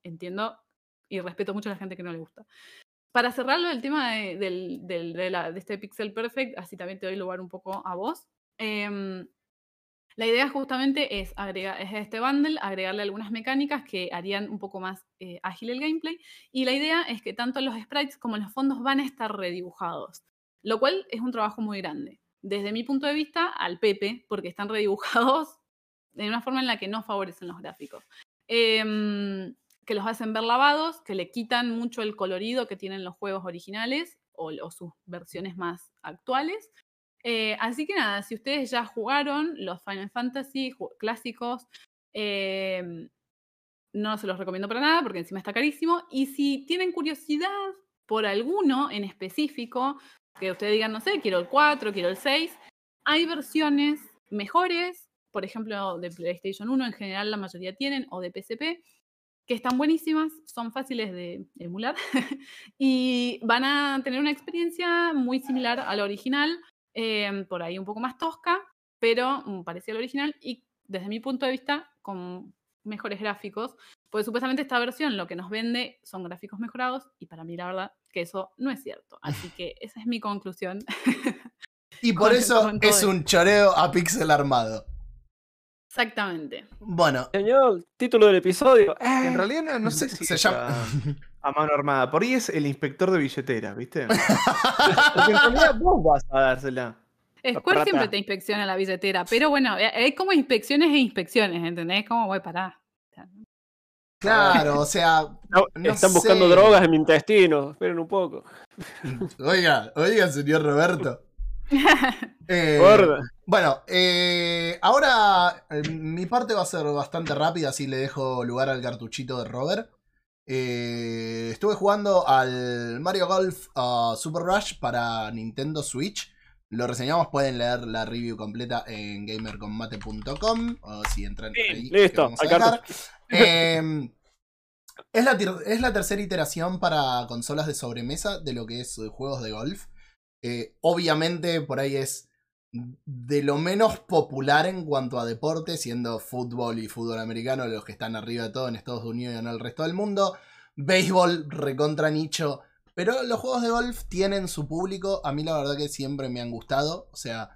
entiendo y respeto mucho a la gente que no le gusta. Para cerrarlo el tema de, de este Pixel Perfect, así también te doy lugar un poco a vos. em, la idea justamente es, este bundle, agregarle algunas mecánicas que harían un poco más eh, ágil el gameplay. Y la idea es que tanto los sprites como los fondos van a estar redibujados, lo cual es un trabajo muy grande. Desde mi punto de vista, al Pepe, porque están redibujados de una forma en la que no favorecen los gráficos. Em, que los hacen ver lavados, que le quitan mucho el colorido que tienen los juegos originales o, sus versiones más actuales. Eh, así que nada, si ustedes ya jugaron los Final Fantasy clásicos, em, no se los recomiendo para nada porque encima está carísimo. Y si tienen curiosidad por alguno en específico, que ustedes digan, no sé, quiero el 4, quiero el 6, hay versiones mejores, por ejemplo, de PlayStation 1 en general la mayoría tienen, o de PSP, que están buenísimas, son fáciles de emular y van a tener una experiencia muy similar a la original, em, por ahí un poco más tosca, pero mm, parecida al original y desde mi punto de vista con mejores gráficos, pues supuestamente esta versión lo que nos vende son gráficos mejorados y para mí la verdad que eso no es cierto. Así que esa es mi conclusión. Y por Con- eso con es un choreo a pixel armado. Exactamente. Bueno, Señor, título del episodio. En Eh, realidad no, no sé si se llama. a, mano armada. Por ahí es el inspector de billeteras, ¿viste? Porque en realidad vos vas a dársela. Square siempre te inspecciona la billetera, pero bueno, eh, hay como inspecciones e inspecciones, ¿entendés? Como voy parar. claro, o sea. no, no están buscando drogas en mi intestino. Esperen un poco. Oiga, oiga, señor Roberto. Eh. Bueno, eh, ahora eh, mi parte va a ser bastante rápida, así le dejo lugar al cartuchito de Robert. Eh, estuve jugando al Mario Golf uh, Super Rush para Nintendo Switch. Lo reseñamos, pueden leer la review completa en gamercombate.com o si entran Sí, ahí. listo, vamos a al. Eh, es, la es la tercera iteración para consolas de sobremesa de lo que es juegos de golf. Eh, obviamente por ahí es de lo menos popular en cuanto a deporte, siendo fútbol y fútbol americano los que están arriba de todo en Estados Unidos y en el resto del mundo. Béisbol, recontra nicho. Pero los juegos de golf tienen su público. A mí la verdad que siempre me han gustado. O sea,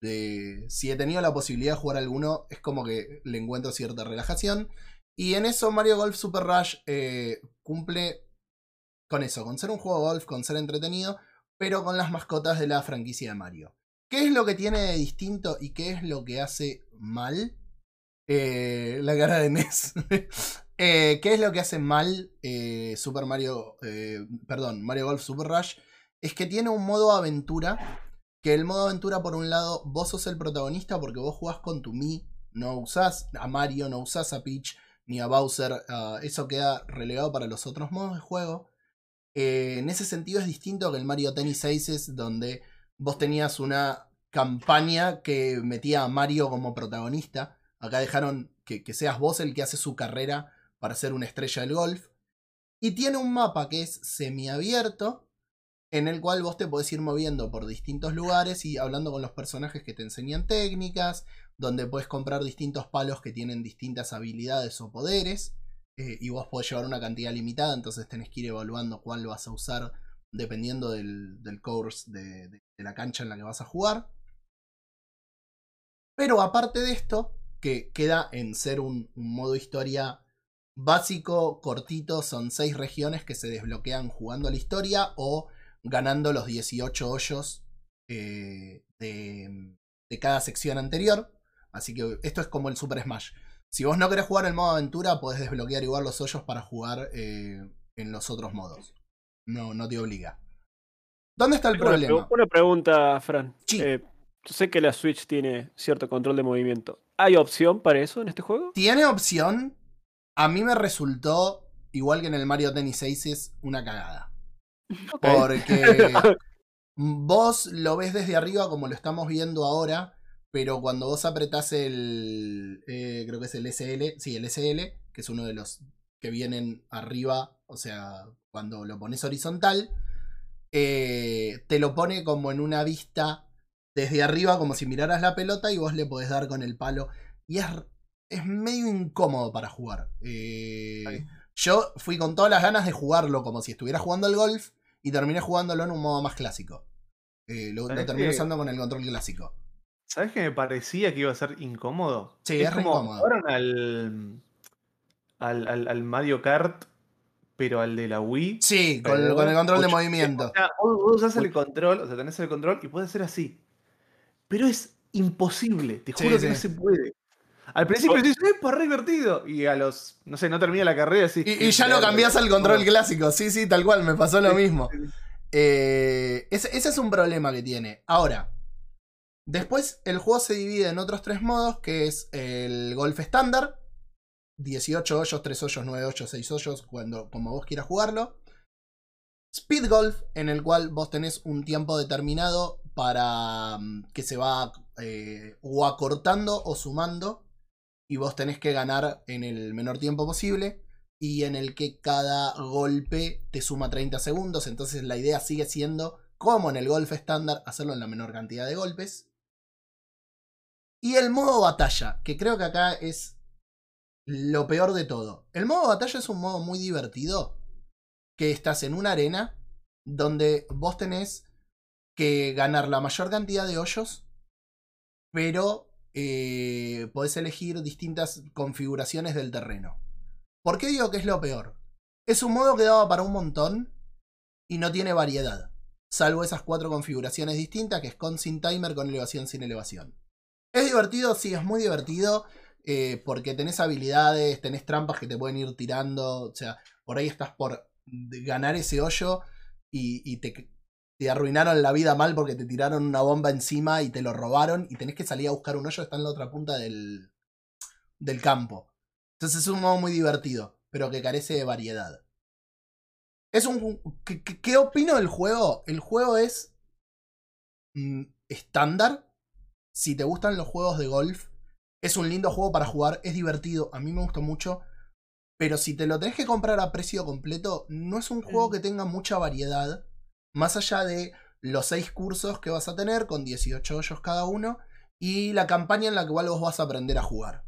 si he tenido la posibilidad de jugar alguno, es como que le encuentro cierta relajación. Y en eso Mario Golf Super Rush eh, cumple con eso, con ser un juego de golf, con ser entretenido, pero con las mascotas de la franquicia de Mario. ¿Qué es lo que tiene de distinto y qué es lo que hace mal? Eh, la cara de Ness. Eh, ¿Qué es lo que hace mal eh, Super Mario, perdón, Mario Golf Super Rush? Es que tiene un modo aventura, que el modo aventura por un lado vos sos el protagonista porque vos jugás con tu Mi, no usás a Mario, no usás a Peach ni a Bowser, ah, eso queda relegado para los otros modos de juego. Eh, en ese sentido es distinto que el Mario Tennis Aces, donde vos tenías una campaña que metía a Mario como protagonista. Acá dejaron que, que seas vos el que hace su carrera para ser una estrella del golf. Y tiene un mapa que es semiabierto, en el cual vos te podés ir moviendo por distintos lugares y hablando con los personajes que te enseñan técnicas, donde puedes comprar distintos palos que tienen distintas habilidades o poderes. Eh, y vos podés llevar una cantidad limitada, entonces tenés que ir evaluando cuál vas a usar dependiendo del, del course de, la cancha en la que vas a jugar. Pero aparte de esto, que queda en ser un, un modo historia básico, cortito, son seis regiones que se desbloquean jugando la historia o ganando los 18 hoyos eh, de, de cada sección anterior. Así que esto es como el Super Smash. Si vos no querés jugar el modo aventura, podés desbloquear igual los hoyos para jugar eh, en los otros modos. No, no te obliga. ¿Dónde está el Una, problema? una pregunta, Fran. Sí. Eh, yo sé que la Switch tiene cierto control de movimiento. ¿Hay opción para eso en este juego? Tiene opción. A mí me resultó, igual que en el Mario Tennis Aces, una cagada. Porque vos lo ves desde arriba como lo estamos viendo ahora, pero cuando vos apretás el, eh, creo que es el SL, sí, el SL, que es uno de los que vienen arriba, o sea, cuando lo pones horizontal, eh, te lo pone como en una vista desde arriba, como si miraras la pelota y vos le podés dar con el palo. Y es, es medio incómodo para jugar. Eh, yo fui con todas las ganas de jugarlo como si estuviera jugando al golf y terminé jugándolo en un modo más clásico. Eh, lo, lo ¿Sabés terminé que- usando con el control clásico. ¿Sabes que me parecía que iba a ser incómodo? Sí, es re como incómodo. jugaron al, al, al, al Mario Kart, pero al de la Wii. Sí, con, el control de movimiento. O sea, vos, usás el control, o sea, tenés el control y puede ser así. Pero es imposible, te juro sí. que no se puede. Al principio dices, ¡eh, para re divertido! Y a los, no sé, no termina la carrera así. Y, y ya lo cambiás al control clásico. Sí, sí, tal cual, me pasó lo mismo. Eh, ese, ese es un problema que tiene. Ahora, después el juego se divide en otros tres modos, que es el golf estándar. 18 hoyos, 3 hoyos, 9 hoyos, 6 hoyos, cuando, como vos quieras jugarlo. Speed Golf, en el cual vos tenés un tiempo determinado para mm, que se va eh, o acortando o sumando. Y vos tenés que ganar en el menor tiempo posible. y en el que cada golpe te suma 30 segundos. Entonces la idea sigue siendo, como en el golf estándar, hacerlo en la menor cantidad de golpes. Y el modo batalla, que creo que acá es lo peor de todo. El modo batalla es un modo muy divertido, que estás en una arena donde vos tenés que ganar la mayor cantidad de hoyos, pero eh, podés elegir distintas configuraciones del terreno. ¿Por qué digo que es lo peor? Es un modo que daba para un montón y no tiene variedad, salvo esas cuatro configuraciones distintas que es con sin timer, con elevación, sin elevación. ¿Es divertido? Sí, es muy divertido. eh, porque tenés habilidades, tenés trampas que te pueden ir tirando. O sea, por ahí estás por ganar ese hoyo y, te, arruinaron la vida mal porque te tiraron una bomba encima y te lo robaron y tenés que salir a buscar un hoyo está en la otra punta del, del campo. Entonces es un modo muy divertido, pero que carece de variedad. Es un. ¿Qué, qué- qué opino del juego? El juego es. mm, estándar. Si te gustan los juegos de golf, es un lindo juego para jugar, es divertido, a mí me gusta mucho. Pero si te lo tenés que comprar a precio completo, no es un juego Mm. que tenga mucha variedad. Más allá de los 6 cursos que vas a tener, con 18 hoyos cada uno, y la campaña en la cual vos vas a aprender a jugar.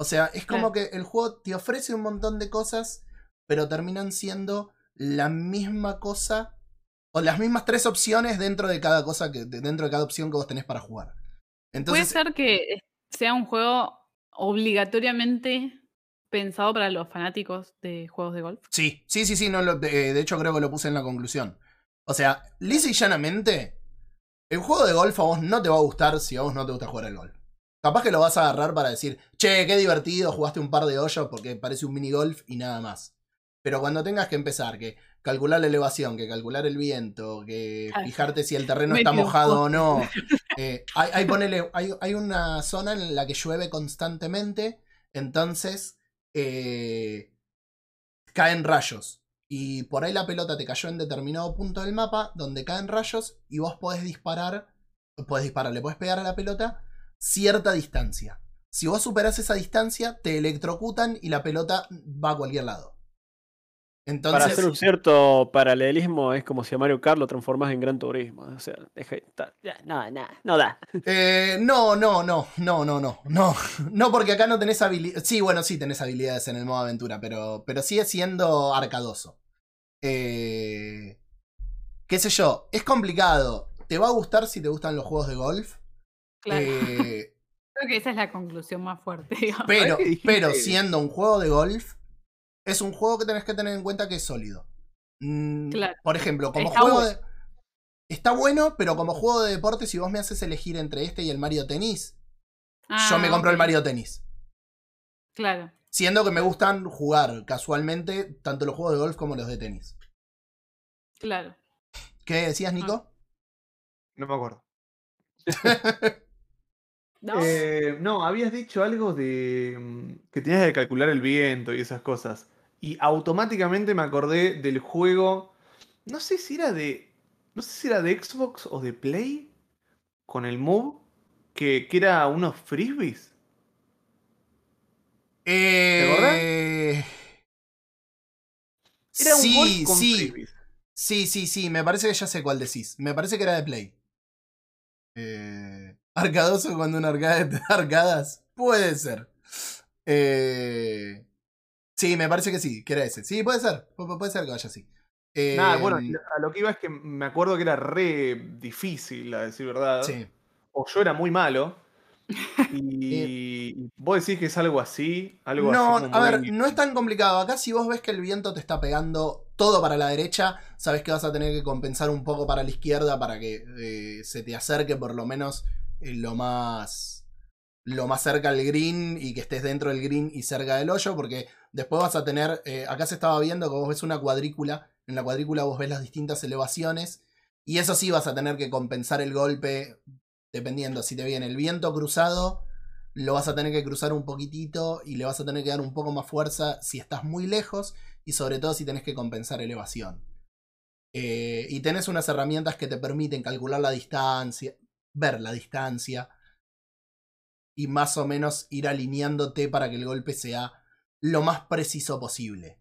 O sea, es como que el juego te ofrece un montón de cosas, pero terminan siendo la misma cosa, o las mismas tres opciones dentro de cada cosa que, de- dentro de cada opción que vos tenés para jugar. Entonces, Puede ser que sea un juego obligatoriamente pensado para los fanáticos de juegos de golf. Sí, sí, sí, sí, no lo- de, de hecho creo que lo puse en la conclusión. O sea, lisa y llanamente, el juego de golf a vos no te va a gustar si a vos no te gusta jugar al golf. Capaz que lo vas a agarrar para decir, che, qué divertido, jugaste un par de hoyos porque parece un mini golf y nada más. Pero cuando tengas que empezar, que calcular la elevación, que calcular el viento, que Claro. fijarte si el terreno está mojado o no. eh, hay, hay, ponele, hay, hay una zona en la que llueve constantemente, entonces eh, caen rayos. Y por ahí la pelota te cayó en determinado punto del mapa donde caen rayos y vos podés disparar, podés disparar, le podés pegar a la pelota cierta distancia. Si vos superás esa distancia, te electrocutan y la pelota va a cualquier lado. Entonces, Para hacer un cierto paralelismo, es como si a Mario Kart lo transformas en Gran Turismo. O sea, deja, ta- ya, no, no, no da. Eh, no, no, no, no, no, no, no. No, porque acá no tenés habilidades. Sí, bueno, sí tenés habilidades en el modo aventura, pero, pero sigue siendo arcadoso. Eh, qué sé yo, es complicado. ¿Te va a gustar si te gustan los juegos de golf? Claro. Eh, Creo que esa es la conclusión más fuerte. digamos. pero, pero siendo un juego de golf, es un juego que tenés que tener en cuenta que es sólido. Mm, Claro. Por ejemplo, como Está juego de. Está bueno, pero como juego de deporte, si vos me haces elegir entre este y el Mario Tennis, yo me Ah, compro el. Mario Tennis. Claro. Siendo que me gustan jugar casualmente tanto los juegos de golf como los de tenis. Claro. ¿Qué decías, Nico? No me acuerdo. ¿No? Eh, no, habías dicho algo de mm, que tenías que calcular el viento y esas cosas. Y automáticamente me acordé del juego. No sé si era de. No sé si era de Xbox o de Play. Con el Move. Que, que era unos frisbees. Eh... Era un sí, golf con sí, frisbees. sí, sí, sí, me parece que ya sé cuál decís. Me parece que era de Play. Eh... Arcadoso cuando una arcada te da arcadas. Puede ser. Eh... Sí, me parece que sí, que era ese. Sí, puede ser. pu- puede ser que vaya así. Eh, Nada, bueno, a lo que iba es que me acuerdo que era re difícil, a decir verdad. Sí. O yo era muy malo. Y, y vos decís que es algo así. Algo No, así como a ver, no es tan complicado. Acá si vos ves que el viento te está pegando todo para la derecha, sabes que vas a tener que compensar un poco para la izquierda para que eh, se te acerque por lo menos eh, lo más lo más cerca al green y que estés dentro del green y cerca del hoyo, porque después vas a tener, eh, acá se estaba viendo que vos ves una cuadrícula, en la cuadrícula vos ves las distintas elevaciones, y eso sí vas a tener que compensar el golpe, dependiendo si te viene el viento cruzado, lo vas a tener que cruzar un poquitito y le vas a tener que dar un poco más fuerza si estás muy lejos y sobre todo si tenés que compensar elevación. Eh, y tenés unas herramientas que te permiten calcular la distancia, ver la distancia y más o menos ir alineándote para que el golpe sea lo más preciso posible.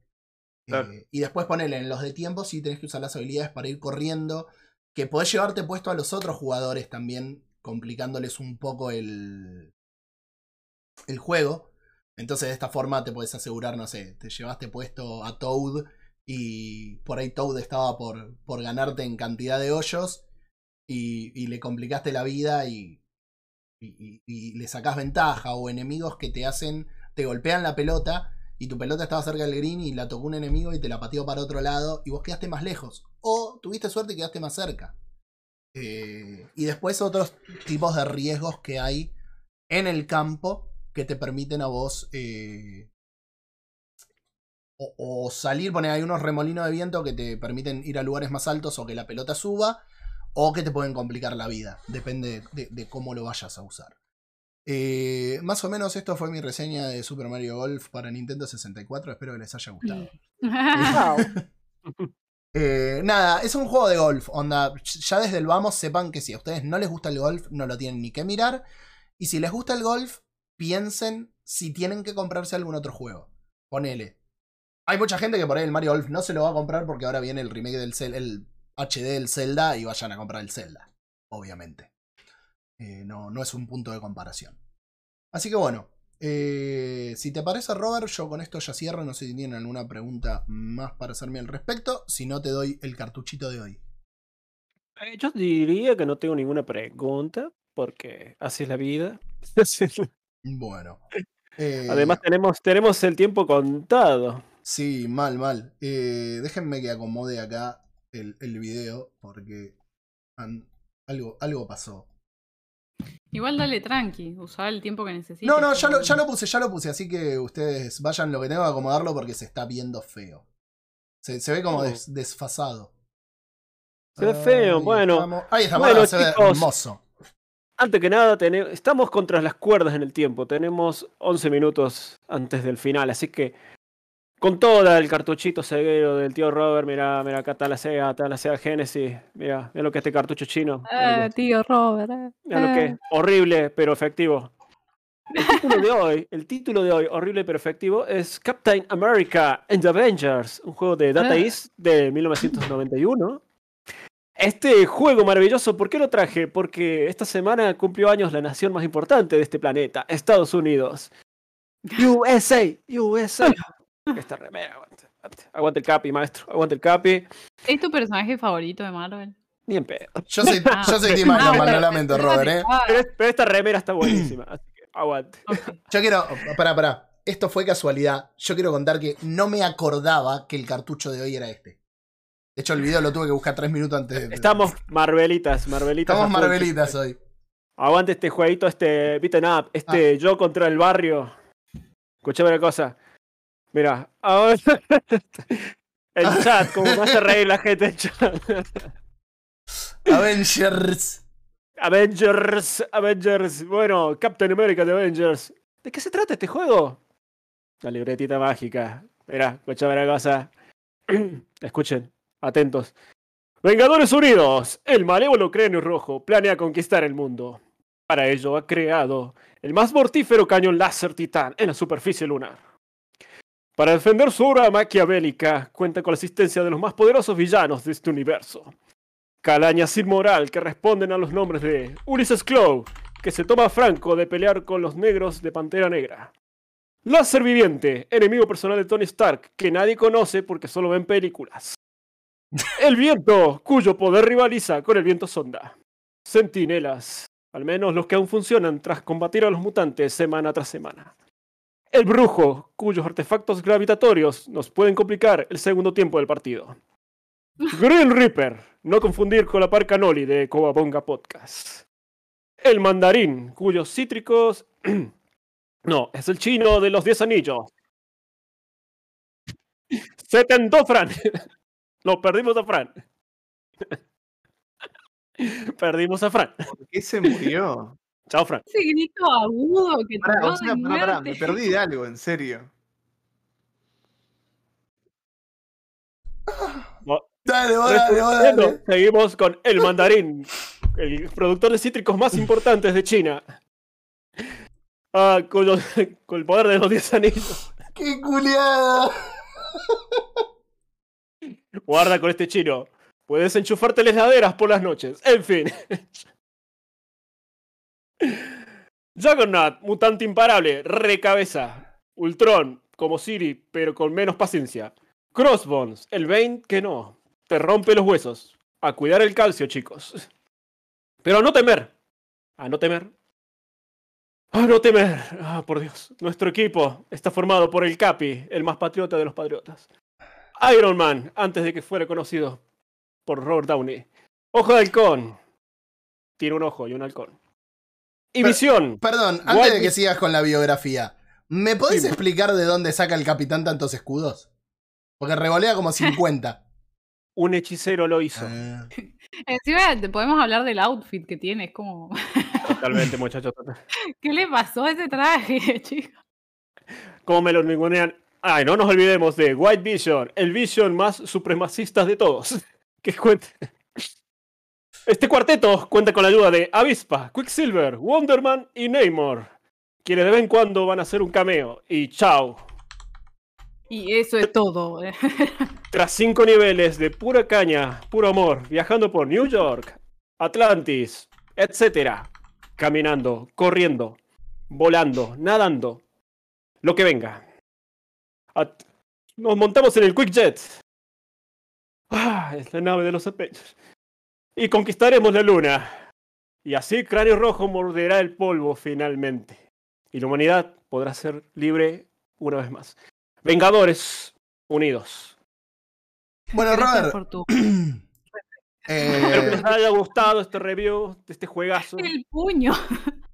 Claro. Eh, y después ponele en los de tiempo, sí tenés que usar las habilidades para ir corriendo. Que podés llevarte puesto a los otros jugadores también, complicándoles un poco el, el juego. Entonces de esta forma te podés asegurar, no sé, te llevaste puesto a Toad y por ahí Toad estaba por, por ganarte en cantidad de hoyos y, le complicaste la vida y, le sacás ventaja o enemigos que te hacen, te golpean la pelota y tu pelota estaba cerca del green y la tocó un enemigo y te la pateó para otro lado y vos quedaste más lejos o tuviste suerte y quedaste más cerca. Eh, y después otros tipos de riesgos que hay en el campo que te permiten a vos eh, o, o salir, poner hay unos remolinos de viento que te permiten ir a lugares más altos o que la pelota suba o que te pueden complicar la vida, depende de, de cómo lo vayas a usar. Eh, más o menos esto fue mi reseña de Super Mario Golf para Nintendo 64, espero que les haya gustado. Eh, nada, es un juego de golf, onda, ya desde el vamos sepan que si a ustedes no les gusta el golf, no lo tienen ni que mirar, y si les gusta el golf, piensen si tienen que comprarse algún otro juego. Ponele. Hay mucha gente que por ahí el Mario Golf no se lo va a comprar porque ahora viene el remake del Zelda, el HD del Zelda y vayan a comprar el Zelda, obviamente. Eh, no, no es un punto de comparación. Así que bueno, eh, si te parece Robert, yo con esto ya cierro, no sé si tienen alguna pregunta más para hacerme al respecto, si no te doy el cartuchito de hoy. Eh, Yo diría que no tengo ninguna pregunta, porque así es la vida. Bueno. eh, Además tenemos, tenemos el tiempo contado. Sí, mal, mal. Eh, déjenme que acomode acá el, el video porque algo, algo pasó. Igual dale tranqui, usá el tiempo que necesites. No, no, ya lo, ya lo puse, ya lo puse, así que ustedes vayan lo que tengo que acomodarlo porque se está viendo feo. Se, se ve como Oh. des- desfasado. Se ve feo, Ahí bueno. estamos. Ahí está, Bueno, bueno, se ve chicos. hermoso. Antes que nada, tene- estamos contra las cuerdas en el tiempo. Tenemos 11 minutos antes del final, así que con todo el cartuchito ceguero del tío Robert, mira, mira, acá está la Sega, está la Sega Genesis, mira, mira lo que es este cartucho chino. Ah, tío Robert. eh. Mira lo que es, horrible pero efectivo. El título de hoy, el título de hoy, horrible pero efectivo, es Captain America and the Avengers, un juego de Data Ah. East de 1991. Este juego maravilloso, ¿por qué lo traje? Porque esta semana cumplió años la nación más importante de este planeta, Estados Unidos. USA, USA. Esta remera, aguante, aguante. Aguante el capi, maestro, aguante el capi. ¿Es tu personaje favorito de Marvel? Ni en pedo. Yo soy, Ah. yo soy Team Ah, Iron Man, bueno. lo lamento, Robert, ¿eh? Ah, Pero, pero esta remera está buenísima, así que aguante. Yo quiero. Pará, pará. Esto fue casualidad. Yo quiero contar que no me acordaba que el cartucho de hoy era este. De hecho, el video lo tuve que buscar tres minutos antes. de- Estamos Marvelitas, Marvelitas. Estamos. Marvelitas hoy. Aguante este jueguito, este beaten up, este yo contra el barrio. Escuchame una cosa. Mira, ahora el chat, como me hace reír la gente el chat. Avengers. Avengers, Avengers. Bueno, Captain America de Avengers. ¿De qué se trata este juego? La libretita mágica. Mira, escuchame una cosa. Escuchen, atentos. Vengadores Unidos. El malévolo cráneo rojo planea conquistar el mundo. Para ello ha creado el más mortífero cañón láser titán en la superficie lunar. Para defender su obra maquiavélica, cuenta con la asistencia de los más poderosos villanos de este universo. Calañas sin moral que responden a los nombres de Ulysses Claw, que se toma a franco de pelear con los negros de Pantera Negra. Láser viviente, enemigo personal de Tony Stark, que nadie conoce porque solo ven películas. El viento, cuyo poder rivaliza con el viento sonda. Centinelas, al menos los que aún funcionan tras combatir a los mutantes semana tras semana. El brujo, cuyos artefactos gravitatorios nos pueden complicar el segundo tiempo del partido. Green Reaper, no confundir con la parca Noli de Cowabonga Podcast. El mandarín, cuyos cítricos... no, es el chino de los 10 anillos. Setentó Fran. no, perdimos a Fran. perdimos a Fran. ¿Por qué se murió? Chao, Fran. Ese grito agudo que te o de sea, pará, pará, me perdí de algo, en serio. Dale, dale, dale. Seguimos con el mandarín, el productor de cítricos más importantes de China. Ah, con, los- con el poder de los 10 anillos. ¡Qué culiada! Guarda con este chino. Puedes enchufarte las laderas por las noches. En fin. Juggernaut, mutante imparable, recabeza. Ultron, como Siri, pero con menos paciencia. Crossbones, el Bane que no. Te rompe los huesos. A cuidar el calcio, chicos. Pero a no temer. A no temer. A no temer. Ah, por Dios. Nuestro equipo está formado por el Capi, el más patriota de los patriotas. Iron Man, antes de que fuera conocido por Robert Downey. Ojo de halcón. Tiene un ojo y un halcón. Y visión. Perdón, antes de que sigas con la biografía, ¿me podés explicar de dónde saca el capitán tantos escudos? Porque revolea como 50. Un hechicero lo hizo. Ah. Encima te podemos hablar del outfit que tiene. Es como, Totalmente, muchachos. ¿qué le pasó a ese traje, chicos? Como me lo ningunean. Ay, no nos olvidemos de White Vision, el Vision más supremacista de todos. Que cuente. Este cuarteto cuenta con la ayuda de Avispa, Quicksilver, Wonderman y Namor, quienes de vez en cuando van a hacer un cameo. Y chao. Y eso es todo. eh. Tras cinco niveles de pura caña, puro amor, viajando por New York, Atlantis, etc. Caminando, corriendo, volando, nadando, lo que venga. At- Nos montamos en el Quick Jet. Ah, es la nave de los Avengers. Y conquistaremos la luna. Y así Cráneo Rojo morderá el polvo finalmente. Y la humanidad podrá ser libre una vez más. Vengadores unidos. Bueno, Robert, por tu... Espero que eh, les haya gustado este review de este juegazo. El puño.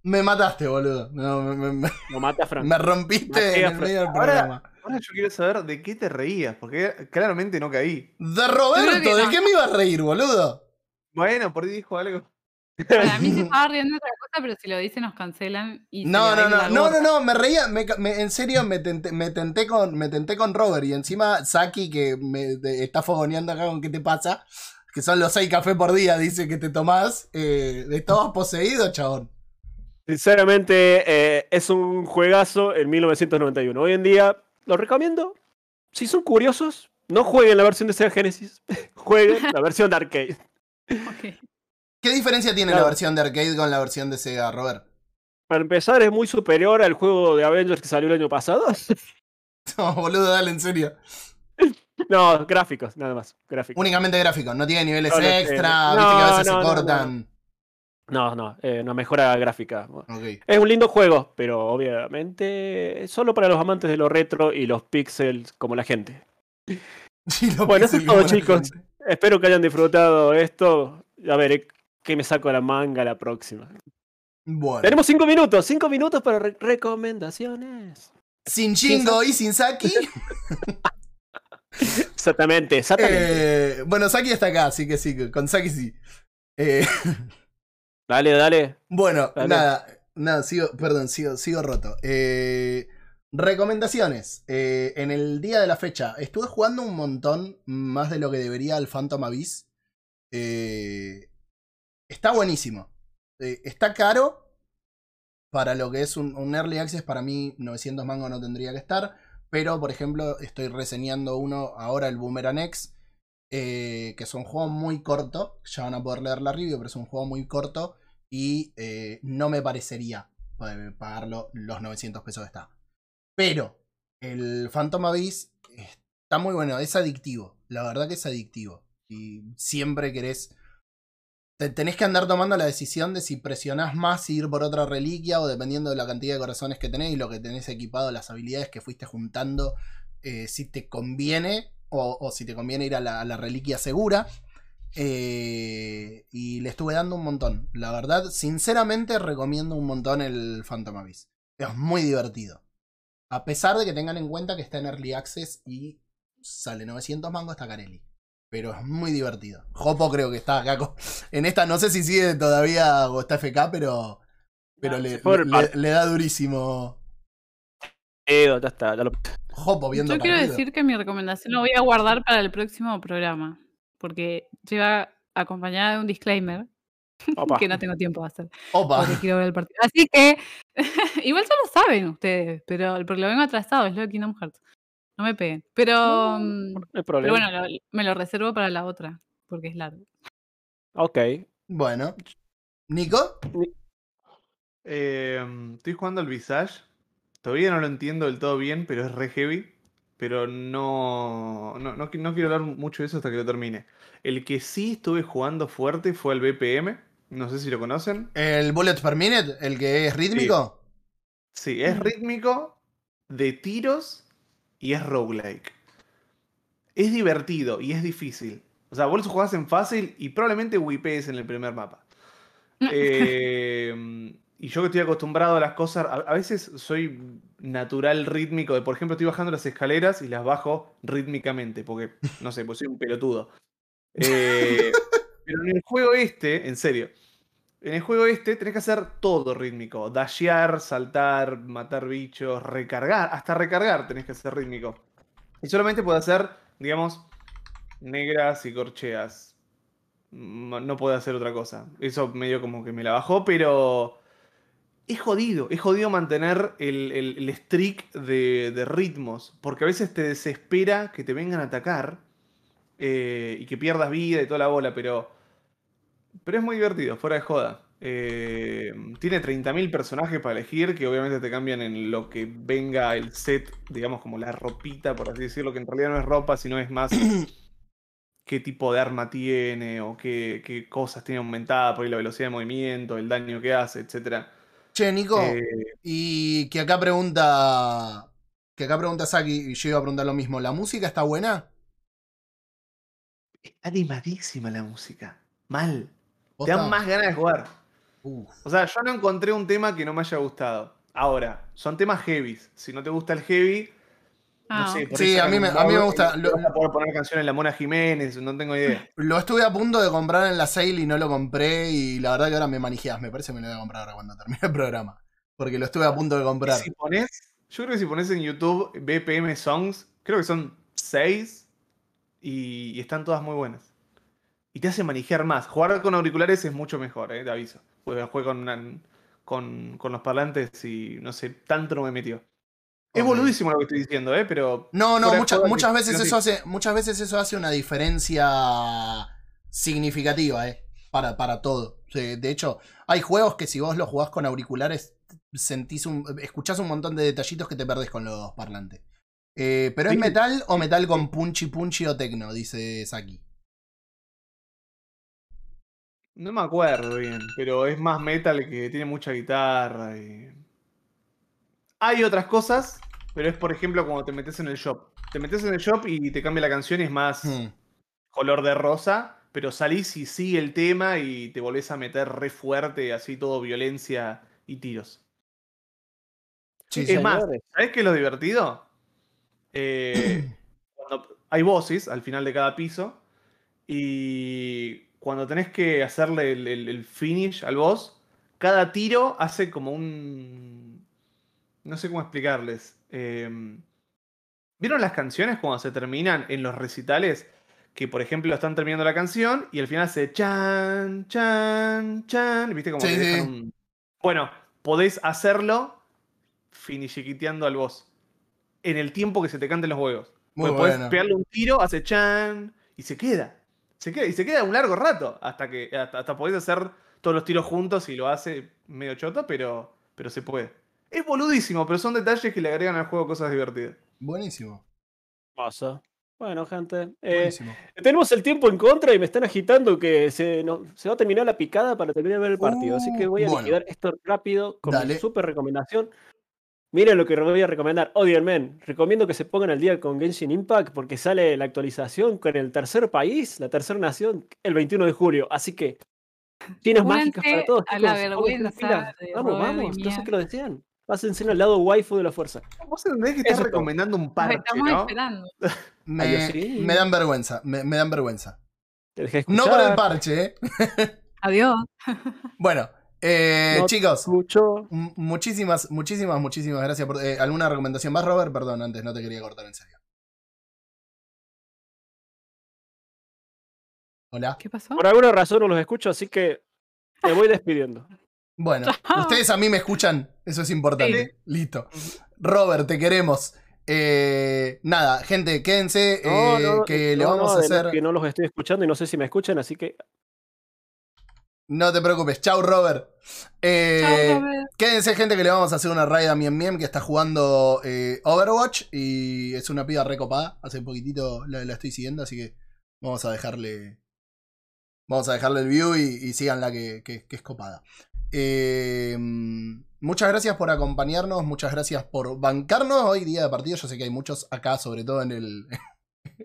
me mataste, boludo. No, me, me- me- Lo mata Frank. me rompiste en el medio del Ahora- programa. Ahora yo quiero saber de qué te reías, porque claramente no caí. De Roberto, ¿de no. qué me iba a reír, boludo? Bueno, por ahí dijo algo. Para mí se estaba riendo de otra cosa, pero si lo dice nos cancelan y No, no, no, no, no, no, me reía, me ca- me- en serio me tenté, me tenté con, me tenté con Robert y encima Saki que me de- está fogoneando acá con qué te pasa, que son los seis cafés por día, dice que te tomás, eh, estabas poseído, chabón. Sinceramente, eh, es un juegazo en 1991. Hoy en día, lo recomiendo. Si son curiosos, no jueguen la versión de Sega Genesis. jueguen la versión de arcade. ¿Qué diferencia tiene Claro. la versión de arcade con la versión de Sega, Robert? Para empezar, es muy superior al juego de Avengers que salió el año pasado. No, boludo, dale, en serio. no, gráficos, nada más. Gráficos. Únicamente gráfico, no tiene niveles No, no extra, No, viste que a veces no, se no, no. cortan. No, no, eh, una mejora gráfica. Ok. Es un lindo juego, pero obviamente es solo para los amantes de lo retro y los pixels como la gente. Sí, lo Bueno, eso es todo, chicos. gente. Espero que hayan disfrutado esto. A ver, eh, ¿qué me saco de la manga la próxima? Bueno, Tenemos cinco minutos, cinco minutos para re- recomendaciones. sin chingo y sin Saki. Exactamente, exactamente. eh, bueno, Saki está acá, así que sí, con Saki sí. Eh, Dale, dale. Bueno, Dale. nada, nada, sigo, perdón, sigo, sigo roto. Eh, recomendaciones. Eh, en el día de la fecha, estuve jugando un montón, más de lo que debería al Phantom Abyss. Eh, está buenísimo. Eh, está caro. Para lo que es un, Early Access, para mí 900 mangos no tendría que estar. Pero, por ejemplo, estoy reseñando uno ahora, el Boomerang X. que es un juego muy corto. Ya van a poder leer la review, pero es un juego muy corto. Y no me parecería pagarlo los 900 pesos que está. Pero el Phantom Abyss está muy bueno, es adictivo. La verdad que es adictivo. Y siempre querés. te- tenés que andar tomando la decisión de si presionás más y ir por otra reliquia o dependiendo de la cantidad de corazones que tenés y lo que tenés equipado, las habilidades que fuiste juntando, eh, si te conviene o, si te conviene ir a la, a la reliquia segura. Eh, y le estuve dando un montón. La verdad, sinceramente recomiendo un montón el Phantom Abyss. Es muy divertido. A pesar de que tengan en cuenta que está en Early Access y sale 900 mangos está Carelli. Pero es muy divertido. Jopo creo que está acá. con- En esta no sé si sigue todavía o está FK, pero, pero Ah, le, da durísimo. Eh, ya está, ya lo- Jopo viendo Yo quiero partido. decir que mi recomendación lo voy a guardar para el próximo programa, porque lleva acompañada de un disclaimer Opa. que no tengo tiempo de hacer. Opa. Porque quiero ver el partido. Así que, igual ya lo saben ustedes, pero porque lo vengo atrasado, es lo de Kingdom Hearts. No me peguen. Pero, mm, No pero bueno, lo- me lo reservo para la otra, porque es largo. Ok. Bueno. ¿Nico? Eh, estoy jugando al Visage. Todavía no lo entiendo del todo bien, pero es re heavy. Pero no, no, no, no quiero hablar mucho de eso hasta que lo termine. El que sí estuve jugando fuerte fue el BPM. No sé si lo conocen. ¿El Bullet per Minute? ¿El que es rítmico? Sí, es rítmico, de tiros y es roguelike. Es divertido y es difícil. O sea, vos lo jugás en fácil y probablemente wipees en el primer mapa. Eh, y yo que estoy acostumbrado a las cosas, a, a veces soy natural rítmico. De, por ejemplo, estoy bajando las escaleras y las bajo rítmicamente, porque, no sé, pues soy un pelotudo. Eh, pero en el juego este, en serio, en el juego este tenés que hacer todo rítmico. Dashear, saltar, matar bichos, recargar. Hasta recargar tenés que hacer rítmico. Y solamente puedo hacer, digamos, negras y corcheas. Mm, No puedo hacer otra cosa. Eso medio como que me la bajó, pero... Es jodido, es jodido mantener el, el- el streak de, de ritmos, porque a veces te desespera que te vengan a atacar eh, y que pierdas vida y toda la bola, pero, pero es muy divertido, fuera de joda. Eh, tiene 30.000 personajes para elegir, que obviamente te cambian en lo que venga el set, digamos como la ropita, por así decirlo, que en realidad no es ropa, sino es más qué tipo de arma tiene o qué, qué cosas tiene aumentada, por ahí la velocidad de movimiento, el daño que hace, etcétera. Che, Nico. Eh, Y que acá pregunta. Que acá pregunta Saki, y yo iba a preguntar lo mismo. ¿La música está buena? Está animadísima la música. Mal. Te dan más ganas de jugar. Uf. O sea, yo no encontré un tema que no me haya gustado. Ahora, son temas heavies. Si no te gusta el heavy, Ah, no sé. por Sí, a mí me- a mí me gusta. Lo- Vas a poder poner canciones La Mona Jiménez, no tengo idea. Lo estuve a punto de comprar en la sale y no lo compré. Y la verdad que ahora me manijeas. Me parece que me lo voy a comprar ahora cuando termine el programa. Porque lo estuve a punto de comprar. Si pones, yo creo que si pones en YouTube BPM Songs, creo que son 6 y, y están todas muy buenas. Y te hace manijear más. Jugar con auriculares es mucho mejor, eh, te aviso. Porque juego con, una- con, con los parlantes y no sé, tanto no me metió. Es boludísimo lo que estoy diciendo, ¿eh? Pero. No, no, muchas, muchas veces sí. eso hace. Muchas veces eso hace una diferencia significativa, eh. Para, para todo. De hecho, hay juegos que si vos los jugás con auriculares, sentís un. escuchás un montón de detallitos que te perdés con los parlantes. Eh, pero ¿es metal o metal con punchy punchy o tecno? Dice Saki. No me acuerdo bien, pero es más metal que tiene mucha guitarra y. Hay otras cosas, pero es por ejemplo cuando te metes en el shop. Te metes en el shop y te cambia la canción y es más Hmm. color de rosa, pero salís y sigue el tema y te volvés a meter re fuerte, así todo violencia y tiros. Sí, es más. ¿sabes qué es lo divertido? Eh, cuando hay bosses al final de cada piso y cuando tenés que hacerle el, el- el finish al boss, cada tiro hace como un... No sé cómo explicarles. Eh, ¿Vieron las canciones cuando se terminan en los recitales? Que por ejemplo están terminando la canción y al final se chan, chan, chan. ¿Viste como Sí, que dejan sí. un- Bueno, podés hacerlo finichiquiteando al boss. En el tiempo que se te canten los huevos. Muy Porque podés bueno. pegarle un tiro, hace chan y se queda. Se queda y se queda un largo rato. Hasta que hasta, hasta podés hacer todos los tiros juntos y lo hace medio choto, pero, pero se puede. Es boludísimo, pero son detalles que le agregan al juego cosas divertidas. Buenísimo. Pasa. Bueno, gente. eh, Buenísimo. tenemos el tiempo en contra y me están agitando que se, no- se va a terminar la picada para terminar de ver el partido. Así que voy a bueno. liquidar esto rápido con mi Dale. super recomendación. Miren lo que voy a recomendar. Odian Men. Recomiendo que se pongan al día con Genshin Impact porque sale la actualización con el tercer país, la tercera nación, el 21 de julio. Así que, chinas mágicas para todos. a la vergüenza Vamos, vamos. Yo sé que lo desean. Pásense al lado waifu de la fuerza. Vos entendés que estás recomendando un parche, estamos ¿no? esperando. Me, dan vergüenza. Me, me dan vergüenza. No por el parche, eh. Adiós. Bueno, eh, No chicos. Escucho. M- Muchísimas, muchísimas, muchísimas gracias por. eh, ¿Alguna recomendación más, Robert? Perdón, antes no te quería cortar en serio. Hola. ¿Qué pasó? Por alguna razón no los escucho, así que Me voy despidiendo. Bueno, Chao. ustedes a mí me escuchan, eso es importante. Listo. Robert, te queremos. Eh, nada, gente, quédense, No, eh, no, que le vamos no, a hacer... Que no los estoy escuchando y no sé si me escuchan, así que. No te preocupes, chau Robert. Eh, Chao, Robert. Quédense, gente, que le vamos a hacer una raid a Miem Miem que está jugando eh, Overwatch y es una piba recopada. Hace poquitito la, la estoy siguiendo, así que vamos a dejarle. Vamos a dejarle el view y, y síganla que, que- que es copada. Eh, muchas gracias por acompañarnos, muchas gracias por bancarnos hoy día de partido. Yo sé que hay muchos acá, sobre todo en el,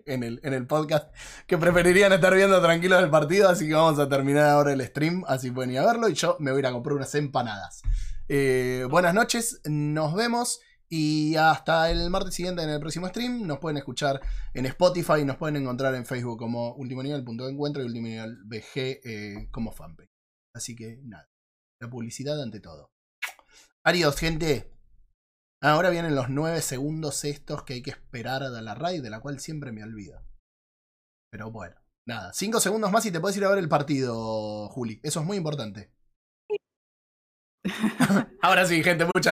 en el, en el podcast, que preferirían estar viendo tranquilos el partido, así que vamos a terminar ahora el stream, así pueden ir a verlo y yo me voy a ir a comprar unas empanadas. Eh, buenas noches, nos vemos y hasta el martes siguiente en el próximo stream. Nos pueden escuchar en Spotify, nos pueden encontrar en Facebook como Último Nivel punto de encuentro y Último Nivel BG eh, como fanpage. Así que nada, la publicidad ante todo. Adiós, gente. Ahora vienen los 9 segundos estos que hay que esperar a la raid, de la cual siempre me olvido. Pero bueno, nada, 5 segundos más y te puedes ir a ver el partido, Juli. Eso es muy importante. Ahora sí, gente, muchas